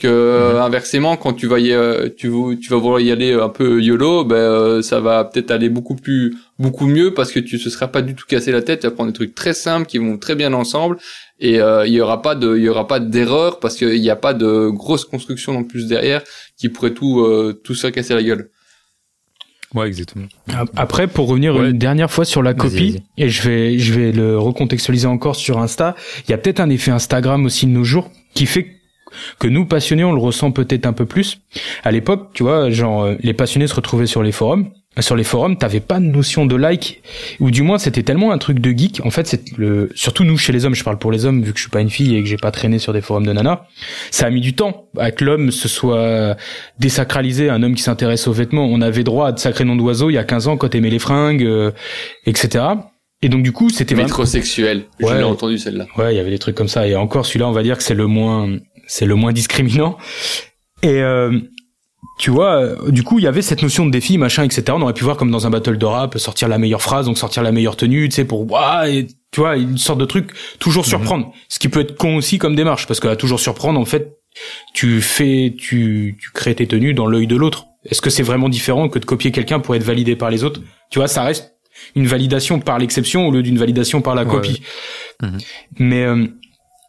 Que euh, inversement, quand tu vas y, euh, tu, tu vas vouloir y aller un peu yolo, ben euh, ça va peut-être aller beaucoup plus beaucoup mieux parce que tu se seras pas du tout cassé la tête. Tu vas prendre des trucs très simples qui vont très bien ensemble et euh, il y aura pas de il y aura pas d'erreur parce qu'il n'y a pas de grosse construction en plus derrière qui pourrait tout euh, tout ça casser la gueule. Ouais, exactement. Après, pour revenir Ouais. une dernière fois sur la copie, vas-y. et je vais, je vais le recontextualiser encore sur Insta, il y a peut-être un effet Instagram aussi de nos jours qui fait que nous, passionnés, on le ressent peut-être un peu plus. À l'époque, tu vois, genre, euh, les passionnés se retrouvaient sur les forums. Sur les forums, t'avais pas de notion de like, ou du moins c'était tellement un truc de geek. En fait, c'est le, surtout nous chez les hommes, je parle pour les hommes vu que je suis pas une fille et que j'ai pas traîné sur des forums de nana. Ça a mis du temps à que l'homme se soit désacralisé, un homme qui s'intéresse aux vêtements. On avait droit à de sacrés noms d'oiseaux il y a 15 ans quand t'aimais les fringues, euh, etc. Et donc du coup, c'était vraiment... Métrosexuel. Je Ouais. l'ai entendu celle-là. Ouais, il y avait des trucs comme ça. Et encore, celui-là, on va dire que c'est le moins, c'est le moins discriminant. Et euh, tu vois, du coup, il y avait cette notion de défi, machin, etc. On aurait pu voir comme dans un battle de rap, sortir la meilleure phrase, donc sortir la meilleure tenue, tu sais, pour et tu vois, une sorte de truc toujours surprendre. Ce qui peut être con aussi comme démarche, parce que à toujours surprendre, en fait, tu fais, tu, tu crées tes tenues dans l'œil de l'autre. Est-ce que c'est vraiment différent que de copier quelqu'un pour être validé par les autres? Tu vois, ça reste une validation par l'exception au lieu d'une validation par la Ouais, copie. Mhm. Mais euh,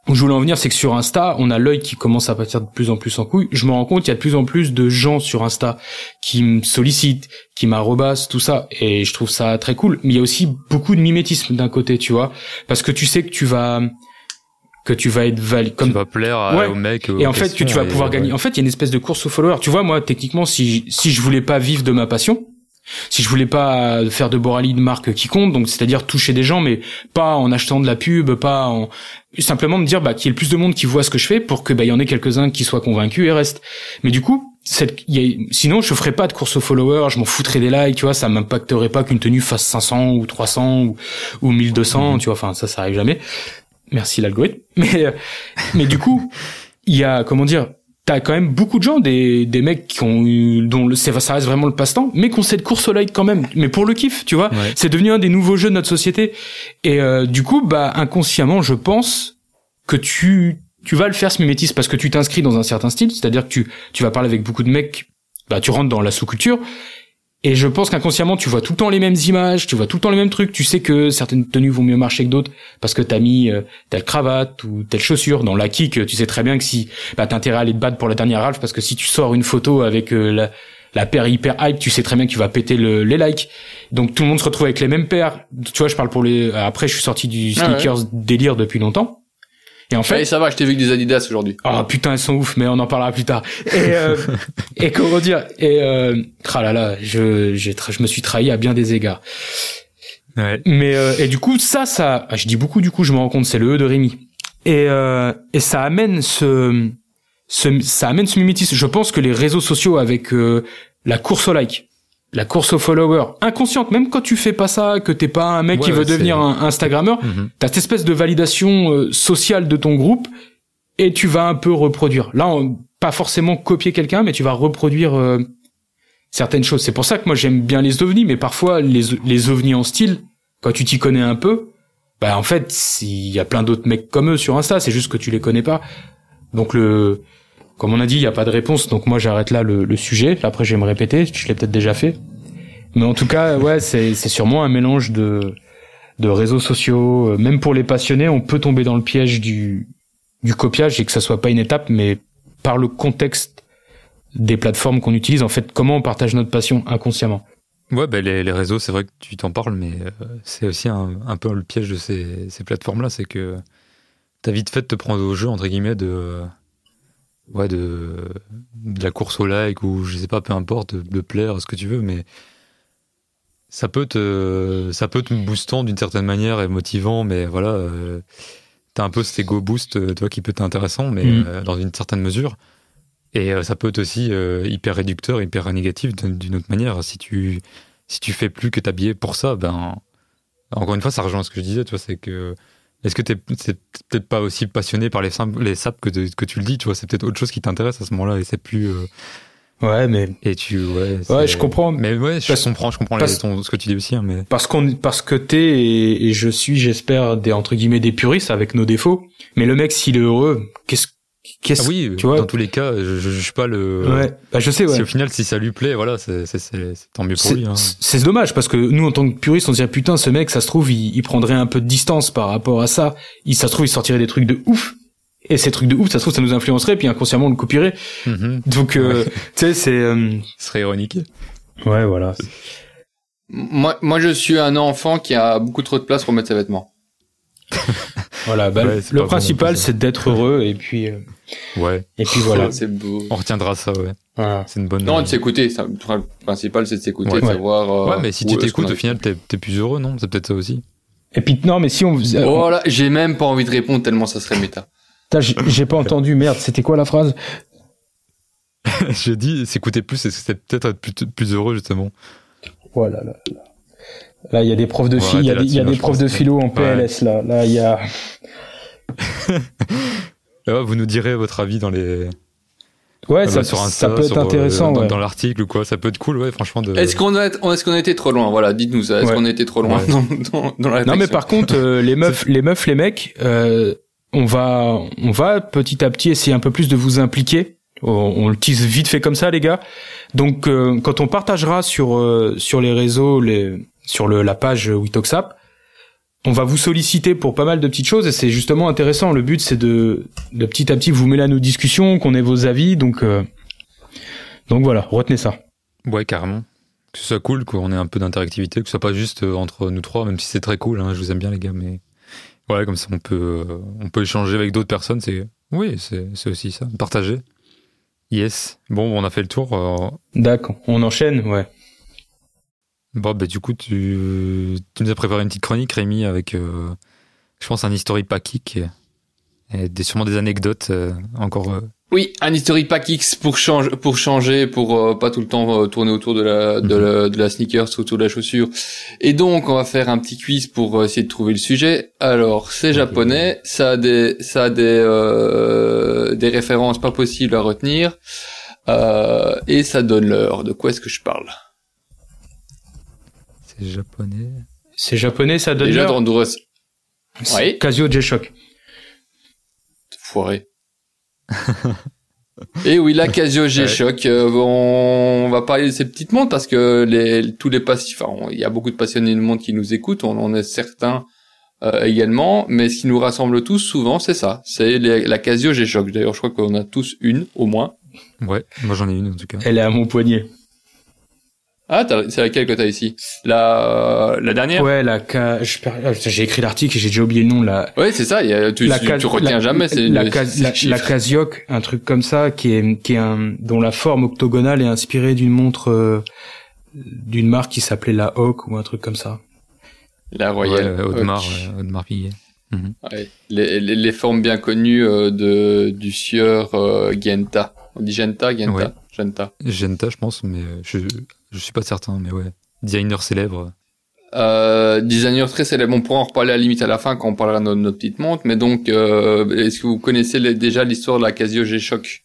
où je voulais en venir, c'est que sur Insta, on a l'œil qui commence à partir de plus en plus en couille. Je me rends compte, il y a de plus en plus de gens sur Insta qui me sollicitent, qui m'arrobassent, tout ça, et je trouve ça très cool. Mais il y a aussi beaucoup de mimétisme d'un côté, tu vois, parce que tu sais que tu vas que tu vas être validé Comme tu vas plaire à- Ouais. au mec. et en fait que tu vas pouvoir gagner. En fait, il y a une espèce de course aux followers. Tu vois, moi, techniquement, si si je voulais pas vivre de ma passion, si je voulais pas faire de Borali de marque qui compte, donc c'est-à-dire toucher des gens, mais pas en achetant de la pub, pas en simplement me dire bah qu'il y ait le plus de monde qui voit ce que je fais pour que bah il y en ait quelques-uns qui soient convaincus et restent. Mais du coup, cette, y a- sinon je ferais pas de course aux followers, je m'en foutrais des likes, tu vois, ça m'impacterait pas qu'une tenue fasse 500 ou 300 ou, ou 1200, tu vois, enfin ça ça arrive jamais. Merci l'algorithme. Mais euh, mais du coup, il y a comment dire T'as quand même beaucoup de gens, des, des mecs qui ont eu, dont le, ça reste vraiment le passe-temps, mais qu'on cette course au like quand même, mais pour le kiff, tu vois. Ouais. C'est devenu un des nouveaux jeux de notre société. Et euh, du coup, bah inconsciemment, je pense que tu tu vas le faire ce mimétisme parce que tu t'inscris dans un certain style, c'est-à-dire que tu tu vas parler avec beaucoup de mecs, bah tu rentres dans la sous-culture. Et je pense qu'inconsciemment, tu vois tout le temps les mêmes images, tu vois tout le temps les mêmes trucs. Tu sais que certaines tenues vont mieux marcher que d'autres parce que t'as mis euh, telle cravate ou telle chaussure. Dans la kick, tu sais très bien que si bah, t'as intérêt à aller te battre pour la dernière Ralph parce que si tu sors une photo avec euh, la, la paire hyper hype, tu sais très bien que tu vas péter le, les likes. Donc tout le monde se retrouve avec les mêmes paires. Tu vois, je parle pour les. Après, je suis sorti du Ah ouais. sneakers délire depuis longtemps. Et en fait, Allez, ça va, je t'ai vu avec des Adidas aujourd'hui. ah putain, elles sont ouf, mais on en parlera plus tard. Et, euh, et comment dire Et euh, ah là là, je j'ai tra- je me suis trahi à bien des égards. Ouais. Mais euh, et du coup, ça, ça, ah, je dis beaucoup. Du coup, je me rends compte, c'est le E de Rémi. Et euh, et ça amène ce, ce ça amène ce mimétisme. Je pense que les réseaux sociaux avec euh, la course au like, la course aux followers, inconsciente, même quand tu fais pas ça, que t'es pas un mec Ouais, qui veut devenir un Instagrammeur, Mhm. t'as cette espèce de validation euh, sociale de ton groupe et tu vas un peu reproduire. Là, on- pas forcément copier quelqu'un, mais tu vas reproduire euh, certaines choses. C'est pour ça que moi j'aime bien les ovnis, mais parfois les, les ovnis en style, quand tu t'y connais un peu, bah en fait il y a plein d'autres mecs comme eux sur Insta, c'est juste que tu les connais pas. Donc le, comme on a dit, il y a pas de réponse, donc moi j'arrête là le, le sujet. Après je vais me répéter, je l'ai peut-être déjà fait, mais en tout cas ouais c'est sûrement un mélange de de réseaux sociaux, même pour les passionnés, on peut tomber dans le piège du du copiage et que ça soit pas une étape, mais par le contexte des plateformes qu'on utilise, en fait, comment on partage notre passion inconsciemment. Ouais, bah, les, les réseaux, c'est vrai que tu t'en parles, mais euh, c'est aussi un, un peu le piège de ces, ces plateformes-là, c'est que t'as vite fait de te prendre au jeu, entre guillemets, de, ouais, de, de la course au like ou je sais pas, peu importe, de, de plaire, ce que tu veux, mais ça peut te, ça peut te boostant d'une certaine manière et motivant, mais voilà, euh, t'as un peu cet ego boost, euh, toi, qui peut être intéressant, mais Mhm. euh, dans une certaine mesure. Et euh, ça peut être aussi hyper réducteur, hyper négatif d'une d'une autre manière. Si tu, si tu fais plus que t'habiller pour ça, ben, encore une fois, ça rejoint ce que je disais, tu vois, c'est que, est-ce que t'es c'est peut-être pas aussi passionné par les, sim- les saps que, que tu le dis, tu vois, c'est peut-être autre chose qui t'intéresse à ce moment-là et c'est plus, euh, Ouais, mais et tu, ouais. ouais, je comprends. Mais ouais, je Parce- comprends, je comprends les- parce- ton- ce que tu dis aussi, hein, mais. Parce qu'on, parce que t'es et, et je suis, j'espère, des entre guillemets des puristes avec nos défauts. Mais le mec, s'il est heureux, qu'est-ce, qu'est-ce, Ah oui, tu vois dans tous les cas, je, je juge pas le. ouais, bah je sais, ouais. Si au final, si ça lui plaît, voilà, c'est c'est- c'est- c'est tant mieux pour lui. Hein. c'est dommage parce que nous en tant que puristes on se dirait putain ce mec ça se trouve il, il prendrait un peu de distance par rapport à ça il ça se trouve il sortirait des trucs de ouf et ces trucs de ouf ça se trouve ça nous influencerait puis inconsciemment on le copierait Mhm. donc euh, tu sais c'est euh, Ce serait ironique. ouais voilà Moi, moi, je suis un enfant qui a beaucoup trop de place pour mettre ses vêtements. voilà bah, Ouais, le principal c'est d'être heureux et puis euh, Ouais, et puis voilà C'est beau. on retiendra ça, ouais. Voilà. C'est une bonne. Non, de s'écouter. ça- Le principal, c'est de s'écouter, Ouais. de savoir. euh, Ouais, mais si tu t'écoutes, a- au final, t'es t'es plus heureux, non? C'est peut-être ça aussi. et puis non mais si on faisait- Oh là, j'ai même pas envie de répondre tellement ça serait méta. J'ai pas entendu merde c'était quoi la phrase? J'ai dit, s'écouter plus, c'est peut-être être plus, plus heureux, justement. oh là là là. il y a des profs de Ouais, philo il y a des, il y a des profs pense, de philo en PLS là là il y a ouais, vous nous direz votre avis dans les. ouais ça, sur Insta, ça peut être sur, euh, intéressant dans, ouais. dans l'article ou quoi, ça peut être cool, ouais, franchement. De... Est-ce qu'on a, est-ce qu'on a été trop loin? Voilà, dites-nous ça. Est-ce Ouais. qu'on a été trop loin Ouais. dans, dans, dans la Non mais par contre euh, les meufs les meufs les mecs euh, on va, on va petit à petit essayer un peu plus de vous impliquer. On, on le tease vite fait comme ça, les gars. Donc, euh, quand on partagera sur euh, sur les réseaux, les, sur le, la page Witoxap, on va vous solliciter pour pas mal de petites choses et c'est justement intéressant. Le but, c'est de, de petit à petit vous mêler à nos discussions, qu'on ait vos avis. Donc, euh, donc voilà, retenez ça. Ouais, carrément. Que ce soit cool, qu'on ait un peu d'interactivité, que ce soit pas juste euh, entre nous trois, même si c'est très cool. Hein, je vous aime bien, les gars, mais ouais, comme ça, on peut, euh, on peut échanger avec d'autres personnes. C'est, oui, c'est, c'est aussi ça, partager. Yes. Bon, on a fait le tour. euh, D'accord, on enchaîne, ouais. Bon, bah, du coup, tu, tu nous as préparé une petite chronique, Rémi, avec, euh, je pense, un historique kick et des, sûrement des anecdotes euh, encore. euh, Oui, un historique X pour changer, pour changer, pour euh, pas tout le temps euh, tourner autour de la, de, Mhm. la, de la sneakers, autour de la chaussure. Et donc, on va faire un petit quiz pour essayer de trouver le sujet. Alors, c'est japonais, ça a des, ça a des, euh, des références pas possibles à retenir, euh, et ça donne l'heure. De quoi est-ce que je parle? C'est japonais. C'est japonais, ça donne Déjà, l'heure. dans Douros, C'est Oui. Casio G-Shock. foiré. Et oui, la Casio G-Shock, euh, on va parler de ces petites montres parce que les, tous les passifs, enfin, il y a beaucoup de passionnés de montres qui nous écoutent, on en est certains euh, également, mais ce qui nous rassemble tous souvent, c'est ça, c'est les- la Casio G-Shock. D'ailleurs, je crois qu'on a tous une, au moins. Ouais, moi j'en ai une en tout cas. Elle est à mon poignet. Ah, c'est laquelle que t'as ici La, la dernière Ouais, la Ca- ah, j'ai écrit l'article et j'ai déjà oublié le nom. La, Ouais, c'est ça, il y a- tu, la tu, Cas- tu retiens la- jamais, c'est la, c'est la, Casioc, un truc comme ça, qui est, qui est un, dont la forme octogonale est inspirée d'une montre euh, d'une marque qui s'appelait la Hawk ou un truc comme ça. La Royale. Ouais, Audemars, ouais, Audemars Piguet. Ouais. Les, les, les formes bien connues euh, de du sieur euh, Genta. On dit Genta, Genta, Ouais. Genta. Genta, je pense, mais euh, je, je suis pas certain, mais ouais. Designer célèbre. Euh, designer très célèbre. On pourra en reparler à la limite à la fin quand on parlera de notre, notre petite montre. Mais donc, euh, est-ce que vous connaissez les- déjà l'histoire de la Casio G-Shock?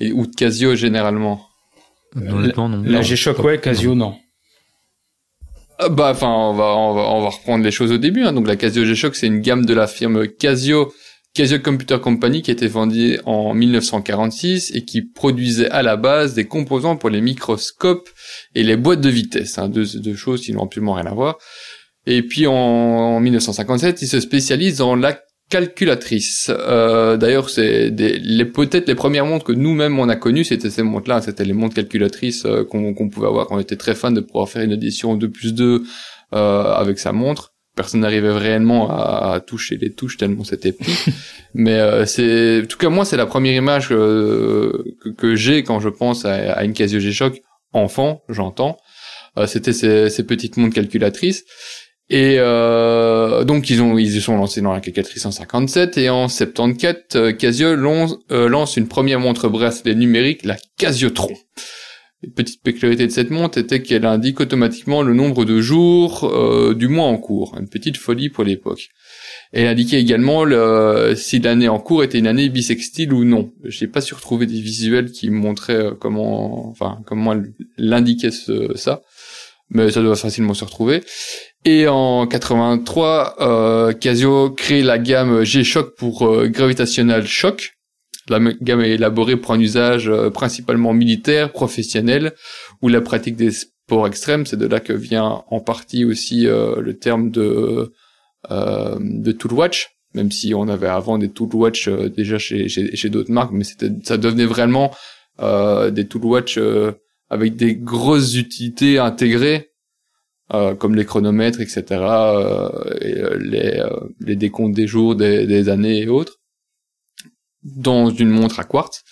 Et- ou de Casio généralement? Honnêtement, non. La Non. G-Shock, ouais, Casio, non. Euh, Bah, enfin, on va, on va, on va reprendre les choses au début. hein. Donc, la Casio G-Shock, c'est une gamme de la firme Casio, Casio Computer Company, qui a été vendue en 1946 et qui produisait à la base des composants pour les microscopes et les boîtes de vitesse. Hein, deux, deux choses qui n'ont absolument rien à voir. Et puis, en, en 1957, il se spécialise dans la calculatrice. Euh, D'ailleurs, c'est les peut-être les premières montres que nous-mêmes on a connues, c'était ces montres-là, c'était les montres calculatrices euh, qu'on pouvait avoir on était très fan de pouvoir faire une édition 2 plus 2 euh, avec sa montre. Personne n'arrivait réellement à, à toucher les touches tellement c'était petit. Mais euh, c'est, en tout cas moi, c'est la première image euh, que, que j'ai quand je pense à, à une Casio G-Shock enfant, j'entends. Euh, c'était ces, ces petites montres calculatrices. Et euh, donc ils ont ils se sont lancés dans la calculatrice en 57 et en 74 euh, Casio lance, euh, lance une première montre bracelet numérique, la Casiotron. Une petite particularité de cette montre était qu'elle indique automatiquement le nombre de jours euh, du mois en cours, une petite folie pour l'époque. Elle indiquait également le, si l'année en cours était une année bisextile ou non. J'ai pas su retrouver des visuels qui montraient euh, comment, enfin comment elle l'indiquait ça, mais ça doit facilement se retrouver. Et en 83, euh, Casio crée la gamme G-Shock pour Gravitational Shock. La gamme est élaborée pour un usage euh, principalement militaire, professionnel, ou la pratique des sports extrêmes. C'est de là que vient en partie aussi euh, le terme de euh, de tool watch, même si on avait avant des tool watch euh, déjà chez chez, chez d'autres marques, mais ça devenait vraiment euh, des tool watch euh, avec des grosses utilités intégrées comme les chronomètres, etc., et, les, les décomptes des jours, des, des années et autres, dans une montre à quartz.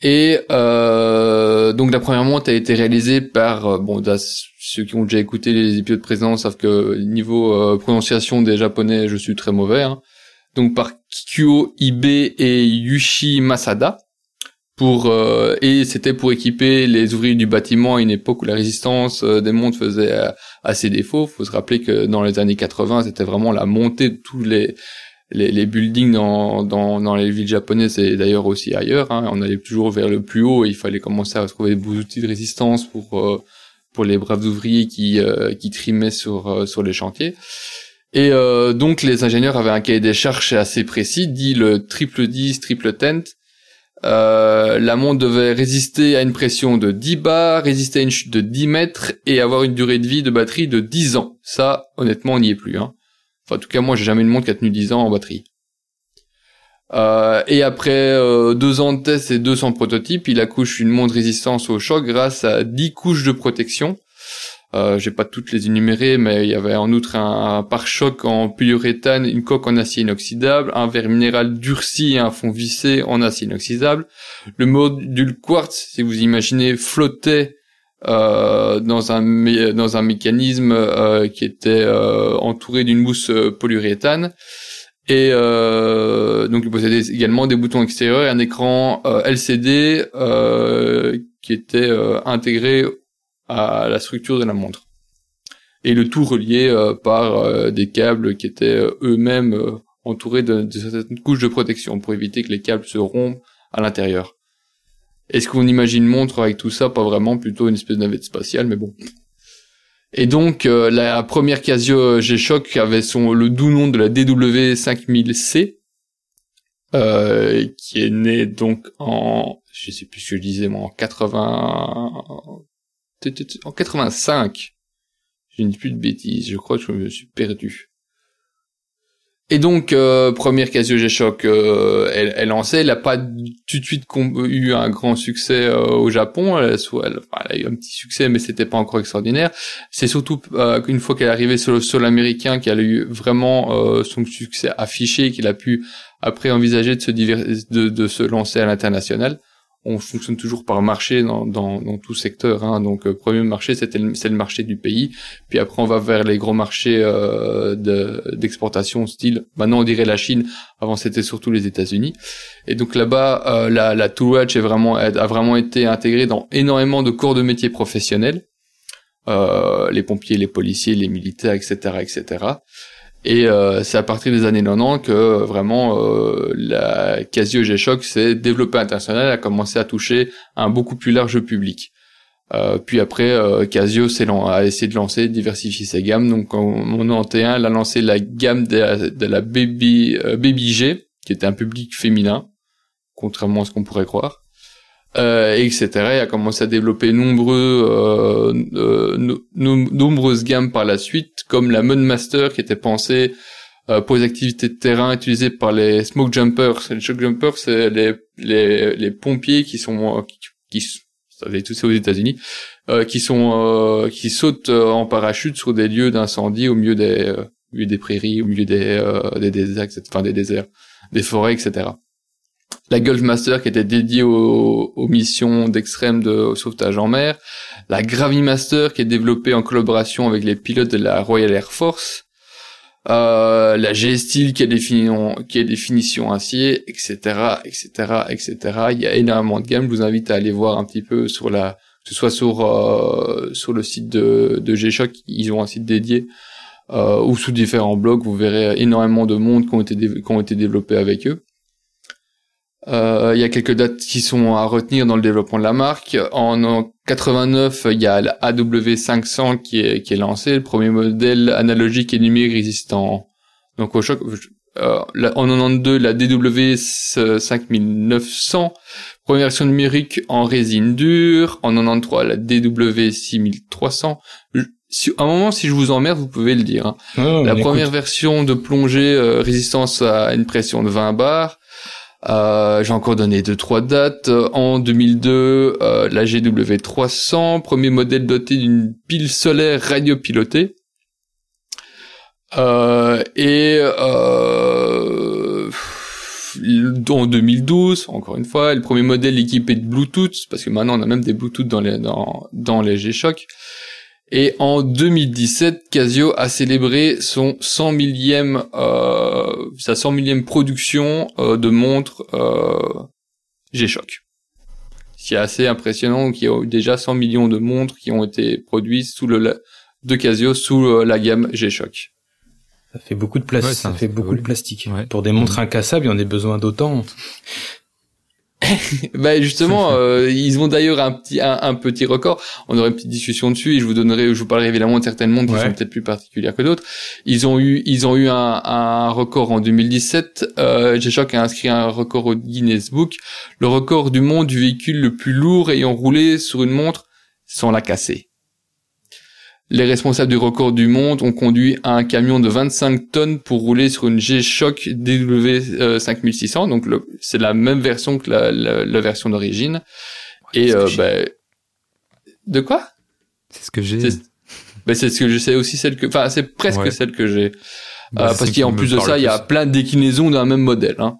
Et euh, donc la première montre a été réalisée par, euh, bon, das- ceux qui ont déjà écouté les épisodes précédents savent que niveau euh, prononciation des japonais, je suis très mauvais. hein. Donc par Kikuo Ibe et Yushi Masada. Pour euh, et c'était pour équiper les ouvriers du bâtiment à une époque où la résistance euh, des montres faisait à ses défauts. Faut se rappeler que dans les années 80, c'était vraiment la montée de tous les les, les buildings dans, dans dans les villes japonaises et d'ailleurs aussi ailleurs. Hein. On allait toujours vers le plus haut et il fallait commencer à trouver des beaux outils de résistance pour euh, pour les braves ouvriers qui euh, qui trimaient sur euh, sur les chantiers. Et euh, donc les ingénieurs avaient un cahier des charges assez précis, dit le triple 10, triple tent. Euh, la montre devait résister à une pression de 10 bars, résister à une chute de 10 mètres et avoir une durée de vie de batterie de 10 ans. Ça, honnêtement, on n'y est plus. Hein. Enfin, en tout cas, moi, j'ai jamais une montre qui a tenu 10 ans en batterie. Euh, et après euh, deux ans de tests et 200 prototypes, il accouche une montre résistance au choc grâce à 10 couches de protection. Euh, j'ai pas toutes les énumérées, mais il y avait en outre un, pare-choc en polyuréthane, une coque en acier inoxydable, un verre minéral durci et un fond vissé en acier inoxydable. Le module quartz, si vous imaginez, flottait euh, dans un dans un mécanisme euh, qui était euh, entouré d'une mousse polyuréthane. Et donc il possédait également des boutons extérieurs et un écran LCD qui était intégré à la structure de la montre. Et le tout relié euh, par euh, des câbles qui étaient euh, eux-mêmes entourés de certaines couches de protection pour éviter que les câbles se rompent à l'intérieur. Est-ce qu'on imagine montre avec tout ça Pas vraiment, plutôt une espèce de navette spatiale, mais bon. Et donc la première Casio G-Shock avait son le doux nom de la DW5000C, euh, qui est née donc en, je sais plus ce que je disais moi, en 80, en 85. Je ne dis plus de bêtises, je crois que je me suis perdu. Et donc, euh, première Casio G-Shock, euh, elle, elle lancée, elle n'a pas tout de suite eu un grand succès euh, au Japon. Elle, a eu un petit succès, mais c'était pas encore extraordinaire. C'est surtout une fois qu'elle est arrivée sur le sol américain qu'elle a eu vraiment son succès affiché, qu'il a pu après envisager de se, de, de se lancer à l'international on fonctionne toujours par marché dans, tout secteur. Hein. Donc, euh, premier marché, c'est le marché du pays. Puis après, on va vers les gros marchés euh, d'exportation, style. Maintenant, on dirait la Chine. Avant, c'était surtout les États-Unis. Et donc là-bas, euh, la, la Toolwatch est vraiment a vraiment été intégrée dans énormément de corps de métiers professionnels. Les pompiers, les policiers, les militaires, etc., etc. Et euh, c'est à partir des années 90 que vraiment euh, la Casio G-Shock s'est développée internationale, a commencé à toucher un beaucoup plus large public. Euh, puis après, Casio a essayé de lancer, diversifier ses gammes. Donc en 91, elle a lancé la gamme de, de la Baby, Baby G, qui était un public féminin, contrairement à ce qu'on pourrait croire euh, etc. Il a commencé à développer nombreux, euh, euh nombreuses gammes par la suite, comme la Mudmaster qui était pensée euh, pour les activités de terrain utilisées par les smoke jumpers. Les smoke jumpers, c'est les, les, les, pompiers qui sont qui, qui ça tout ça aux États-Unis, euh, qui sont qui sautent en parachute sur des lieux d'incendie au milieu des au milieu des prairies, au milieu des des déserts, enfin des déserts, des forêts, etc la Master qui était dédiée aux, missions d'extrême de sauvetage en mer, la Gravimaster qui est développée en collaboration avec les pilotes de la Royal Air Force, euh, la G-Steel qui est définition, qui est définition acier, etc., etc., etc. Il y a énormément de gammes. Je vous invite à aller voir un petit peu sur la, que ce soit sur euh, sur le site de, de G-Shock, ils ont un site dédié, euh, ou sous différents blogs, vous verrez énormément de mondes qui ont été qui ont été développés avec eux. Euh, il y a quelques dates qui sont à retenir dans le développement de la marque. En, 89, il y a la AW500 qui est, qui est lancé, le premier modèle analogique et numérique résistant donc au choc. Euh, en 92, la DW5900, première version numérique en résine dure. En 93, la DW6300. à un moment, si je vous emmerde, vous pouvez le dire. Hein. la première version de plongée euh, résistance à une pression de 20 bars. Euh, j'ai encore donné deux trois dates. En 2002, euh, la GW300, premier modèle doté d'une pile solaire radiopilotée. Euh, et euh, en 2012, encore une fois, le premier modèle équipé de Bluetooth, parce que maintenant on a même des Bluetooth dans les dans, dans les G-Shock. Et en 2017, Casio a célébré son 100 millième, euh, sa 100 millième production euh, de montres euh, G-Shock. C'est assez impressionnant qu'il y a déjà 100 millions de montres qui ont été produites sous le de Casio sous euh, la gamme G-Shock. Ça fait beaucoup de plastique. ça, fait beaucoup de plastique. Pour des montres incassables, il y en a besoin d'autant. bah justement, euh, ils ont d'ailleurs un petit un, un, petit record. On aurait une petite discussion dessus et je vous donnerai, je vous parlerai évidemment de certaines montres qui sont peut-être plus particulières que d'autres. Ils ont eu ils ont eu un, un record en 2017. Euh, G-Shock a inscrit un record au Guinness Book, le record du monde du véhicule le plus lourd ayant roulé sur une montre sans la casser. Les responsables du record du monde ont conduit un camion de 25 tonnes pour rouler sur une G-Shock DW 5600. Euh, Donc c'est la même version que la, la, version d'origine. Et euh, ben, de quoi? C'est ce que j'ai. Ben c'est ce que je sais aussi celle que, enfin c'est presque celle que j'ai. Bah, euh, parce qu'en plus de ça, il y a plein de déclinaisons d'un même modèle. Hein.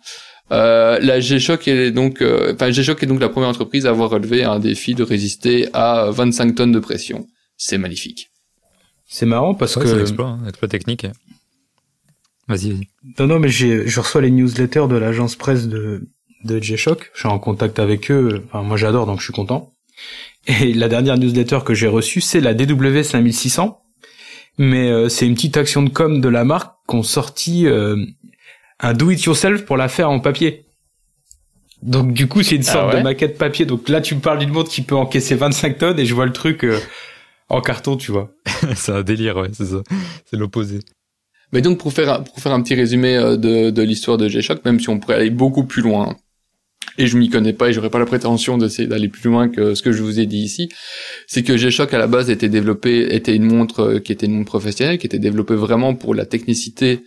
Euh, la G-Shock est donc, euh, enfin G-Shock est donc la première entreprise à avoir relevé un défi de résister à 25 tonnes de pression. C'est magnifique. C'est marrant parce que. C'est exploit, hein, exploit technique. Vas-y, vas-y. Non, non, mais j'ai, je reçois les newsletters de l'agence presse de, de G-Shock. Je suis en contact avec eux. Enfin, moi, j'adore, donc je suis content. Et la dernière newsletter que j'ai reçue, c'est la DW 5600. Mais euh, c'est une petite action de com de la marque qu'on sorti euh, un do-it-yourself pour la faire en papier. Donc du coup, c'est une ah sorte de maquette papier. Donc là, tu me parles d'une montre qui peut encaisser 25 tonnes et je vois le truc euh, en carton, tu vois. c'est un délire, ouais, c'est ça. C'est l'opposé. Mais donc pour faire un, pour faire un petit résumé euh, de, de l'histoire de G-Shock, même si on pourrait aller beaucoup plus loin, et je m'y connais pas et j'aurais pas la prétention d'essayer d'aller plus loin que ce que je vous ai dit ici, c'est que G-Shock à la base était développé, était une montre euh, qui était une montre professionnelle, qui était développée vraiment pour la technicité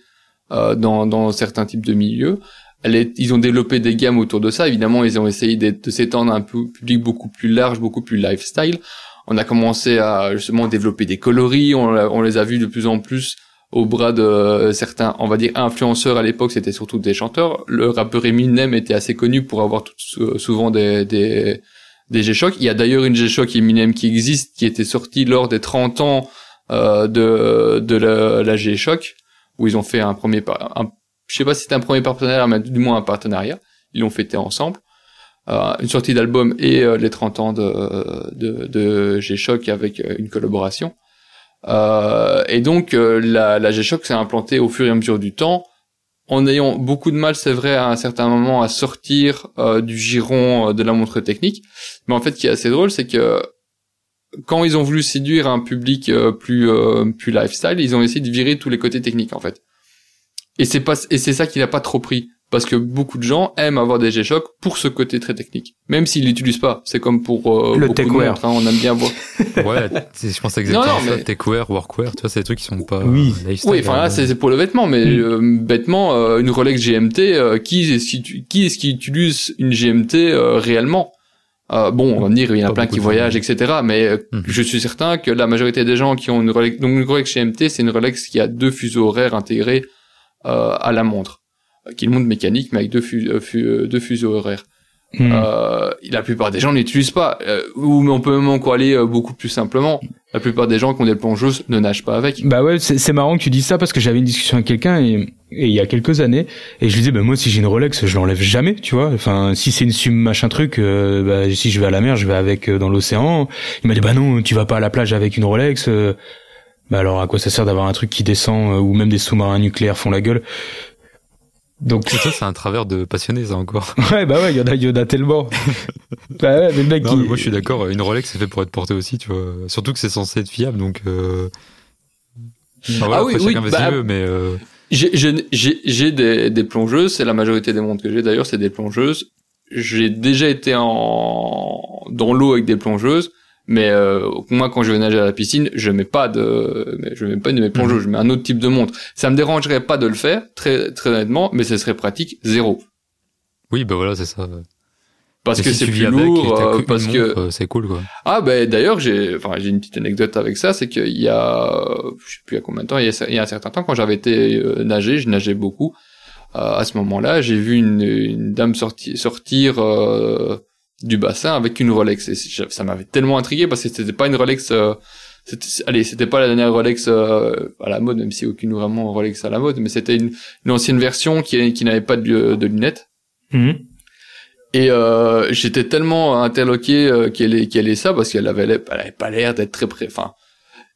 euh, dans, dans certains types de milieux. Elle est, ils ont développé des gammes autour de ça. Évidemment, ils ont essayé de, de s'étendre à un public beaucoup plus large, beaucoup plus lifestyle on a commencé à justement développer des coloris, on, les a vus de plus en plus au bras de euh, certains, on va dire, influenceurs à l'époque, c'était surtout des chanteurs. Le rappeur Eminem était assez connu pour avoir souvent des, des, des G-Shock. Il y a d'ailleurs une G-Shock Eminem qui existe, qui était sortie lors des 30 ans euh, de, de la, G-Shock, où ils ont fait un premier, je sais pas si c'était un premier partenariat, mais du moins un partenariat. Ils l'ont fêté ensemble. Euh, une sortie d'album et euh, les 30 ans de, de, de G-Shock avec euh, une collaboration. et donc la, la G-Shock s'est implantée au fur et à mesure du temps, en ayant beaucoup de mal, c'est vrai, à un certain moment, à sortir du giron de la montre technique. Mais en fait, ce qui est assez drôle, c'est que quand ils ont voulu séduire un public plus plus lifestyle, ils ont essayé de virer tous les côtés techniques en fait. Et c'est pas et c'est ça qui n'a pas trop pris parce que beaucoup de gens aiment avoir des G-Shock pour ce côté très technique, même s'ils l'utilisent pas. C'est comme pour euh, le beaucoup de montres, hein, on aime bien voir. ouais, je pense exactement non, non, ça. Techwear, workwear, tu vois, c'est des trucs qui sont pas. Oui. Euh, oui, enfin là, c'est pour le vêtement, mais mm. euh, bêtement, euh, une Rolex GMT, euh, qui est-ce qui, qui est-ce qui utilise une GMT réellement? Bon, on va me dire, il y en a plein qui voyagent, etc. Mais mm. je suis certain que la majorité des gens qui ont une Rolex, donc une Rolex GMT, c'est une Rolex qui a deux fuseaux horaires intégrés à la montre qui est le monde mécanique, mais avec deux, euh, euh, deux fuseaux horaires. Hmm. Euh, la plupart des gens n'utilisent pas, euh, ou on peut même encore aller beaucoup plus simplement. La plupart des gens qui ont des plongeuses ne nagent pas avec. Bah ouais, c'est marrant que tu dises ça parce que j'avais une discussion avec quelqu'un et, il y a quelques années et je lui disais bah moi si j'ai une Rolex je l'enlève jamais, tu vois. Enfin si c'est une sum machin truc, bah, si je vais à la mer je vais avec dans l'océan. Il m'a dit bah non tu vas pas à la plage avec une Rolex. bah alors à quoi ça sert d'avoir un truc qui descend ou même des sous-marins nucléaires font la gueule? Donc ça, c'est un travers de passionné, ça encore. ouais, bah ouais, il y en a, il y en a tellement. bah ouais, mais le mec. Non, mais moi, je suis d'accord. Une Rolex, c'est fait pour être porté aussi, tu vois. Surtout que c'est censé être fiable, donc. Euh... voilà, ah oui, oui. Bah, mais. Euh... J'ai des, des plongeuses. C'est la majorité des montres que j'ai. D'ailleurs, c'est des plongeuses. J'ai déjà été en dans l'eau avec des plongeuses. Mais euh, moi, quand je vais nager à la piscine, je mets pas de, je mets pas de mes plongeuses, mhm. je mets un autre type de montre. Ça me dérangerait pas de le faire, très très honnêtement, mais ce serait pratique zéro. Oui, bah voilà, c'est ça. Parce que c'est plus lourd, euh, parce que euh, c'est cool quoi. Ah ben d'ailleurs j'ai, enfin j'ai une petite anecdote avec ça, c'est qu'il y a, je sais plus à combien de temps, il y a, il y a un certain temps quand j'avais été euh, nager, je nageais beaucoup. à ce moment-là, j'ai vu une, une dame sortir sortir du bassin avec une Rolex. Et ça m'avait tellement intrigué parce que c'était pas une Rolex. Euh, allez, c'était pas la dernière Rolex euh, à la mode, même si aucune vraiment Rolex à la mode, mais c'était une, une, ancienne version qui, qui n'avait pas de, de lunettes. Mhm. Et euh, j'étais tellement interloqué euh, qu'elle est qu'elle est ça parce qu'elle avait elle avait pas l'air d'être très près. Enfin,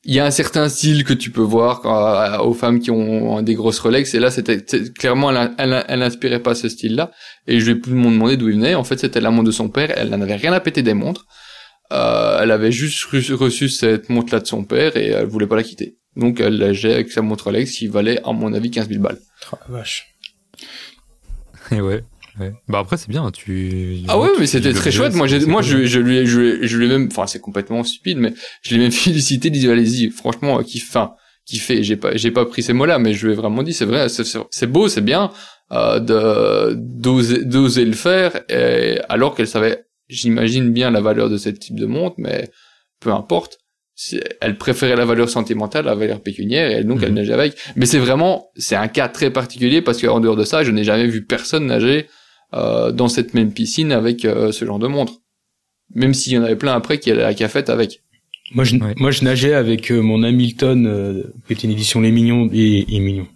il y a un certain style que tu peux voir euh, aux femmes qui ont des grosses Rolex et là c'était clairement elle, elle, elle n'inspirait pas ce style-là et je vais plus me demander d'où il venait en fait c'était la montre de son père elle n'en avait rien à péter des montres euh, elle avait juste reçu, cette montre-là de son père et elle voulait pas la quitter donc elle l'a gérée avec sa montre Rolex qui valait à mon avis 15 000 balles Oh, vache. Et ouais. Ouais. Bah après c'est bien, tu. ah ouais tu mais c'était très chouette moi moi je, je lui ai- je, lui ai- je lui ai même enfin c'est complètement stupide mais je l'ai même félicité dit allez-y franchement qui enfin qui fait j'ai pas j'ai pas pris ces mots là mais je lui ai vraiment dit c'est vrai c'est- beau c'est bien euh, de d'oser d'oser le faire et, alors qu'elle savait j'imagine bien la valeur de ce type de montre mais peu importe elle préférait la valeur sentimentale à la valeur pécuniaire et elle, donc elle Mhm. nageait avec mais c'est vraiment c'est un cas très particulier parce qu'en dehors de ça je n'ai jamais vu personne nager euh, dans cette même piscine avec euh, ce genre de montre même s'il y en avait plein après qui allaient à la cafette avec Moi, je, Ouais. moi, je nageais avec euh, mon Hamilton, euh, qui était une édition Les Mignons et, et Mignons.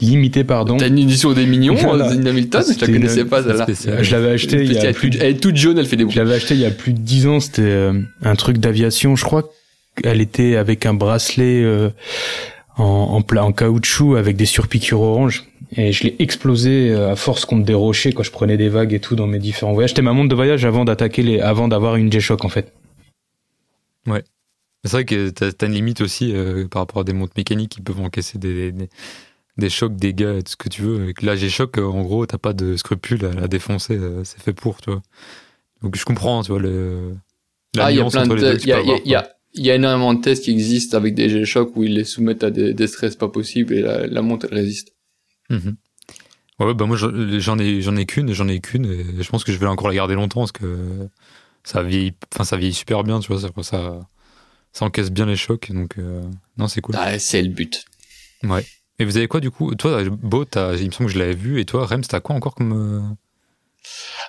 Limitée, pardon. T'as une édition des mignons, Voilà. une Hamilton, je la connaissais une- pas celle-là. Je l'avais acheté il y a Elle, plus de elle est toute jaune, elle fait des Je bruits. l'avais acheté il y a plus de dix ans. C'était euh, un truc d'aviation. Je crois qu'elle était avec un bracelet euh, en, en, pla- en caoutchouc avec des surpiqûres orange. Et je l'ai explosé euh, à force contre des rochers quand je prenais des vagues et tout dans mes différents voyages. C'était ma montre de voyage avant d'attaquer les, avant d'avoir une G-Shock en fait. C'est vrai que t'as as une limite aussi euh, par rapport à des montres mécaniques qui peuvent encaisser des, des, des chocs, des dégâts, tout ce que tu veux. Avec la G-Shock, euh, en gros, t'as pas de scrupules à la défoncer, euh, c'est fait pour, tu vois. Donc je comprends, tu vois, le. Ah, il y a plein de que il y a, peux il y a, y. il y a énormément de tests qui existent avec des G-Shock où ils les soumettent à des, des stress pas possibles et la, la montre elle résiste. Mhm. Ouais, ouais, bah moi j'en ai j'en ai qu'une, j'en ai qu'une, et je pense que je vais encore la garder longtemps parce que ça vieillit, enfin ça vieillit super bien, tu vois, ça, ça, ça encaisse bien les chocs, donc euh, non c'est cool. Ah, c'est le but. Et vous avez quoi du coup? Toi, Beau, t'as- il me semble que je l'avais vu, et toi, Rems, t'as quoi encore comme euh,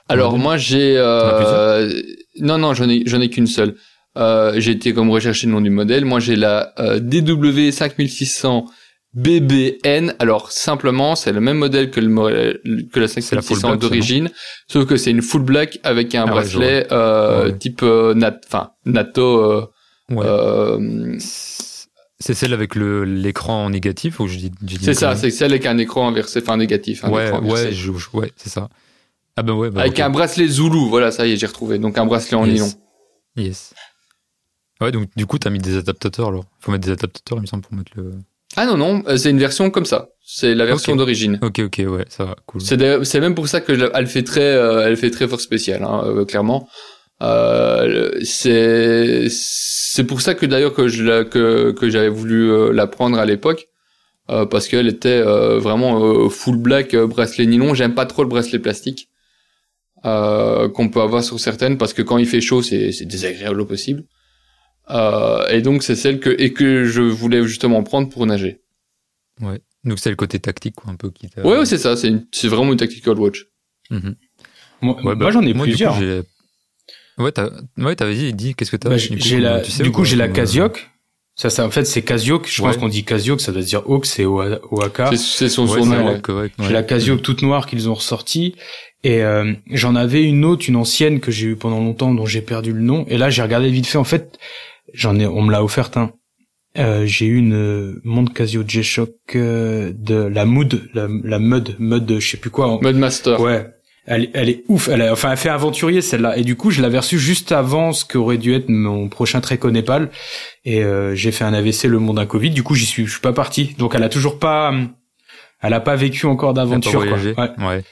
Alors Ouais. moi j'ai as euh... non non j'en ai j'en ai qu'une seule. Euh, j'ai été comme rechercher le nom du modèle. Moi j'ai la euh, DW 5600 BBN. Alors simplement c'est le même modèle que le mo- que la la full 5600 black, ça, d'origine, sauf que c'est une full black avec un Ah ouais, bracelet euh, Ouais. type euh, nat enfin NATO. Euh, Ouais. euh, C'est celle avec le l'écran négatif ou je dis dit c'est ça, c'est celle avec un écran inversé, enfin négatif, un Ouais, ouais, je- ouais, c'est ça. Ah ben ouais, bah, avec un bracelet Zulu, voilà, ça y est, j'ai retrouvé. Donc un bracelet en Yes. nylon. Yes. Ouais, donc du coup, t'as mis des adaptateurs alors. Faut mettre des adaptateurs, il me semble, pour mettre le. Ah non non, euh, c'est une version comme ça. C'est la version d'origine. Ok, ok, ouais, ça va, cool. C'est même pour ça que je elle fait très euh, elle fait très fort spécial hein, euh, clairement. Euh, c'est c'est pour ça que d'ailleurs que je que que j'avais voulu la prendre à l'époque euh, parce qu'elle était vraiment full black bracelet nylon. J'aime pas trop le bracelet plastique euh, qu'on peut avoir sur certaines parce que quand il fait chaud c'est c'est désagréable au possible. Euh, et donc c'est celle que et que je voulais justement prendre pour nager. Ouais. Donc c'est le côté tactique, quoi, un peu qui. Ouais, ouais c'est ça. C'est une- c'est vraiment une tactical watch. Moi, Ouais, moi, j'en ai moi, plusieurs. coup, j'ai- ouais, t'as, ouais, dit, dit, qu'est-ce que t'as? Bah, du coup, j'ai la, tu sais du ou coup, pas, j'ai la euh, Casioc. Ça, ça, en fait, c'est Casioc. Je pense qu'on dit Casioc, ça doit se dire Hawk, c'est Oa- Oaka. C'est c'est son surnom. J'ai la Casioc toute noire qu'ils ont ressortie. Et euh, j'en avais une autre, une ancienne que j'ai eue pendant longtemps, dont j'ai perdu le nom. Et là, j'ai regardé vite fait. En fait, j'en ai, on me l'a offerte un. Euh, j'ai eu une euh, montre Casio G-Shock euh, de la Mood, la, la Mud, Mud, je sais plus quoi. en- Mudmaster. Ouais. Elle, est- elle est ouf. Elle a, enfin, elle fait aventurier celle-là. Et du coup, je l'avais reçue juste avant ce qu'aurait dû être mon prochain trek au Népal. Et euh, j'ai fait un AVC le monde d'un Covid. Du coup, j'y suis, je suis pas parti. Donc, elle a toujours pas, hum, elle a pas vécu encore d'aventure. Ouais. Ouais.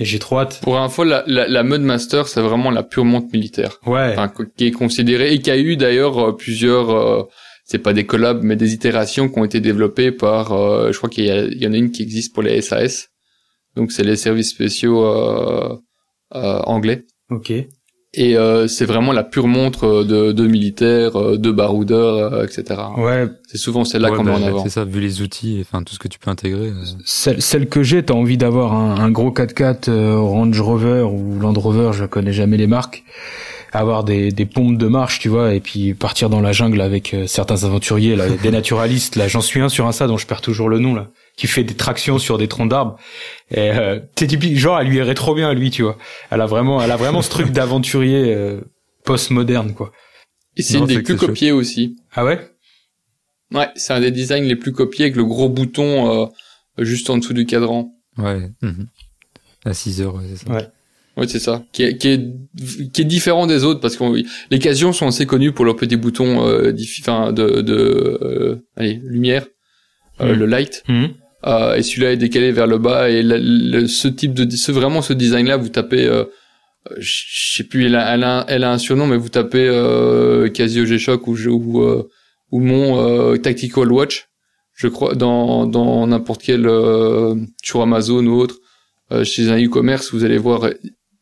Et j'ai trop hâte. Pour info, la, la, la Mudmaster, c'est vraiment la pure montre militaire. Ouais. Enfin, qui est considérée et qui a eu d'ailleurs euh, plusieurs, euh, c'est pas des collabs, mais des itérations qui ont été développées par, euh, je crois qu'il y, y en a une qui existe pour les SAS. Donc c'est les services spéciaux euh, euh, anglais. Ok. Et euh, c'est vraiment la pure montre euh, de, de militaires, euh, de baroudeurs, euh, etc. Ouais. C'est souvent celle-là Ouais, qu'on bah, met en avant. C'est ça, vu les outils, enfin, tout ce que tu peux intégrer. Celle, celle que j'ai, t'as envie d'avoir un, un gros 4x4 euh, Range Rover ou Land Rover, je connais jamais les marques. Avoir des, des pompes de marche, tu vois, et puis partir dans la jungle avec euh, certains aventuriers, là, des naturalistes. Là, j'en suis un sur Insta dont je perds toujours le nom, là, qui fait des tractions sur des troncs d'arbres. Et euh, c'est typique, genre, elle lui irait trop bien à lui, tu vois. Elle a vraiment, elle a vraiment ce truc d'aventurier euh, post-moderne, quoi. Et c'est une des plus copiées aussi. Ah ouais? Ouais, c'est un des designs les plus copiés avec le gros bouton euh, juste en dessous du cadran. Ouais. mhm. À 6 heures, ouais, c'est ça. Ouais. Ouais, c'est ça. Qui est, qui est, qui est différent des autres parce que les Casio sont assez connus pour leurs petits boutons euh, de, de euh, allez, lumière, euh, Mm. le light. Mhm. Euh, et celui-là est décalé vers le bas et le, le- ce type de ce vraiment ce design là vous tapez euh, je sais plus elle a, elle a, elle a un surnom mais vous tapez euh, Casio G-Shock ou ou ou mon Tactical Watch je crois dans dans n'importe quel sur Amazon ou autre chez un e-commerce vous allez voir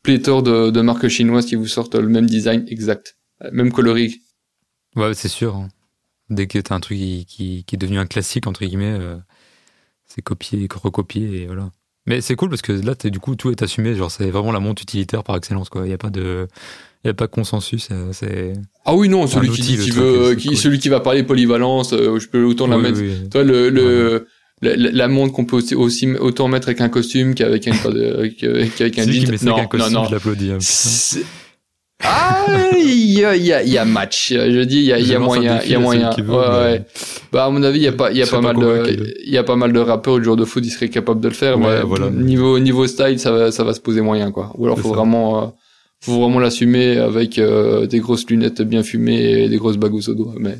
pléthore de, de marques chinoises qui vous sortent le même design exact même coloris Ouais, c'est sûr. hein. Dès que t'as un truc qui, qui, qui est devenu un classique, entre guillemets, euh, c'est copié, recopié, et voilà. Mais c'est cool parce que là, t'es- du coup, tout est assumé. Genre, c'est vraiment la montre utilitaire par excellence, quoi. Il n'y a pas de, il a pas de consensus. euh, C'est, ah oui non celui qui truc, veut qui cool. celui qui va parler polyvalence euh, je peux autant la Oui, mettre oui. Toi, le, le, la, la- la montre qu'on peut aussi, aussi autant mettre avec un costume qu'avec un, qu'avec un un Non, non, non. je l'applaudis. hein, Ah, il y a, il y a, y a match. Je dis, il y a, y a moyen, il y a moyen. veut, ouais, ouais. Bah, à mon avis, il y a pas, il y a pas mal de, il y a pas mal de rappeurs du jour de foot, ils seraient capables de le faire, Ouais, mais voilà. niveau, niveau style, ça va, ça va se poser moyen, quoi. Ou alors, faut ça. vraiment, euh, faut vraiment l'assumer avec euh, des grosses lunettes bien fumées et des grosses bagousses au doigt, mais.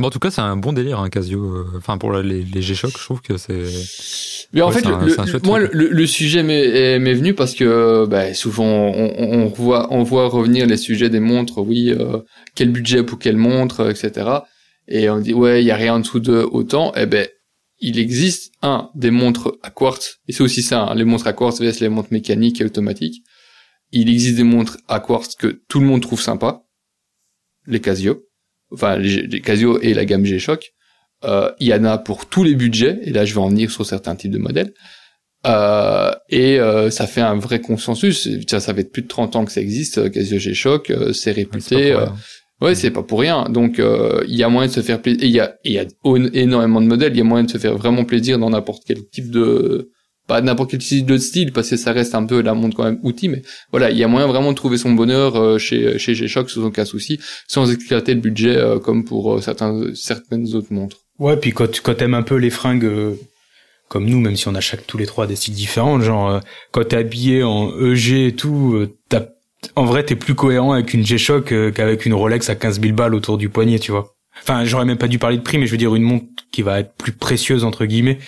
Bon, en tout cas, c'est un bon délire, un Casio. euh, Enfin, pour les, les G-Shock, je trouve que c'est. Mais en Ouais, fait, un- le, moi, le, le sujet m'est venu parce que bah, souvent on, on, voit on voit revenir les sujets des montres. Oui, euh, quel budget pour quelle montre, etc. Et on dit ouais, il y a rien en dessous de autant. Eh ben, il existe un des montres à quartz et c'est aussi ça, hein, les montres à quartz vs les montres mécaniques et automatiques. Il existe des montres à quartz que tout le monde trouve sympa, les Casio, enfin les, les Casio et la gamme G-Shock. Euh, il y en a pour tous les budgets, et là je vais en venir sur certains types de modèles. Euh, et euh, ça fait un vrai consensus. Ça, ça fait plus de 30 ans que ça existe, euh, Casio G-Shock, euh, c'est réputé. euh, rien. Ouais, c'est pas pour rien. Donc, euh, il y a moyen de se faire plaisir. Il y a, il y a énormément de modèles. Il y a moyen de se faire vraiment plaisir dans n'importe quel type de, pas n'importe quel type de style, parce que ça reste un peu la montre quand même outil. Mais voilà, il y a moyen vraiment de trouver son bonheur chez chez G-Shock sans aucun souci, sans éclater le budget comme pour certains certaines autres montres. Ouais, puis quand, tu- quand t'aimes un peu les fringues euh, comme nous, même si on a chaque tous les trois des styles différents, genre euh, quand t'es habillé en EG et tout, euh, t'as, en vrai t'es plus cohérent avec une G-Shock euh, qu'avec une Rolex à 15 000 balles autour du poignet, tu vois. Enfin, j'aurais même pas dû parler de prix, mais je veux dire une montre qui va être plus précieuse entre guillemets.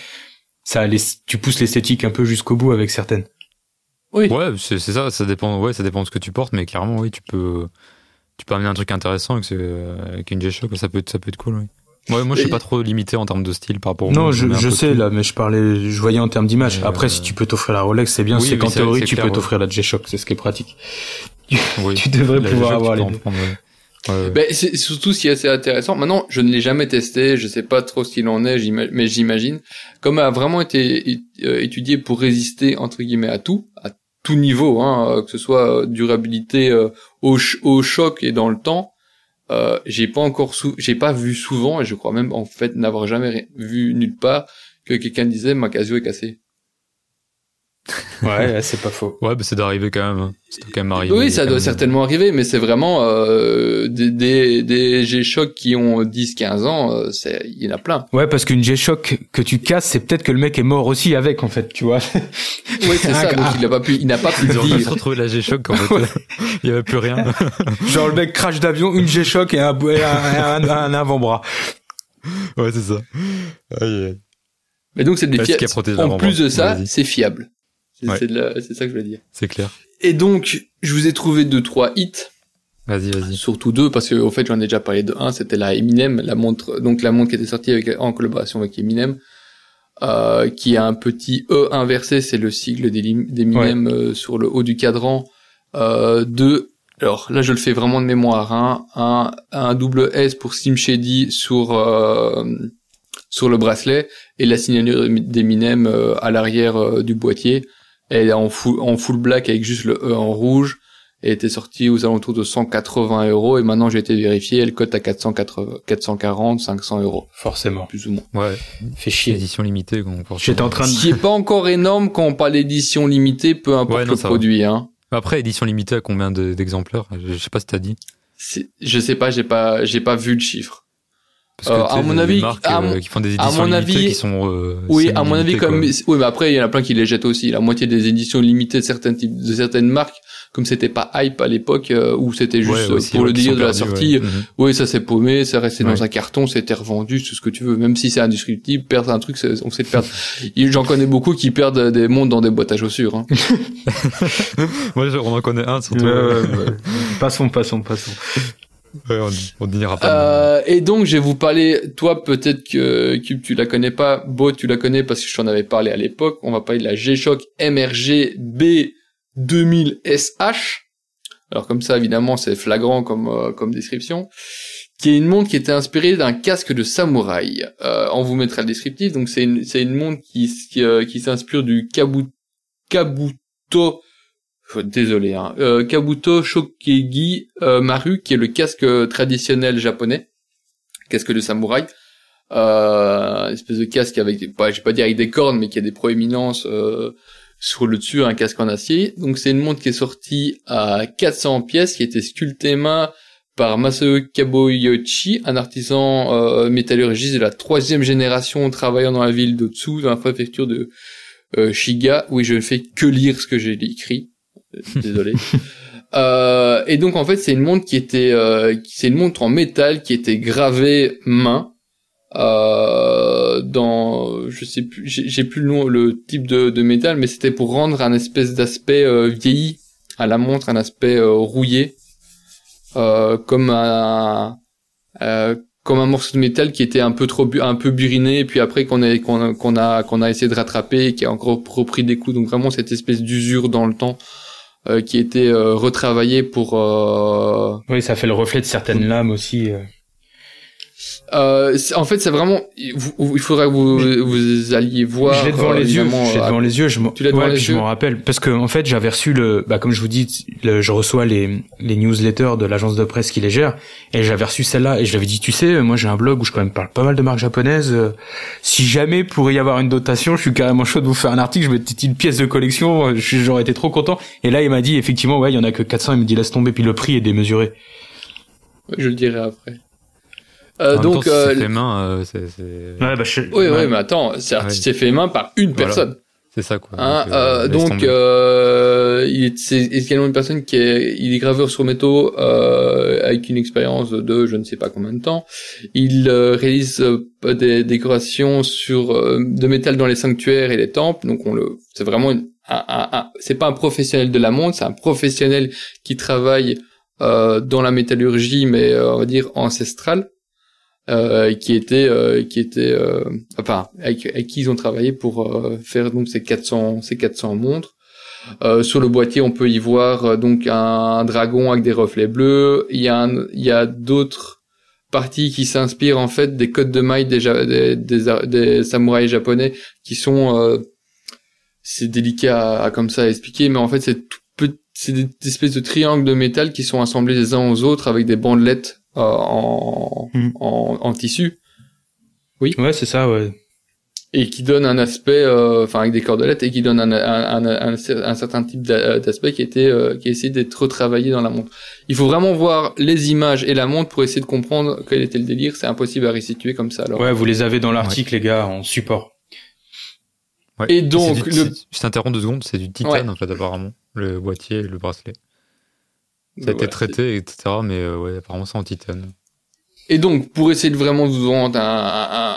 Ça, laisse- tu pousses l'esthétique un peu jusqu'au bout avec certaines. Oui. Ouais, c'est c'est ça, ça dépend, ouais, ça dépend de ce que tu portes, mais clairement, oui, tu peux, tu peux amener un truc intéressant avec, ce- avec une G-Shock, ça peut être, ça peut être cool, oui. Ouais, moi, je suis Et- pas trop limité en termes de style par rapport au Non, je, je sais tout. là, mais je parlais, je voyais en termes d'image. Après, euh, si tu peux t'offrir la Rolex, c'est bien. oui, c'est qu'en théorie, c'est tu clair, peux ouais. t'offrir la G-Shock, c'est ce qui est pratique. Oui. Tu devrais La pouvoir avoir les peux en deux. prendre, ouais. Ouais. Ben, c'est surtout ce qui est assez intéressant. Maintenant, je ne l'ai jamais testé, je sais pas trop ce qu'il en est, mais j'imagine, comme elle a vraiment été euh, étudié pour résister entre guillemets à tout, à tout niveau, hein, que ce soit euh, durabilité euh, au, ch- au choc et dans le temps. Euh, j'ai pas encore sou j'ai pas vu souvent et je crois même en fait n'avoir jamais vu nulle part que quelqu'un disait ma Casio est cassée. Ouais, c'est pas faux. Ouais, bah, c'est d'arriver quand même. hein. C'est quand même arrivé. Oui, ça doit même. certainement arriver, mais c'est vraiment euh, des, des, des G-Shock qui ont 10-15 ans, euh, c'est il y en a plein. Ouais, parce qu'une G-Shock que tu casses, c'est peut-être que le mec est mort aussi avec, en fait, tu vois. Oui, c'est ça. Donc il a pas pu, il n'a pas pu Ils le ont juste dire. retrouvé la G-Shock en fait. Il y avait plus rien. Genre le mec crash d'avion, une G-Shock et un, et un, un- un avant-bras. ouais, c'est ça. Aïe, aïe. Mais donc c'est des fiables. En plus de ça, c'est fiable. C'est Ouais. de ça que je voulais dire. C'est clair. Et donc, je vous ai trouvé deux trois hits, Vas-y, vas-y. surtout deux parce que au fait j'en ai déjà parlé de un, c'était la Eminem, la montre, donc la montre qui était sortie avec en collaboration avec Eminem, euh, qui a un petit E inversé, c'est le sigle d'Eminem euh, sur le haut du cadran. Euh, deux, alors là je le fais vraiment de mémoire, hein, un, un double S pour Slim Shady sur euh, sur le bracelet et la signature d'Eminem euh, à l'arrière euh, du boîtier. Elle est en full, en full black avec juste le E en rouge et était sortie aux alentours de 180 euros et maintenant j'ai été vérifié, elle cote à 480, 440, 500 euros, Forcément. plus ou moins. Ouais. Fait chier. Édition limitée. qu'on porte. J'étais en train de... Ce qui est pas encore énorme quand on parle d'édition limitée, peu importe Ouais, non, le va. produit, hein. Après, édition limitée à combien de- d'exemplaires? Je, je sais pas si t'as dit. Je sais pas, j'ai pas, j'ai pas vu le chiffre. Parce Euh, tu à sais, mon avis, des marques à euh, mon- qui font des à éditions mon limitées avis- qui sont. euh, Oui, à mon avis, comme oui, mais après il y en a plein qui les jettent aussi. La moitié des éditions limitées de certains types, de certaines marques, comme c'était pas hype à l'époque, euh, où c'était juste Ouais, euh, aussi, pour ouais, le délire de la sortie. ouais. Mhm. Oui, ça s'est paumé, c'est resté dans un carton, c'était revendu, tout ce que tu veux. Même si c'est indestructible, perdre un truc, on sait le perdre. J'en connais beaucoup qui perdent des montres dans des boîtes à chaussures. Hein. Je- on en connaît un surtout. Euh, passons, passons, passons. On, on pas. Euh, et donc, je vais vous parler, toi, peut-être que, que tu la connais pas, Beau, tu la connais parce que je t'en avais parlé à l'époque. On va parler de la G-Shock MRG B2000SH. Alors, comme ça, évidemment, c'est flagrant comme, euh, comme description. Qui est une montre qui était inspirée d'un casque de samouraï. Euh, on vous mettra le descriptif. Donc, c'est une, c'est une montre qui, qui, euh, qui s'inspire du kabu, kabuto, désolé, hein, euh, kabuto shokegi euh, maru, qui est le casque traditionnel japonais, casque de samouraï. Euh, espèce de casque avec des, pas, je pas dire avec des cornes, mais qui a des proéminences euh, sur le dessus, un casque en acier. Donc c'est une montre qui est sortie à 400 pièces, qui a été sculptée main par Masao Kaboyoshi, un artisan euh, métallurgiste de la troisième génération travaillant dans la ville d'Otsu, dans la préfecture de Shiga. Oui, je ne fais que lire ce que j'ai écrit. Euh, Désolé. Euh, et donc en fait c'est une montre qui était, euh, c'est une montre en métal qui était gravée main euh, dans, je sais plus, j'ai plus le nom, le type de, métal, mais c'était pour rendre un espèce d'aspect euh, vieilli à la montre, un aspect euh, rouillé, comme un, comme un morceau de métal qui était un peu trop, un peu buriné, et puis après qu'on a, qu'on a, qu'on a, essayé de rattraper, et qui a encore repris des coups. Donc vraiment cette espèce d'usure dans le temps qui était euh, retravaillée pour. Euh, Oui, ça fait le reflet de certaines lames aussi. Euh. euh, en fait, c'est vraiment. vous- il faudrait que vous, vous alliez voir. je l'ai devant euh, les yeux. évidemment, Je l'ai euh, devant les yeux. Je m'en- Tu l'as devant ouais, les puis je yeux m'en rappelle parce que en fait, j'avais reçu le, bah comme je vous dis, le- je reçois les les newsletters de l'agence de presse qui les gère et j'avais reçu celle-là et je l'avais dit, tu sais, moi j'ai un blog où je quand même parle pas mal de marques japonaises. euh, Si jamais pourrait y avoir une dotation, je suis carrément chaud de vous faire un article. Je mettais une pièce de collection. euh, J'aurais été trop content. Et là, il m'a dit effectivement, ouais, il y en a que 400. Il me dit laisse tomber. Puis le prix est démesuré. Je le dirai après. Euh, donc, temps, si euh, c'est fait main, euh, c'est c'est Ouais, bah, je- oui, ouais. mais attends, c'est Ouais. c'est fait main par une Voilà. personne. c'est ça quoi. Hein, Donc, euh, euh, il est, c'est également une personne qui est, il est graveur sur métaux euh, avec une expérience de je ne sais pas combien de temps. Il réalise des décorations sur euh, de métal dans les sanctuaires et les temples. Donc on le, c'est vraiment une, un, un- un- c'est pas un professionnel de la montre, c'est un professionnel qui travaille euh, dans la métallurgie, mais euh, on va dire ancestrale. Euh, qui était euh, qui était euh, enfin avec, avec qui ils ont travaillé pour euh, faire donc ces 400 ces 400 montres. Euh, sur le boîtier on peut y voir euh, donc un, dragon avec des reflets bleus. Il y a un- il y a d'autres parties qui s'inspirent en fait des codes de maille des des, des, des samouraïs japonais qui sont c'est délicat à, à comme ça à expliquer mais en fait c'est c'est des, espèces de triangles de métal qui sont assemblés les uns aux autres avec des bandelettes en, Mhm. en en tissu Ouais, c'est ça. Ouais. et qui donne un aspect, euh, enfin avec des cordelettes et qui donne un, un, un, un, un certain type d'a- d'aspect qui était euh, qui essaie d'être retravaillé dans la montre. Il faut vraiment voir les images et la montre pour essayer de comprendre quel était le délire. C'est impossible à restituer comme ça. Alors. Ouais, vous les avez dans l'article, les gars, en support. Ouais. et donc, du- le- je t'interromps deux secondes, c'est du titane Ouais. en fait apparemment, le boîtier et le bracelet. Ça a été traité, etc. Mais euh, ouais, apparemment c'est en titane. Et donc, pour essayer de vraiment vous rendre un,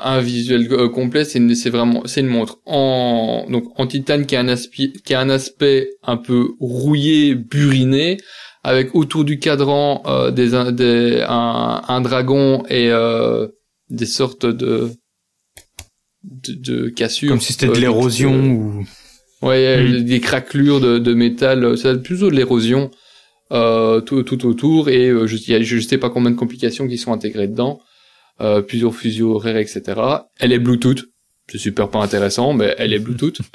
un, un visuel euh, complet, c'est une, c'est vraiment, c'est une montre en, donc, en titane qui a un aspect, qui a un aspect un peu rouillé, buriné, avec autour du cadran, euh, des, un- des, un, un dragon et, euh, des sortes de, de, de cassures. Comme si c'était de Euh, l'érosion euh, ou. Ouais, Mm. des craquelures de, de métal, euh, c'est plutôt de l'érosion euh, tout, tout autour et euh, je, je sais pas combien de complications qui sont intégrées dedans, euh, plusieurs fuseaux horaires, etc. Elle est Bluetooth, c'est super pas intéressant, mais elle est Bluetooth.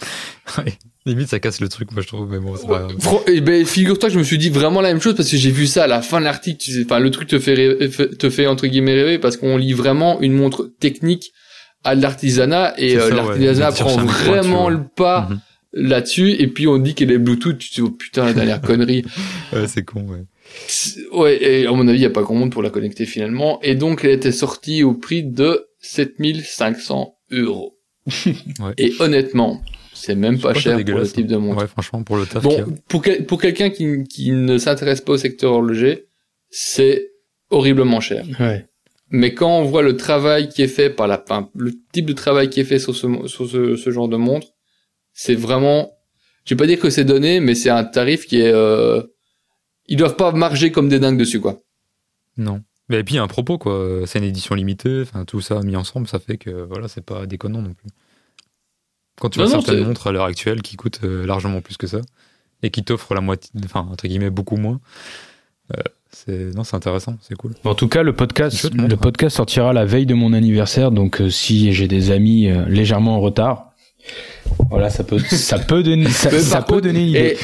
Ouais. Limite ça casse le truc, moi je trouve, mais bon, c'est pas grave. Eh ben, figure-toi que je me suis dit vraiment la même chose parce que j'ai vu ça à la fin de l'article. tu sais, Enfin, le truc te fait, rêver- te fait entre guillemets rêver parce qu'on lit vraiment une montre technique à l'artisanat et euh, ouais. l'artisanat prend vraiment le pas Mhm. Là-dessus et puis on dit qu'elle est Bluetooth. Tu te dis oh putain la dernière connerie. Ouais, c'est con, ouais. Ouais, et à mon avis, il n'y a pas grand monde pour la connecter finalement. Et donc, elle était sortie au prix de 7500 euros. Ouais. Et honnêtement, c'est même pas pas cher pour le type de montre. Ouais, franchement, pour le taf y. Bon, pour, quel- pour quelqu'un qui, qui ne s'intéresse pas au secteur horloger, c'est horriblement cher. Ouais. Mais quand on voit le travail qui est fait par la, le type de travail qui est fait sur ce, sur ce, ce genre de montre, c'est vraiment, je vais pas dire que c'est donné, mais c'est un tarif qui est, euh, ils doivent pas marger comme des dingues dessus, quoi. Non. Mais et puis, il y a un propos, quoi. C'est une édition limitée. Enfin, tout ça mis ensemble, ça fait que, voilà, c'est pas déconnant non plus. Quand tu Non, vois non, certaines montres à l'heure actuelle qui coûtent euh, largement plus que ça et qui t'offrent la moitié, enfin, entre guillemets, beaucoup moins, euh, c'est, non, c'est intéressant, c'est cool. En tout cas, le podcast, Chouette montre, le hein. podcast sortira la veille de mon anniversaire, donc euh, si j'ai des amis euh, légèrement en retard, voilà, ça peut, ça peut donner, ça, ça peut contre, donner une idée.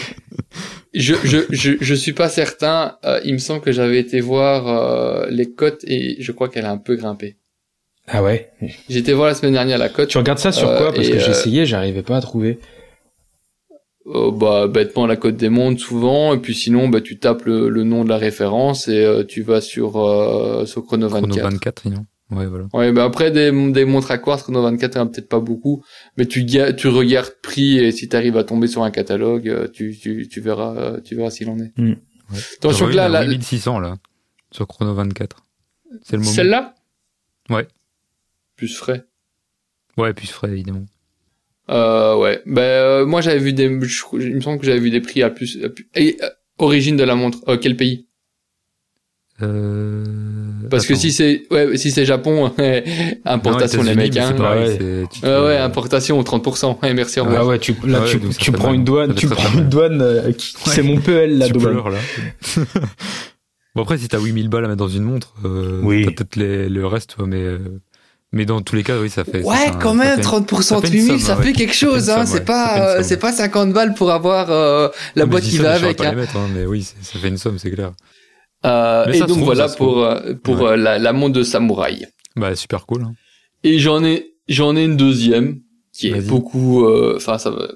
Et je, je, je, je suis pas certain, euh, il me semble que j'avais été voir euh, les cotes et je crois qu'elle a un peu grimpé. Ah ouais? Été voir la semaine dernière la cote. Tu regardes ça sur Euh, quoi Parce et, que euh, essayé, j'arrivais pas à trouver. Euh, bah bêtement la cote des montres souvent et puis sinon bah tu tapes le, le nom de la référence et euh, tu vas sur euh, sur Chrono 24. Chrono 24, non Ouais, voilà. Ouais bah après des des montres à quartz Chrono 24 il y en a peut-être pas beaucoup mais tu tu regardes prix et si tu arrives à tomber sur un catalogue euh, tu tu tu verras euh, tu verras s'il en est. Hmm. Ouais. Attention que là, là 8600, là, sur Chrono 24. C'est le moment. celle-là? Ouais. plus frais. Ouais, puis frais, évidemment. Euh, ouais. Ben euh, moi j'avais vu des, je- il me semble que j'avais vu des prix à plus. à plus- et, euh, origine de la montre. Euh, quel pays? Euh... Parce que si c'est, ouais, si c'est Japon, importation Non, les mecs. Hein. pareil, te- Ouais, ouais, importation 30%. Ouais, merci. Au revoir. Ah ouais, tu, là, Ouais, tu, tu prends une douane, Ça fait tu prends une douane, euh, c'est mon PL, la tu douane. pleures, là. bon, après, si t'as 8000 balles à mettre dans une montre, euh, Oui. t'as peut-être le reste, mais, euh, mais dans tous les cas, oui, ça fait. Ouais, quand ça même, fait- 30% ça de fait une 8000, somme, ça ouais. fait quelque chose, hein. C'est pas, euh, c'est pas 50 balles pour avoir euh, la boîte qui va avec. pas Hein. les mettre, hein, mais oui, ça fait une somme, c'est clair. Euh, et ça donc trouve, voilà ça pour euh, pour Ouais. euh, la, la montre de samouraï. Bah, super cool. hein. Et j'en ai j'en ai une deuxième qui est beaucoup, euh, enfin ça, va-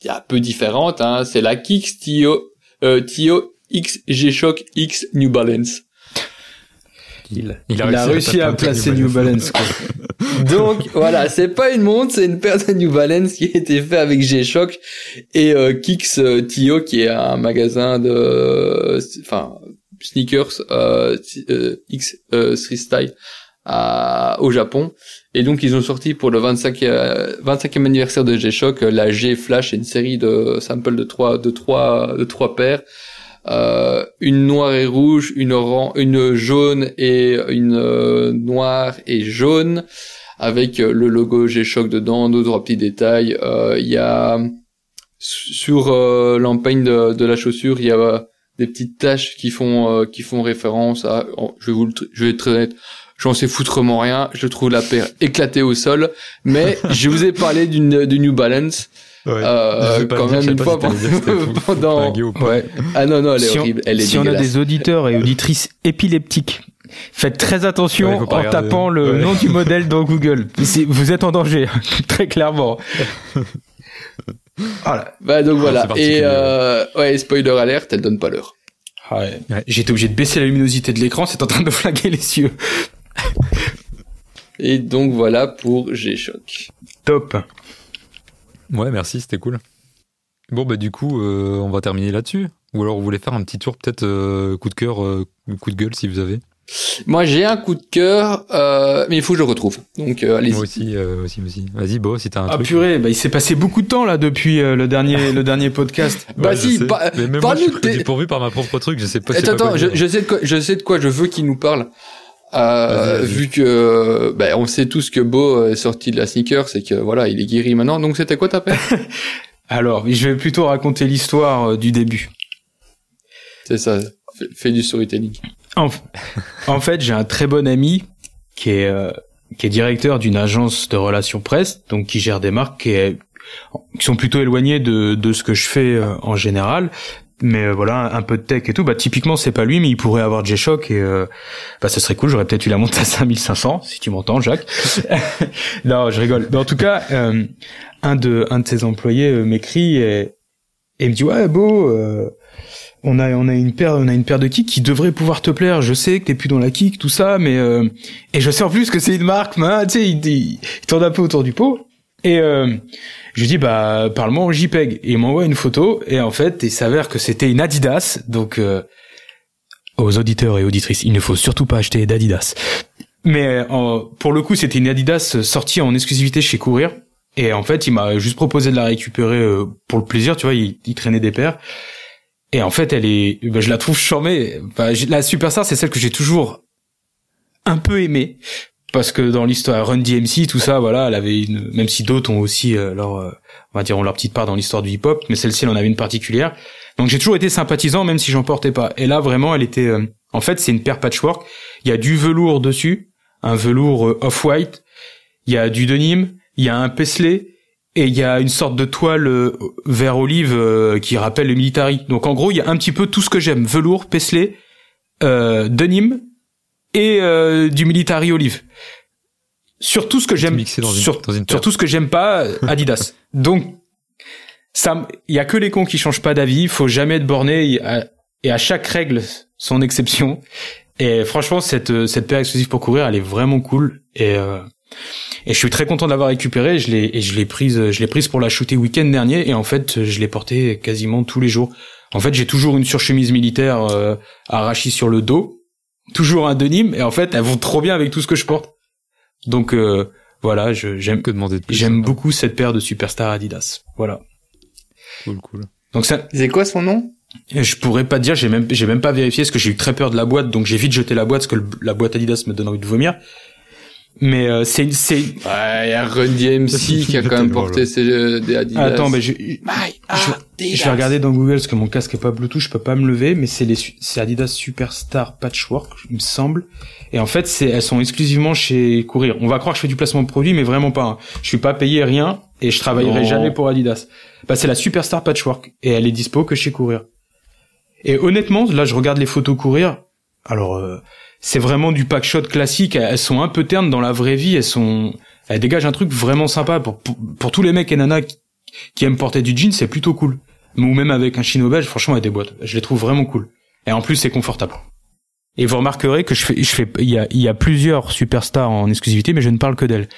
qui est un peu différente. Hein. C'est la Kicks Tio euh, Tio X G-Shock X New Balance. Il, Il a il a réussi à placer New New Balance. quoi. Donc voilà, c'est pas une montre, c'est une paire de New Balance qui a été fait avec G-Shock et euh, Kicks euh, Tio qui est un magasin de, euh, enfin sneakers euh, euh, X euh, Style au Japon. Et donc ils ont sorti pour le 25 euh, 25e anniversaire de G-Shock euh, la G Flash, une série de samples de trois de trois de trois paires. Une noire et rouge, une orange, une jaune et une noire et jaune avec le logo G-Shock dedans, deux trois petits détails. Il y a sur l'empeigne de, la chaussure, il y a des petites taches qui font euh, qui font référence à. oh, je vais vous le, je vais être honnête, j'en sais foutrement rien. Je trouve la paire éclatée au sol, mais je vous ai parlé d'une du New Balance Ouais. euh, quand même une fois pendant. Flingué ou pas. Ouais. Ah non non, elle est si on, horrible, elle est si on a des auditeurs et auditrices épileptiques, faites très attention Ouais, en regarder. tapant le Ouais. nom du modèle dans Google. Vous êtes en danger, très clairement. Voilà. Bah donc c'est voilà. Et euh, ouais, spoiler alerte, elle donne pas l'heure. Ah ouais. Ouais. J'étais obligé de baisser la luminosité de l'écran, c'est en train de flaguer les yeux. Et donc voilà pour G-Shock. Top. Ouais, merci, c'était cool. Bon, bah, du coup, euh, on va terminer là-dessus. Ou alors, vous voulez faire un petit tour, peut-être, euh, coup de cœur, euh, coup de gueule, si vous avez. Moi j'ai un coup de cœur, euh, mais il faut que je le retrouve. Donc euh, allez-y. Moi aussi, euh, aussi, aussi. Vas-y, Bo, si t'as un Ah truc. purée, bah il s'est passé beaucoup de temps là depuis euh, le dernier le dernier podcast. Bah Ouais, si, sais. pa- Mais même moi, je parle-nous suis dépourvu par ma propre truc, je sais pas si Attends, attends, je, je sais de quoi, je sais de quoi je veux qu'il nous parle. Euh, vu que, ben, on sait tous que Beau est sorti de la sneaker, c'est que voilà, il est guéri maintenant. Donc c'était quoi ta paire Alors, je vais plutôt raconter l'histoire euh, du début. C'est ça. Fais, fais du storytelling. En, en fait, j'ai un très bon ami qui est euh, qui est directeur d'une agence de relations presse, donc qui gère des marques qui, est- qui sont plutôt éloignées de de ce que je fais euh, en général. Mais euh, voilà, un peu de tech et tout. Bah typiquement, c'est pas lui, mais il pourrait avoir G-Shock et euh, bah ça serait cool. J'aurais peut-être eu la montre à 5500 si tu m'entends, Jacques. non, je rigole. Mais en tout cas, euh, un de un de ses employés euh, m'écrit et Et me dit ouais beau, on a on a une paire on a une paire de kicks qui devrait pouvoir te plaire. Je sais que t'es plus dans la kick tout ça, mais euh, et je sais en plus que c'est une marque, mais tu sais il, il, tourne un peu autour du pot. Et euh, je lui dis bah parle-moi en JPEG. Et il m'envoie une photo et en fait il s'avère que c'était une Adidas. Donc euh, aux auditeurs et auditrices, il ne faut surtout pas acheter d'Adidas. Mais euh, pour le coup c'était une Adidas sortie en exclusivité chez Courir. Et en fait il m'a juste proposé de la récupérer euh, pour le plaisir, tu vois, il, il traînait des paires. Et en fait elle est, bah, je la trouve charmée. J'ai- la Superstar c'est celle que j'ai toujours un peu aimée. Parce que dans l'histoire Run DMC tout ça voilà elle avait une même si d'autres ont aussi euh, leur euh, on va dire ont leur petite part dans l'histoire du hip hop mais celle-ci elle en avait une particulière. Donc j'ai toujours été sympathisant même si j'en portais pas. Et là vraiment elle était euh, en fait c'est une paire patchwork. Il y a du velours dessus un velours euh, off white il y a du denim. Il y a un paisley et il y a une sorte de toile euh, vert olive euh, qui rappelle le military donc en gros il y a un petit peu tout ce que j'aime. Velours paisley euh, denim et euh, du military olive. Sur tout ce que j'aime sur, tout ce que j'aime pas euh, Adidas. Donc ça il y a que les cons qui changent pas d'avis. Il faut jamais être borné. A- et à chaque règle son exception. Et franchement cette cette paire exclusive pour courir elle est vraiment cool. Et euh, et je suis très content de l'avoir récupérée je l'ai et je l'ai prise je l'ai prise pour la shooter week-end dernier. Et en fait je l'ai portée quasiment tous les jours. En fait j'ai toujours une surchemise militaire euh, arrachie sur le dos. Toujours un denim. Et en fait elles vont trop bien avec tout ce que je porte. Donc euh, voilà je j'aime Que demander de j'aime beaucoup cette paire de superstar Adidas. Voilà. Cool, cool. donc ça C'est quoi son nom? je pourrais pas te dire. J'ai même j'ai même pas vérifié parce que j'ai eu très peur de la boîte. Donc j'ai vite jeté la boîte parce que le- la boîte Adidas me donne envie de vomir mais euh, c'est c'est Ouais, il y a Run DMC qui a quand même porté ses, euh, des Adidas. attends mais je, My je, je vais regarder dans Google parce que mon casque est pas Bluetooth, je peux pas me lever, mais c'est les c'est Adidas Superstar Patchwork, il me semble. Et en fait, c'est elles sont exclusivement chez Courir. On va croire que je fais du placement de produit, mais vraiment pas. hein. Je suis pas payé rien et je travaillerai Non. jamais pour Adidas. Bah c'est la Superstar Patchwork et elle est dispo que chez Courir. Et honnêtement, là je regarde les photos Courir. Alors euh, c'est vraiment du pack shot classique. Elles sont un peu ternes dans la vraie vie. Elles sont elles dégagent un truc vraiment sympa pour pour, tous les mecs et nanas qui, aiment porter du jean, c'est plutôt cool ou même avec un chino belge, franchement, elle déboîte. Je les trouve vraiment cool. Et en plus, c'est confortable. Et vous remarquerez que je fais, je fais, il y a, y a plusieurs superstars en exclusivité, mais je ne parle que d'elle.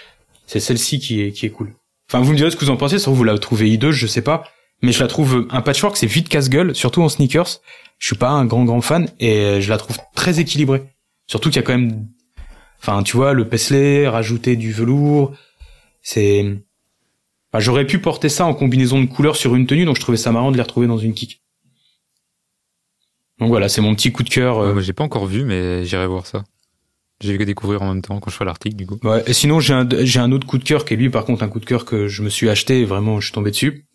C'est celle-ci qui est, qui est cool. Enfin, vous me direz ce que vous en pensez, sauf vous la trouvez hideuse, je sais pas. Mais je la trouve, un patchwork, c'est vite casse-gueule, surtout en sneakers. Je suis pas un grand, grand fan, et je la trouve très équilibrée. Surtout qu'il y a quand même, enfin, tu vois, le paisley, rajouter du velours, c'est, Enfin, j'aurais pu porter ça en combinaison de couleurs sur une tenue, donc je trouvais ça marrant de les retrouver dans une kick. Donc voilà, c'est mon petit coup de cœur. euh, Ouais, moi, j'ai pas encore vu, mais j'irai voir ça. J'ai vu que découvrir en même temps quand je ferai l'article, du coup. Ouais, et sinon j'ai un j'ai un autre coup de cœur qui est lui par contre un coup de cœur que je me suis acheté et vraiment je suis tombé dessus.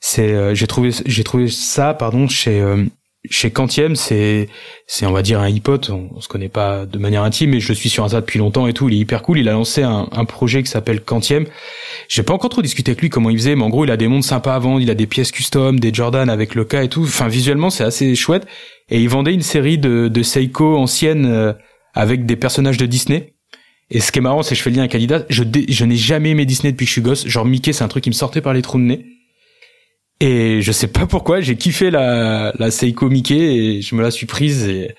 C'est euh, j'ai trouvé j'ai trouvé ça pardon chez euh, chez Quantième, c'est c'est on va dire un hip-hop, on, on se connaît pas de manière intime mais je suis sur Insta depuis longtemps et tout, il est hyper cool, il a lancé un, projet qui s'appelle Quantième. J'ai pas encore trop discuté avec lui comment il faisait mais en gros, il a des montres sympas à vendre, il a des pièces custom, des Jordan avec le et tout. Enfin visuellement, c'est assez chouette et il vendait une série de de Seiko anciennes euh, avec des personnages de Disney. Et ce qui est marrant, c'est que je fais le lien avec Adidas. Je, je n'ai jamais aimé Disney depuis que je suis gosse. Genre Mickey, c'est un truc qui me sortait par les trous de nez. Et je sais pas pourquoi, j'ai kiffé la, la Seiko Mickey et je me la suis prise et,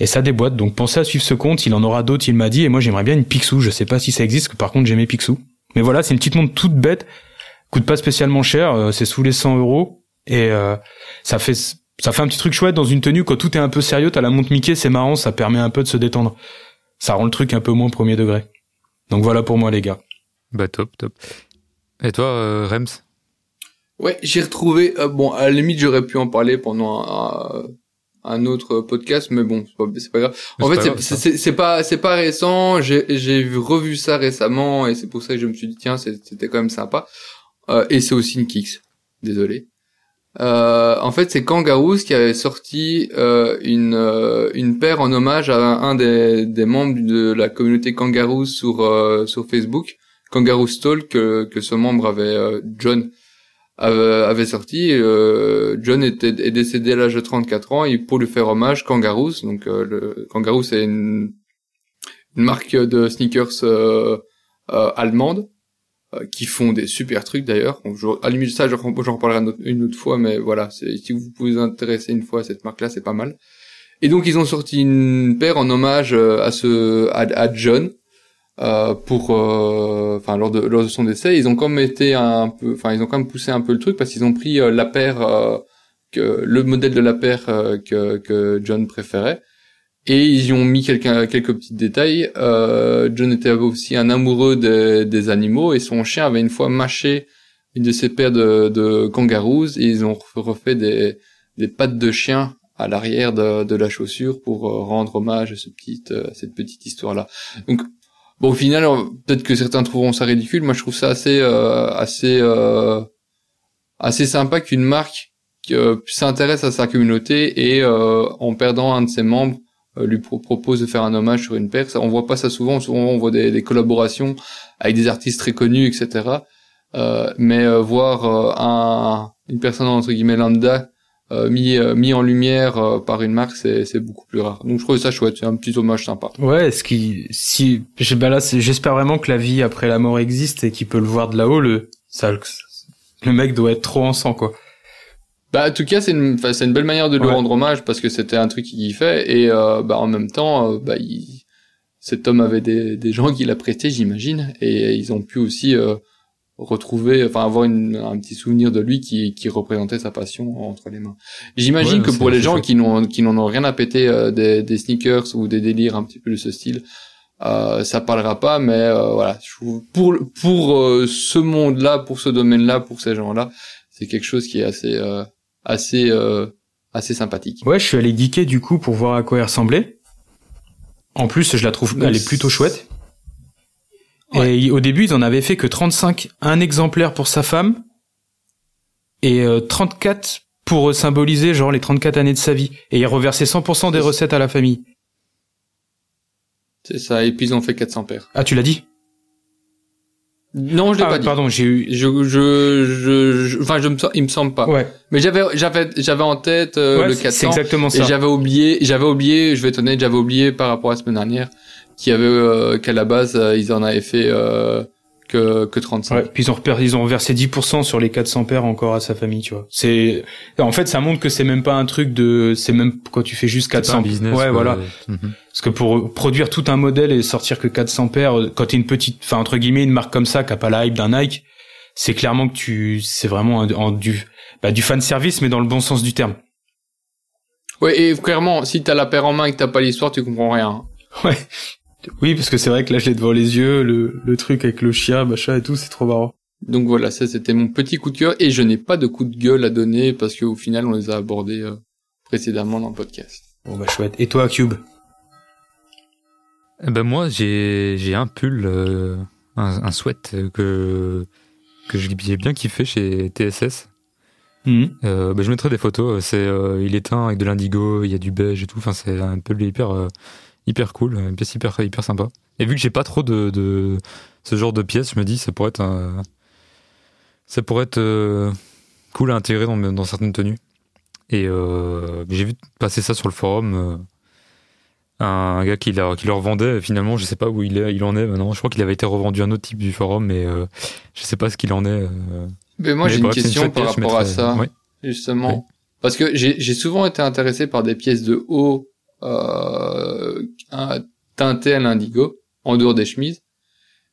et ça déboîte. Donc pensez à suivre ce compte, il en aura d'autres, il m'a dit. Et moi j'aimerais bien une Picsou. Je sais pas si ça existe, que par contre j'aimais Picsou. Mais voilà, c'est une petite montre toute bête, coûte pas spécialement cher, euh, c'est sous les 100 euros et euh, ça fait ça fait un petit truc chouette dans une tenue quand tout est un peu sérieux. T'as la montre Mickey, c'est marrant, ça permet un peu de se détendre. Ça rend le truc un peu moins premier degré. Donc voilà pour moi les gars. Bah, top, top. Et toi, euh, Rems? Ouais, j'ai retrouvé. euh, bon, à la limite, j'aurais pu en parler pendant un, un autre podcast, mais bon, c'est pas, grave. En fait, c'est- pas c'est pas récent. J'ai j'ai vu- revu ça récemment et c'est pour ça que je me suis dit tiens, c'était quand même sympa. Euh, et c'est aussi une Kicks. Désolé. Euh, en fait, c'est Kangaroos qui avait sorti euh, une une paire en hommage à un, des des membres de la communauté Kangaroos sur sur Facebook, Kangaroo Stall que que ce membre avait John avait, sorti. euh, John était est décédé à l'âge de 34 ans et pour lui faire hommage, Kangaroos, donc euh, le Kangaroo c'est une, une marque de sneakers euh, euh, allemande, euh, qui font des super trucs d'ailleurs. À la limite ça, j'en reparlerai une autre- fois, mais voilà, si vous vous intéresser une fois à cette marque-là, c'est pas mal. Et donc ils ont sorti une paire en hommage euh, à ce à John euh, pour euh, enfin lors de lors de son décès, ils ont quand même été un peu enfin ils ont quand même poussé un peu le truc parce qu'ils ont pris euh, la paire que le modèle de la paire que que John préférait et ils y ont mis quelques quelques petits détails. Euh, John était aussi un amoureux des, des animaux et son chien avait une fois mâché une de ses paires de, de kangaroos et ils ont refait des des pattes de chien à l'arrière de, de la chaussure pour rendre hommage à ce petit, à cette petite histoire-là. Donc, bon, au final, peut-être que certains trouveront ça ridicule. Moi, je trouve ça assez, euh, assez, euh, assez sympa qu'une marque euh, s'intéresse à sa communauté et euh, en perdant un de ses membres euh, lui pro- propose de faire un hommage sur une paire. On voit pas ça souvent. Souvent, on voit des, collaborations avec des artistes très connus, etc. Euh, mais voir un, une personne entre guillemets lambda euh, mis euh, mis en lumière euh, par une marque, c'est c'est beaucoup plus rare. Donc je trouve ça chouette, c'est un petit hommage sympa. Ouais, ce qui, si, bah là, j'espère vraiment que la vie après la mort existe et qu'il peut le voir de là-haut. Le, ça, le mec doit être trop en sang, quoi. Bah en tout cas c'est une enfin, c'est une belle manière de lui Ouais. rendre hommage parce que c'était un truc qu'il fait et euh, bah en même temps euh, bah il... cet homme avait des des gens qui l'appréciaient j'imagine et ils ont pu aussi euh, retrouver enfin avoir une, un petit souvenir de lui qui qui représentait sa passion entre les mains. J'imagine Ouais, que pour les gens qui n'ont qui n'en ont rien à péter euh, des des sneakers ou des délires un petit peu de ce style euh, ça parlera pas mais euh, voilà pour pour euh, ce monde là pour ce domaine là pour ces gens là c'est quelque chose qui est assez euh, assez euh, assez sympathique. Ouais, je suis allé geeker du coup pour voir à quoi elle ressemblait. En plus, je la trouve, elle est plutôt chouette. Ouais. Et il- au début, ils en avaient fait que 35, un exemplaire pour sa femme et euh, 34 pour euh, symboliser genre les 34 années de sa vie. Et ils reversaient 100% des recettes à la famille. C'est ça et puis ils ont fait 400 paires. Ah, tu l'as dit? Non, je l'ai Ah, pas dit. pardon, j'ai eu. Je je je je- enfin je me il me semble pas. Ouais, Mais j'avais j'avais j'avais en tête euh, Ouais, le c'est 400 exactement et ça. j'avais oublié j'avais oublié je vais être honnête j'avais oublié par rapport à la semaine dernière qu'il y avait euh, qu'à la base euh, ils en avaient fait euh, que que 35. Ouais, puis ils ont ils ont versé 10% sur les 400 paires encore à sa famille, tu vois. C'est en fait ça montre que c'est même pas un truc de c'est même quand tu fais juste C'est pas 400 un business. Ouais, quoi. voilà. Mhm. Parce que pour produire tout un modèle et sortir que 400 paires quand t'es une petite enfin entre guillemets une marque comme ça qui a pas la hype d'un Nike, c'est clairement que tu c'est vraiment un- en du bah, du fan service mais dans le bon sens du terme. Ouais et clairement si t'as la paire en main et que t'as pas l'histoire tu comprends rien. Ouais. Oui, parce que c'est vrai que là je l'ai devant les yeux, le le truc avec le chien, machin et tout, c'est trop marrant. Donc voilà ça c'était mon petit coup de cœur et je n'ai pas de coup de gueule à donner parce qu'au final on les a abordés euh, précédemment dans le podcast. Bon bah chouette. Et toi Cube? Eh ben moi j'ai j'ai un pull, euh, un, un sweat que que j'ai bien kiffé chez TSS. Mhm. Euh, bah, je mettrai des photos. C'est euh, il est teint avec de l'indigo, il y a du beige et tout. Enfin c'est un pull hyper euh, hyper cool, une pièce hyper hyper sympa. Et vu que j'ai pas trop de, de ce genre de pièces, je me dis ça pourrait être un, ça pourrait être euh, cool à intégrer dans, dans certaines tenues. Et euh, j'ai vu passer ça sur le forum. euh, un gars qui, leur- qui leur vendait finalement je sais pas où il est il en est maintenant je crois qu'il avait été revendu à un autre type du forum mais je sais pas ce qu'il en est. Mais moi j'ai une question par pièce, rapport à ça. justement. Oui. Parce que j'ai j'ai souvent été intéressé par des pièces de haut euh, teintées à l'indigo, en dehors des chemises.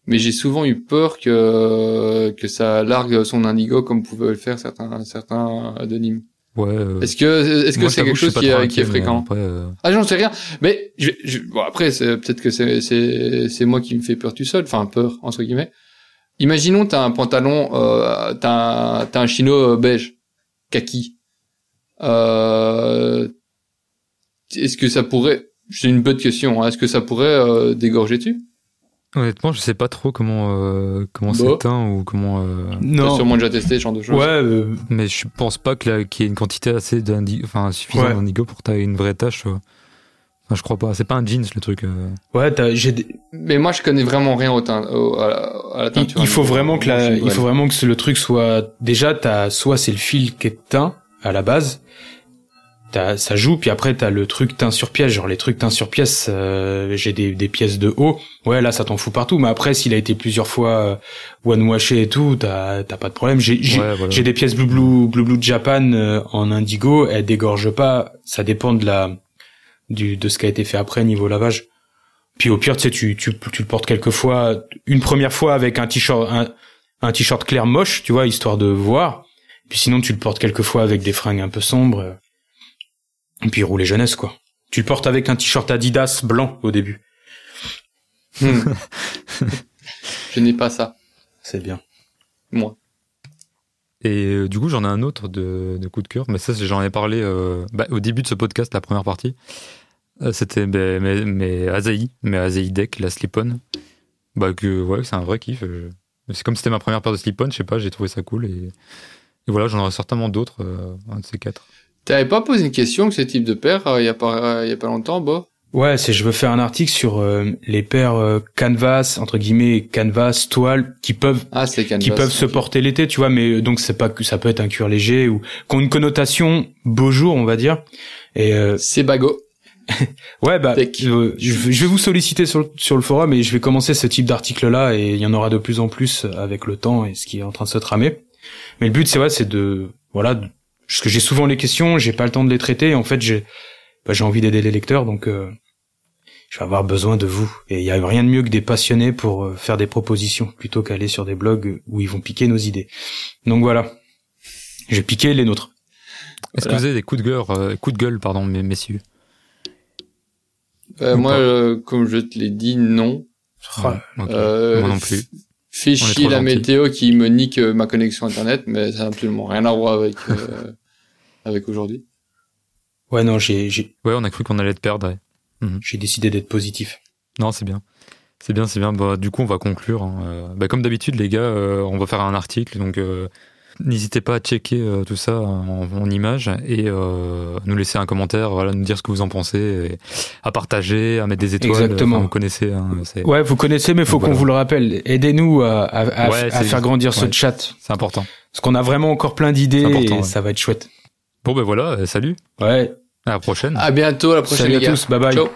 Mais j'ai souvent eu peur que que ça largue son indigo comme pouvaient le faire certains certains de Nîmes. ouais euh, Est-ce que est-ce que c'est quelque chose qui est, qui fréquent après, euh, Ah j'en sais rien. Mais je, je, bon après c'est peut-être que c'est c'est c'est moi qui me fais peur tout seul, enfin peur entre guillemets. Imaginons t'as un pantalon, euh, t'as un, t'as un chino euh, beige, kaki. Euh, est-ce que ça pourrait, c'est une bonne question, hein, est-ce que ça pourrait euh, dégorger dessus? Honnêtement je sais pas trop comment euh, comment Bah. c'est teint ou comment euh, T'as Non. sûrement déjà testé ce genre de choses. Ouais, euh, mais je pense pas que qu'il y ait une quantité assez d'indigo enfin suffisante Ouais. d'indigo pour que t'aies une vraie tache euh. enfin je crois pas c'est pas un jeans le truc euh. ouais, t'as- j'ai des- Mais moi je connais vraiment rien au teint, au- à, la, à la il, teinture. il faut vraiment que la, il faut vraiment que le truc soit déjà t'as soit c'est le fil qui est teint à la base. T'as- ça joue, puis après t'as le truc teint sur pièce, genre les trucs teint sur pièce, euh, j'ai des, des pièces de haut, ouais là ça t'en fout partout, mais après s'il a été plusieurs fois euh, one-washé et tout, t'as t'as pas de problème. J'ai j'ai Ouais, voilà. j'ai des pièces Blue Blue Blue Blue Japan euh, en indigo, elles dégorgent pas, ça dépend de la du de ce qui a été fait après niveau lavage. Puis au pire, tu sais, tu, tu, tu le portes quelques fois, une première fois avec un t-shirt, un, un t-shirt clair moche, tu vois, histoire de voir. Puis sinon, tu le portes quelques fois avec des fringues un peu sombres. Et puis rouler jeunesse, quoi. Tu le portes avec un t-shirt Adidas blanc au début. Hmm. Je n'ai pas ça, C'est bien. moi. Et euh, du coup, j'en ai un autre de, de coup de cœur, mais ça, c'est- j'en ai parlé euh, bah, au début de ce podcast, la première partie. Euh, C'était bah, mes, mes Asahi, mes Asahi Deck, la slip-on. Bah, que ouais, c'est un vrai kiff. C'est comme c'était ma première paire de slip-on, je sais pas, j'ai trouvé ça cool. Et, et voilà, j'en aurai certainement d'autres, euh, un de ces quatre. T'avais pas posé une question que ce type de paire euh, il y a pas euh, il y a pas longtemps, Bo? Ouais, c'est je veux faire un article sur euh, les paires euh, canvas entre guillemets canvas toile qui peuvent Ah, Canvas. qui peuvent se porter l'été, tu vois, mais euh, donc c'est pas que ça peut être un cuir léger ou qui ont une connotation beau jour, on va dire. Et euh, C'est Bago. ouais, bah, euh, je, vais- je vais vous solliciter sur, le- sur le forum et je vais commencer ce type d'article-là et il y en aura de plus en plus avec le temps et ce qui est en train de se tramer. Mais le but, c'est ouais, c'est de voilà, de- parce que j'ai souvent les questions, j'ai pas le temps de les traiter. Et en fait, j'ai bah, j'ai envie d'aider les lecteurs, donc euh, je vais avoir besoin de vous. Et il y a rien de mieux que des passionnés pour euh, faire des propositions plutôt qu'aller sur des blogs où ils vont piquer nos idées. Donc voilà, j'ai piqué les nôtres. Est-ce Voilà. que vous avez des coups de gueule, euh, coups de gueule pardon, mes messieurs? Euh, moi, euh, comme je te l'ai dit, non. Euh, Moi non plus. Est chier la météo qui me nique euh, ma connexion internet, mais ça n'a absolument rien à voir avec euh, avec aujourd'hui. Ouais, non, j'ai j'ai Ouais, on a cru qu'on allait te perdre. ouais. j'ai décidé d'être positif. Non, c'est bien. C'est bien, c'est bien. Bah, du coup, on va conclure. hein. Euh, bah, comme d'habitude, les gars, euh, on va faire un article. Donc, euh, n'hésitez pas à checker euh, tout ça en, en images et euh, nous laisser un commentaire, voilà, nous dire ce que vous en pensez, et à partager, à mettre des étoiles. Exactement. Enfin, vous connaissez. hein, Ouais, vous connaissez, mais faut Voilà. qu'on vous le rappelle. Aidez-nous à, à, à- Ouais, à faire grandir ce ouais. chat. c'est important. Parce qu'on a vraiment encore plein d'idées C'est important, et ouais. ça va être chouette. Bon, ben voilà. euh, salut. Ouais. À la prochaine. À bientôt, à la prochaine Salut les à tous. Bye bye. Ciao.